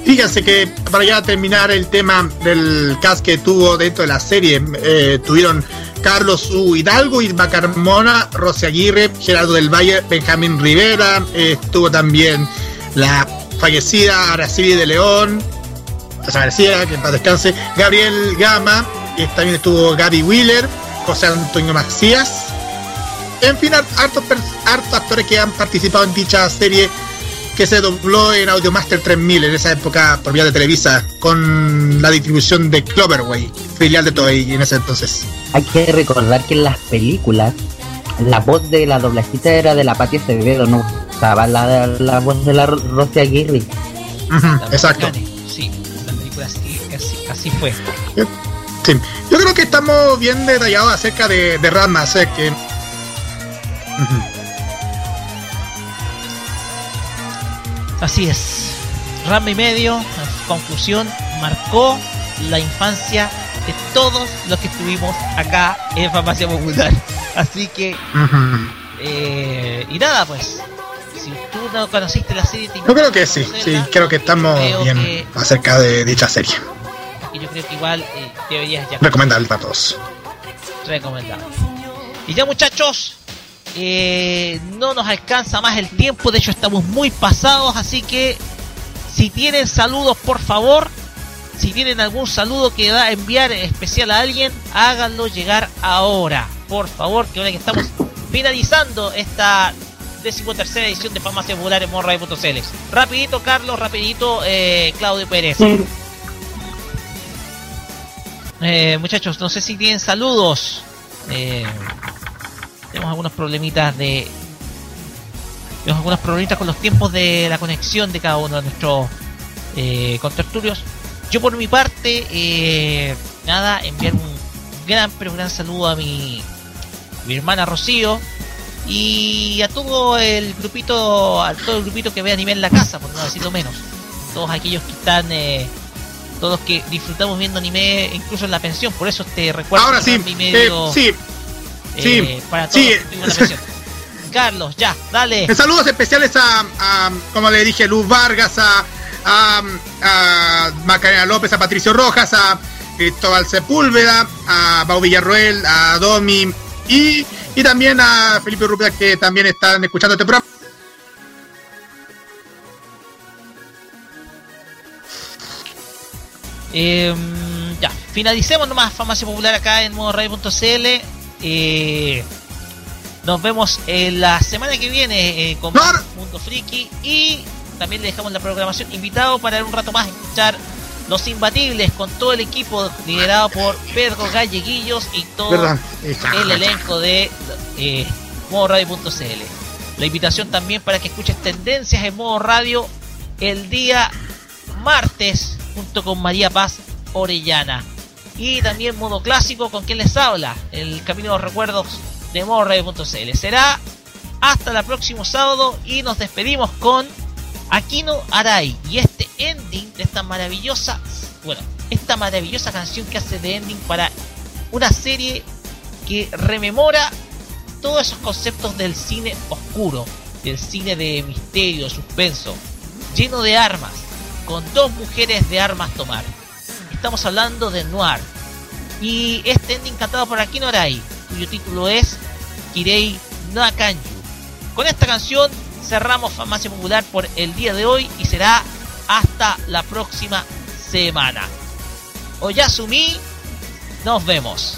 Fíjense que para ya terminar el tema del cast que tuvo dentro de la serie, eh, tuvieron Carlos U. Hidalgo, Irma Carmona, Rosy Aguirre, Gerardo del Valle, Benjamín Rivera, estuvo también la fallecida Araceli de León, que en paz descanse, Gabriel Gama, y también estuvo Gaby Wheeler, José Antonio Macías, en fin, har- hartos, hartos actores que han participado en dicha serie que se dobló en Audiomaster 3000 en esa época por vía de Televisa con la distribución de Cloverway, filial de Toei en ese entonces. Hay que recordar que en las películas la voz de la doblajita era de la Patti Acevedo, no usaba la, la voz de la Ro- Rosy Aguirre. Exacto. Así, así, así fue. Sí. Yo creo que estamos bien detallados acerca de, de Ranma, sé que. Así es. Rama y medio, en conclusión, marcó la infancia de todos los que estuvimos acá en Farmacia Popular. Así que, eh, y nada, pues, si tú no conociste la serie, te Yo creo que sí, sí, creo que estamos Creo bien que- acerca de dicha serie. Y yo creo que igual eh, deberías ya Recomendable para todos. recomendable. Y ya muchachos, eh, no nos alcanza más el tiempo, de hecho estamos muy pasados, así que si tienen saludos por favor, si tienen algún saludo que da enviar especial a alguien, háganlo llegar ahora, por favor, que ahora que estamos finalizando esta decimotercera edición de Farmacia Popular en morray.cl. Rapidito Carlos, rapidito eh, Claudio Pérez. Eh, muchachos, no sé si tienen saludos. Eh, tenemos algunos problemitas de. Tenemos algunos problemitas con los tiempos de la conexión de cada uno de nuestros eh, contertulios. Yo, por mi parte, nada, enviar un gran, pero gran saludo a mi, mi hermana Rocío y a todo el grupito, a todo el grupito que ve anime en la casa, por no decirlo menos. Todos aquellos que están. Eh, todos que disfrutamos viendo anime incluso en la pensión, por eso te recuerdo Ahora sí, eh, medio, sí, sí, eh, para todos sí. los que la. Carlos, ya, dale. Eh, Saludos especiales a, a, como le dije, Luz Vargas, a, a, a Macarena López, a Patricio Rojas, a Cristóbal Sepúlveda, a Pau Villarroel, a Domi y, y también a Felipe Rupia que también están escuchando este programa. Eh, ya, finalicemos nomás Farmacia Popular acá en modoradio.cl. Eh, nos vemos en la semana que viene eh, con No. Mundo Friki y también le dejamos la programación invitado para un rato más escuchar Los Imbatibles con todo el equipo liderado por Pedro Galleguillos y todo ¿Verdad? el elenco de eh, modoradio.cl. La invitación también para que escuches tendencias en modo radio el día martes junto con María Paz Orellana. Y también modo clásico con quien les habla, el Camino de los Recuerdos de modo radio.cl. Será hasta el próximo sábado y nos despedimos con Aquino Arai y este ending de esta maravillosa, bueno, esta maravillosa canción que hace de ending para una serie que rememora todos esos conceptos del cine oscuro, del cine de misterio, suspenso, lleno de armas, con dos mujeres de armas tomar. Estamos hablando de Noir. Y este ending cantado por Akino Arai, cuyo título es Kirei no. Con esta canción cerramos Farmacia Popular por el día de hoy y será hasta la próxima semana. Oyasumi, nos vemos.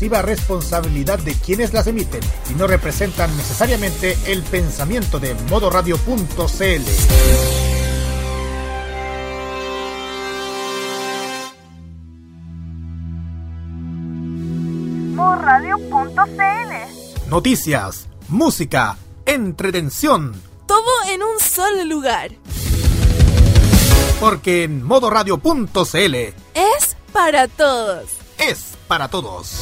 exclusiva responsabilidad de quienes las emiten y no representan necesariamente el pensamiento de modoradio.cl. Radio.cl Noticias, música, entretención. Todo en un solo lugar. Porque en modoradio.cl Es para todos. es para todos.